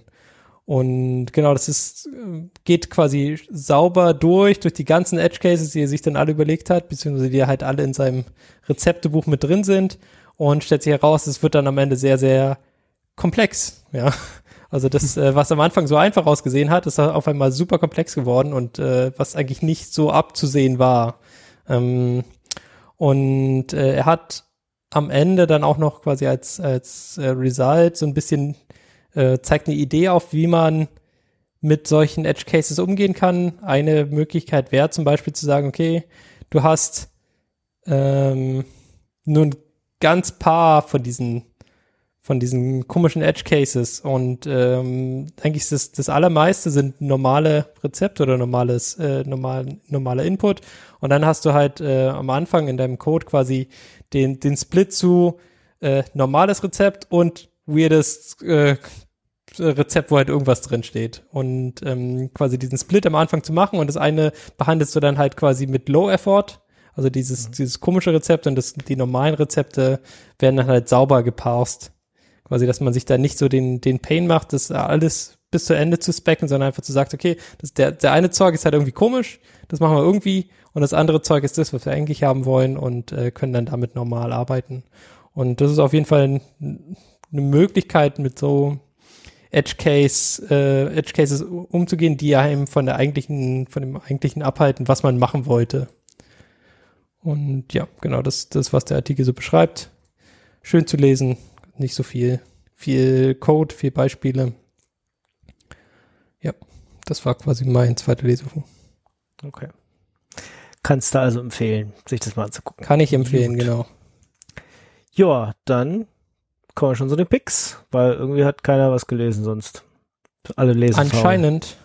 C: Und genau, das ist, äh, geht quasi sauber durch, durch die ganzen Edge Cases, die er sich dann alle überlegt hat, beziehungsweise die halt alle in seinem Rezeptebuch mit drin sind und stellt sich heraus, es wird dann am Ende sehr, sehr komplex, ja. Also das, *laughs* äh, was am Anfang so einfach ausgesehen hat, ist auf einmal super komplex geworden und äh, was eigentlich nicht so abzusehen war. Ähm, und äh, er hat am Ende dann auch noch quasi als, als äh, Result so ein bisschen äh, zeigt eine Idee auf, wie man mit solchen Edge Cases umgehen kann. Eine Möglichkeit wäre zum Beispiel zu sagen, okay, du hast ähm, nur ein ganz paar von diesen von diesen komischen Edge Cases und ähm, eigentlich ist das, das allermeiste sind normale Rezepte oder normales äh, normal, normaler Input und dann hast du halt äh, am Anfang in deinem Code quasi den den Split zu äh, normales Rezept und weirdes äh, Rezept, wo halt irgendwas drin steht. Und ähm, quasi diesen Split am Anfang zu machen und das eine behandelst du dann halt quasi mit Low Effort, also dieses, dieses komische Rezept und das, die normalen Rezepte werden dann halt sauber geparst. Quasi, dass man sich da nicht so den, den Pain macht, das alles bis zu Ende zu specken, sondern einfach zu sagt, okay, das, der, der eine Zeug ist halt irgendwie komisch, das machen wir irgendwie und das andere Zeug ist das, was wir eigentlich haben wollen und äh, können dann damit normal arbeiten. Und das ist auf jeden Fall ein, eine Möglichkeit, mit so Edge Case, äh, Edge Cases umzugehen, die einem von der eigentlichen, von dem eigentlichen abhalten, was man machen wollte. Und ja, genau, das, das, was der Artikel so beschreibt. Schön zu lesen, nicht so viel, viel Code, viel Beispiele. Ja, das war quasi mein zweiter Lesebuch.
B: Okay. Kannst du also empfehlen, sich das mal anzugucken.
C: Kann ich empfehlen,
B: Gut.
C: genau.
B: Ja, dann kommen wir schon zu den Picks, weil irgendwie hat keiner was gelesen sonst. Alle lesen.
C: Anscheinend.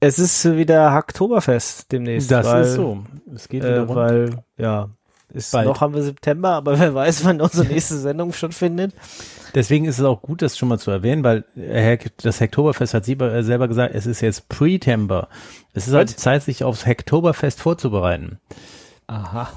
B: Es ist wieder Hacktoberfest demnächst.
F: Das
B: weil,
F: ist so. Es geht wieder
B: Äh,
F: rund.
B: weil, ja, ist
F: Bald.
B: noch haben wir September, aber *laughs* wer weiß, wann unsere nächste Sendung stattfindet.
F: Deswegen ist es auch gut, das schon mal zu erwähnen, weil äh, das Hacktoberfest hat sie äh, selber gesagt, es ist jetzt Pre-Tember. Es ist
B: Was?
F: Zeit, sich aufs Hacktoberfest vorzubereiten.
B: Aha.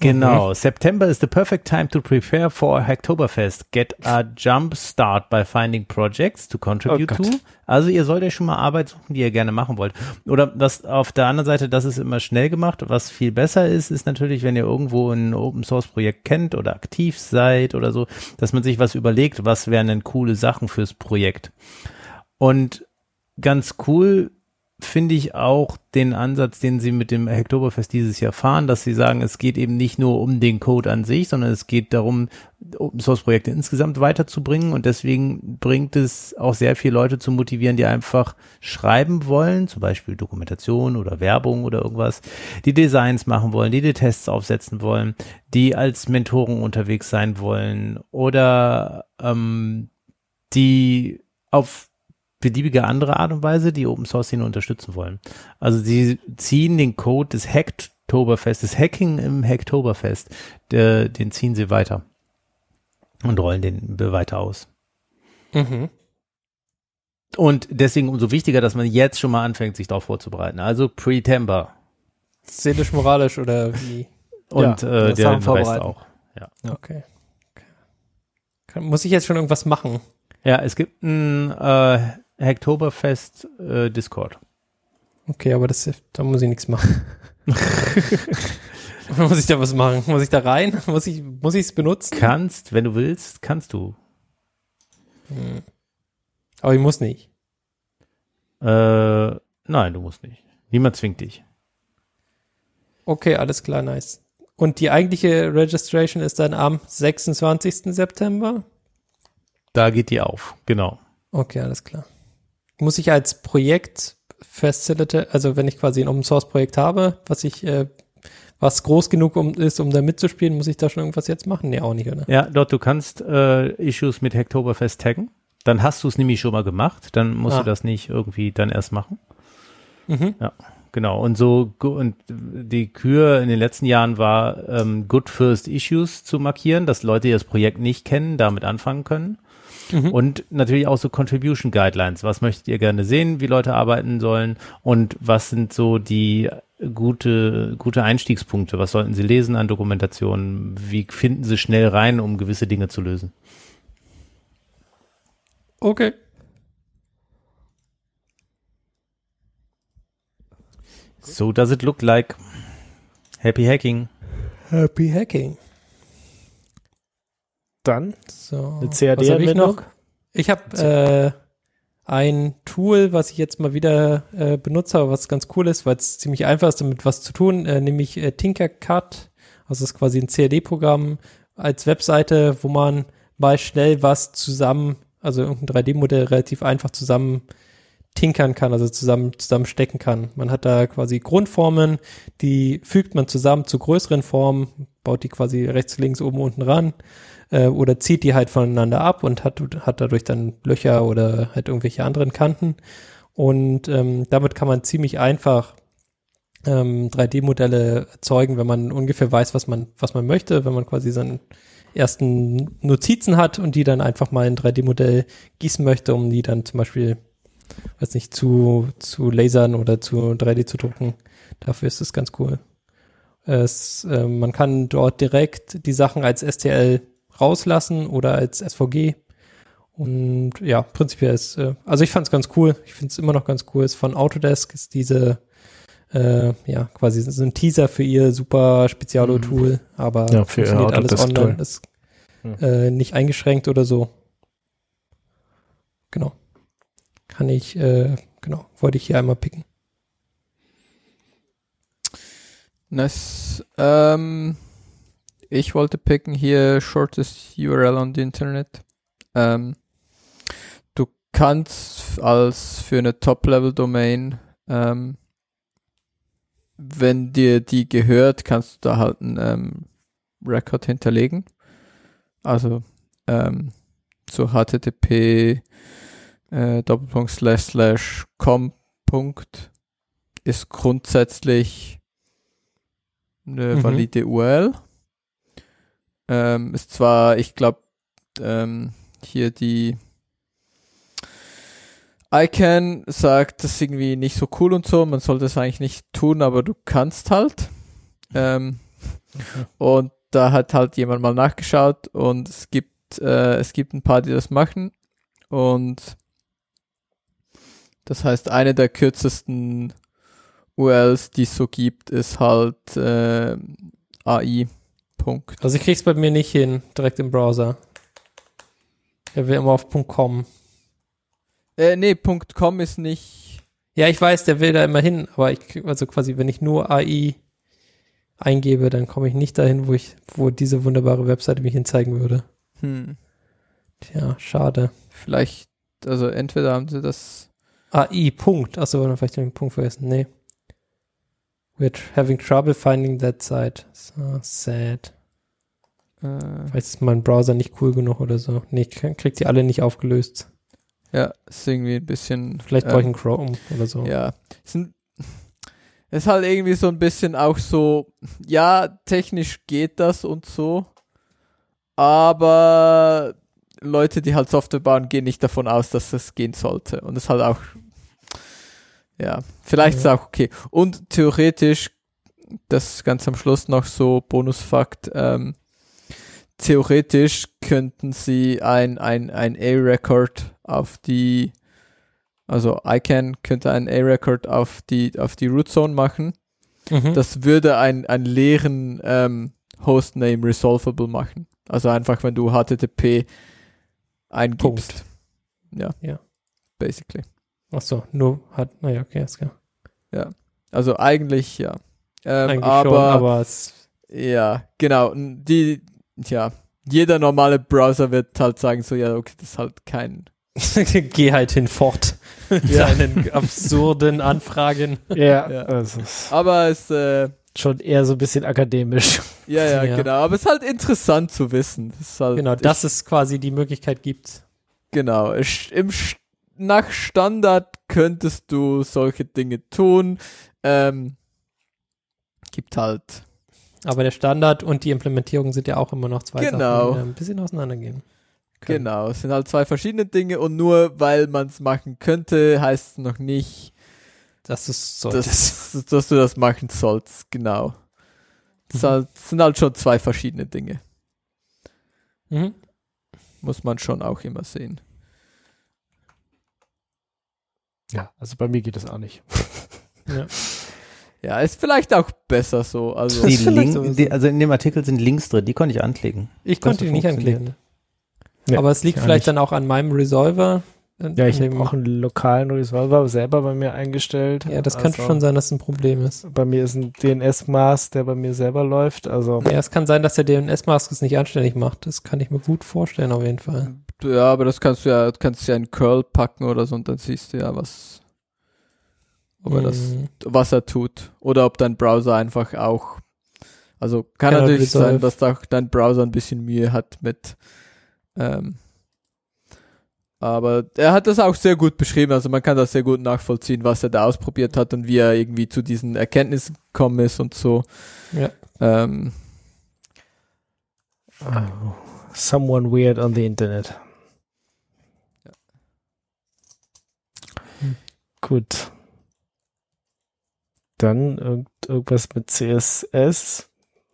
D: Genau. Mhm. September is the perfect time to prepare for Hacktoberfest. Get a jump start by finding projects to contribute oh to. Also ihr sollt euch schon mal Arbeit suchen, die ihr gerne machen wollt. Oder was auf der anderen Seite, das ist immer schnell gemacht. Was viel besser ist, ist natürlich, wenn ihr irgendwo ein Open Source Projekt kennt oder aktiv seid oder so, dass man sich was überlegt, was wären denn coole Sachen fürs Projekt. Und ganz cool finde ich auch den Ansatz, den sie mit dem Hacktoberfest dieses Jahr fahren, dass sie sagen, es geht eben nicht nur um den Code an sich, sondern es geht darum, Open Source Projekte insgesamt weiterzubringen. Und deswegen bringt es auch sehr viele Leute zu motivieren, die einfach schreiben wollen, zum Beispiel Dokumentation oder Werbung oder irgendwas, die Designs machen wollen, die die Tests aufsetzen wollen, die als Mentoren unterwegs sein wollen oder ähm, die auf beliebige andere Art und Weise die Open Source Szene unterstützen wollen. Also sie ziehen den Code des Hacktoberfest, des Hacking im Hacktoberfest, der, den ziehen sie weiter und rollen den weiter aus. Mhm. Und deswegen umso wichtiger, dass man jetzt schon mal anfängt, sich darauf vorzubereiten. Also Pretember.
C: Seelisch, moralisch oder wie? *laughs*
D: Und ja, äh, der Rest auch. Ja.
C: Okay. okay. Muss ich jetzt schon irgendwas machen?
D: Ja, es gibt ein äh, Hacktoberfest äh, Discord.
C: Okay, aber das, da muss ich nichts machen. *laughs* muss ich da was machen? Muss ich da rein? Muss ich muss ich es benutzen?
D: Kannst, wenn du willst, kannst du.
C: Hm. Aber ich muss nicht.
D: Äh, nein, du musst nicht. Niemand zwingt dich.
C: Okay, alles klar, nice. Und die eigentliche Registration ist dann am 26. September?
D: Da geht die auf, genau.
C: Okay, alles klar muss ich als Projekt Facilitator, also wenn ich quasi ein Open Source Projekt habe, was ich, äh, was groß genug um, ist, um da mitzuspielen, muss ich da schon irgendwas jetzt machen? Nee, auch nicht, oder?
D: Ja, dort, du kannst äh, Issues mit Hacktoberfest taggen. Dann hast du es nämlich schon mal gemacht. Dann musst ah. du das nicht irgendwie dann erst machen. Mhm. Ja, genau. Und so, und die Kür in den letzten Jahren war, ähm, Good First Issues zu markieren, dass Leute, die das Projekt nicht kennen, damit anfangen können. Mhm. Und natürlich auch so Contribution Guidelines. Was möchtet ihr gerne sehen, wie Leute arbeiten sollen? Und was sind so die gute, gute Einstiegspunkte? Was sollten sie lesen an Dokumentationen? Wie finden sie schnell rein, um gewisse Dinge zu lösen?
C: Okay.
D: So does it look like. Happy Hacking.
C: Happy Hacking.
B: Dann
C: so. eine CAD-Anwendung. Ich habe äh, ein Tool, was ich jetzt mal wieder äh, benutze, was ganz cool ist, weil es ziemlich einfach ist, damit was zu tun, äh, nämlich äh, Tinkercad. Also das ist quasi ein CAD-Programm als Webseite, wo man mal schnell was zusammen, also irgendein 3D-Modell relativ einfach zusammen tinkern kann, also zusammen zusammenstecken kann. Man hat da quasi Grundformen, die fügt man zusammen zu größeren Formen, baut die quasi rechts, links, oben, unten ran äh, oder zieht die halt voneinander ab und hat, hat dadurch dann Löcher oder halt irgendwelche anderen Kanten. Und ähm, damit kann man ziemlich einfach ähm, 3D-Modelle erzeugen, wenn man ungefähr weiß, was man, was man möchte, wenn man quasi seinen ersten Notizen hat und die dann einfach mal in 3D-Modell gießen möchte, um die dann zum Beispiel, weiß nicht, zu, zu lasern oder zu 3D zu drucken. Dafür ist es ganz cool. Es, äh, man kann dort direkt die Sachen als STL rauslassen oder als SVG. Und ja, prinzipiell ist, äh, also ich fand es ganz cool. Ich finde es immer noch ganz cool. Ist von Autodesk ist diese, äh, ja, quasi so ein Teaser für ihr super Spezialo-Tool, mhm. aber
B: ja, für funktioniert alles
C: online. Ist äh, nicht eingeschränkt oder so. Genau. Kann ich, äh, genau, wollte ich hier einmal picken.
E: Nice. Ähm, ich wollte picken hier shortest URL on the Internet. Ähm, du kannst als für eine Top-Level-Domain, ähm, wenn dir die gehört, kannst du da halt einen ähm, Record hinterlegen. Also ähm, so http äh, Doppelpunkt slash slash com Punkt ist grundsätzlich eine mhm. valide URL. Ähm, ist zwar, ich glaube, ähm, hier die ICANN sagt, das ist irgendwie nicht so cool und so, man sollte es eigentlich nicht tun, aber du kannst halt. Ähm, *laughs* Und da hat halt jemand mal nachgeschaut und es gibt, äh, es gibt ein paar, die das machen. Und das heißt, eine der kürzesten URLs, die es so gibt, ist halt äh, AI. Punkt.
C: Also ich krieg's bei mir nicht hin, direkt im Browser. Er will immer auf .com.
E: Äh, nee, .com ist nicht.
C: Ja, ich weiß, der will da immer hin, aber ich, also quasi, wenn ich nur AI eingebe, dann komme ich nicht dahin, wo ich, wo diese wunderbare Webseite mich hinzeigen würde.
E: Hm,
C: Tja, schade.
E: vielleicht, also entweder haben sie das.
C: AI, Punkt. Achso, dann vielleicht den Punkt vergessen. Nee. We're having trouble finding that site. So sad.
E: Äh,
C: Vielleicht ist mein Browser nicht cool genug oder so. Nee, ich krieg krieg die alle nicht aufgelöst.
E: ja, ist irgendwie ein bisschen.
C: Vielleicht brauche ich
E: ähm,
C: einen Chrome oder so.
E: Ja. Ist, ein, ist halt irgendwie so ein bisschen auch so, ja, technisch geht das und so, aber Leute, die halt Software bauen, gehen nicht davon aus, dass das gehen sollte. Und das ist halt auch, ja, vielleicht ist
C: Ja.
E: auch okay. Und theoretisch, das ist ganz am Schluss noch so Bonusfakt, ähm, theoretisch könnten sie ein, ein, ein A-Record auf die, also ICANN könnte ein A-Record auf die, auf die Root-Zone machen.
C: Mhm.
E: Das würde ein, einen leeren ähm, Hostname resolvable machen. Also einfach, wenn du HTTP eingibst.
C: Punkt.
E: Ja.
C: Ja.
E: Basically.
C: Achso, nur hat, naja, okay, ist klar.
E: Also eigentlich, ja. Ähm,
C: Eigentlich
E: aber,
C: schon, aber es,
E: ja, genau. Die, ja, jeder normale Browser wird halt sagen so, ja, okay, das ist halt kein, *laughs*
C: geh halt hinfort mit
E: Ja.
C: deinen absurden Anfragen. *laughs*
B: Ja,
E: Ja.
B: das ist
E: aber es, äh,
B: schon eher so ein bisschen akademisch.
E: ja, ja, *laughs*
C: Ja.
E: genau. Aber es ist halt interessant zu wissen. Das ist halt,
C: Genau, dass es quasi die Möglichkeit gibt.
E: Genau, es- im, nach Standard könntest du solche Dinge tun. Ähm, gibt halt,
C: Aber der Standard und die Implementierung sind ja auch immer noch zwei
E: Genau.
C: Sachen, die ein bisschen auseinandergehen. können.
E: genau, es sind halt zwei verschiedene Dinge und nur weil man es machen könnte, heißt es noch nicht,
C: Das ist so. Das,
E: dass, *laughs* dass du das machen sollst. Genau. Es
C: Mhm.
E: halt, sind halt schon zwei verschiedene Dinge.
C: mhm.
E: Muss man schon auch immer sehen.
B: Ja, also bei mir geht das auch nicht. *laughs*
C: ja.
E: Ja, ist vielleicht auch besser so. Also,
F: Die Link, die, also in dem Artikel sind Links drin, die konnte ich anklicken.
C: Ich
F: Das
C: konnte die nicht anklicken.
B: Ja,
C: Aber es liegt vielleicht
B: nicht.
C: dann auch an meinem Resolver. An-
B: Ja, ich habe auch einen lokalen Resolver selber bei mir eingestellt.
C: Ja, das könnte
B: Also,
C: schon sein, dass es ein Problem ist.
B: Bei mir ist ein DNS-Maß, der bei mir selber läuft. Also
C: Ja, es kann sein, dass der DNS-Mask es nicht anständig macht. Das kann ich mir gut vorstellen, auf jeden Fall.
E: Ja, aber das kannst du ja, du kannst ja in Curl packen oder so und dann siehst du ja, was, ob er das
C: Mhm.
E: was er tut. Oder ob dein Browser einfach auch. Also kann
C: Cannot
E: natürlich sein, dass auch dein Browser ein bisschen Mühe hat mit. Ähm, aber er hat das auch sehr gut beschrieben, also man kann das sehr gut nachvollziehen, was er da ausprobiert hat und wie er irgendwie zu diesen Erkenntnissen gekommen ist und so.
C: Ja.
E: Ähm,
B: oh, someone weird on the Internet. Gut. Dann irgend, irgendwas mit CSS.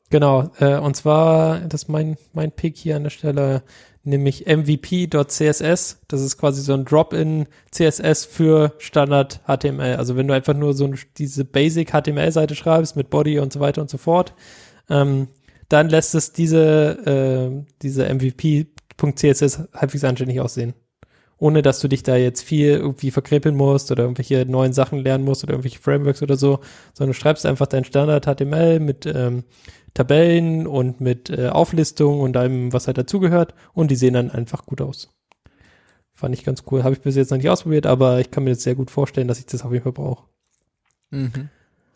C: Genau, äh, und zwar, das ist mein, mein Pick hier an der Stelle, nämlich MVP.css. Das ist quasi so ein Drop-in CSS für Standard HTML. Also wenn du einfach nur so diese Basic HTML-Seite schreibst mit Body und so weiter und so fort, ähm, dann lässt es diese, äh, diese MVP.css halbwegs anständig aussehen. Ohne dass du dich da jetzt viel irgendwie verkrepeln musst oder irgendwelche neuen Sachen lernen musst oder irgendwelche Frameworks oder so, sondern du schreibst einfach dein Standard HTML mit ähm, Tabellen und mit äh, Auflistung und allem, was halt dazugehört und die sehen dann einfach gut aus. Fand ich ganz cool. Habe ich bis jetzt noch nicht ausprobiert, aber ich kann mir jetzt sehr gut vorstellen, dass ich das auf jeden Fall brauche.
E: mhm.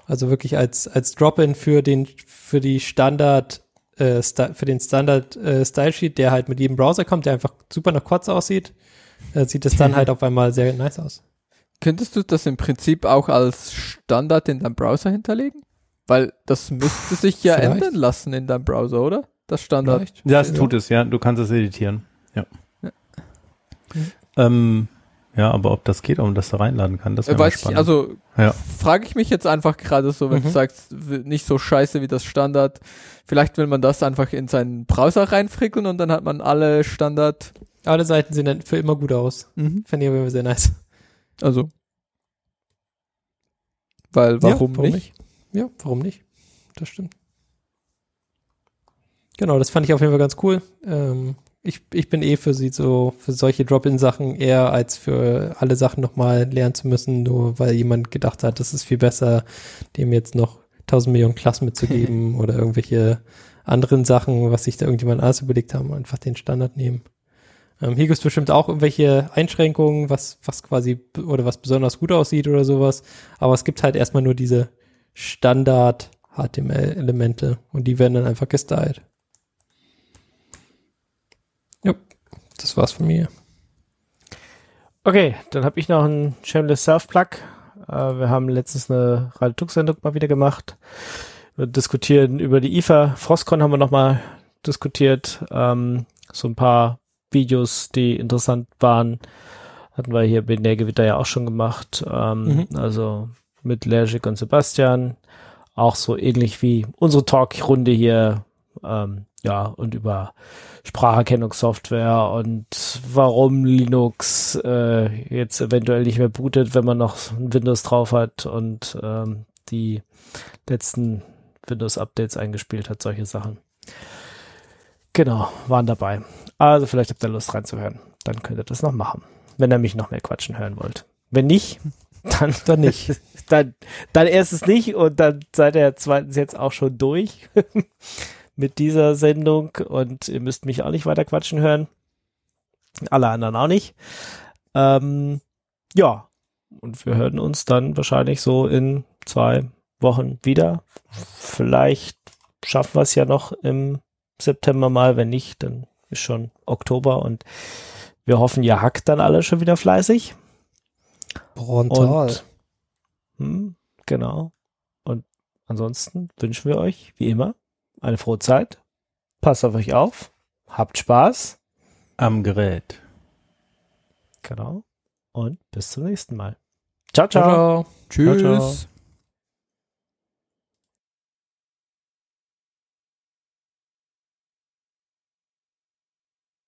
C: Also wirklich als, als Drop-in für den, für die Standard, äh, für den Standard äh, Style Sheet, der halt mit jedem Browser kommt, der einfach super nach Kotz aussieht, äh, sieht es dann halt *laughs* auf einmal sehr nice aus.
E: Könntest du das im Prinzip auch als Standard in deinem Browser hinterlegen? Weil das müsste sich ja
C: Vielleicht.
E: ändern lassen in deinem Browser, oder? Das Standard.
C: Vielleicht.
F: Das tut es, ja. Du kannst es editieren. Ja.
E: Ja.
C: Mhm.
F: Ähm, Ja, aber ob das geht, ob man das da reinladen kann, das
E: Äh,
F: wäre mal
E: weiß ich,
F: spannend.
E: also
F: Ja.
E: frage ich mich jetzt einfach gerade so, wenn
C: Mhm.
E: du sagst, nicht so scheiße wie das Standard. Vielleicht will man das einfach in seinen Browser reinfrickeln und dann hat man alle Standard.
C: Alle Seiten sehen dann für immer gut aus.
E: Mhm.
C: Fände ich aber sehr nice.
E: Also. Weil, warum,
C: ja, warum
E: nicht?
C: Ja, warum nicht? Das stimmt. Genau, das fand ich auf jeden Fall ganz cool. Ähm, ich, ich bin eh für sie so, für solche Drop-in-Sachen eher als für alle Sachen nochmal lernen zu müssen, nur weil jemand gedacht hat, das ist viel besser, dem jetzt noch 1000 Millionen Klassen mitzugeben *laughs* oder irgendwelche anderen Sachen, was sich da irgendjemand anders überlegt haben, einfach den Standard nehmen. Ähm, hier gibt es bestimmt auch irgendwelche Einschränkungen, was, was quasi oder was besonders gut aussieht oder sowas. Aber es gibt halt erstmal nur diese Standard-HTML-Elemente und die werden dann einfach gestylt. Ja, das war's von mir.
B: Okay, dann habe ich noch einen Shameless Self-Plug. Äh, wir haben letztens eine Radio Tux-Sendung mal wieder gemacht. Wir diskutieren über die IFA. Frostcon haben wir nochmal diskutiert. Ähm, so ein paar Videos, die interessant waren. Hatten wir hier Binärgewitter ja auch schon gemacht. Ähm, Also mit Lerschik und Sebastian. Auch so ähnlich wie unsere Talk-Runde hier. Ähm, ja, und über Spracherkennungssoftware und warum Linux äh, jetzt eventuell nicht mehr bootet, wenn man noch Windows drauf hat und ähm, die letzten Windows-Updates eingespielt hat, solche Sachen. Genau, waren dabei. Also vielleicht habt ihr Lust reinzuhören. Dann könnt ihr das noch machen, wenn ihr mich noch mehr quatschen hören wollt. Wenn nicht, *laughs* dann,
C: Dann nicht. *laughs*
B: dann, dann erstens nicht und dann seid ihr zweitens jetzt auch schon durch *laughs* mit dieser Sendung und ihr müsst mich auch nicht weiter quatschen hören. Alle anderen auch nicht. Ähm, ja, und wir hören uns dann wahrscheinlich so in zwei Wochen wieder. Vielleicht schaffen wir es ja noch im September mal. Wenn nicht, dann ist schon Oktober und wir hoffen, ihr hackt dann alle schon wieder fleißig.
C: Frontal.
B: Und hm, genau. Und ansonsten wünschen wir euch, wie immer, eine frohe Zeit. Passt auf euch auf. Habt Spaß.
F: Am Gerät.
B: Genau. Und bis zum nächsten Mal. Ciao,
C: ciao.
B: ciao.
C: ciao.
E: Tschüss.
C: Ciao, ciao.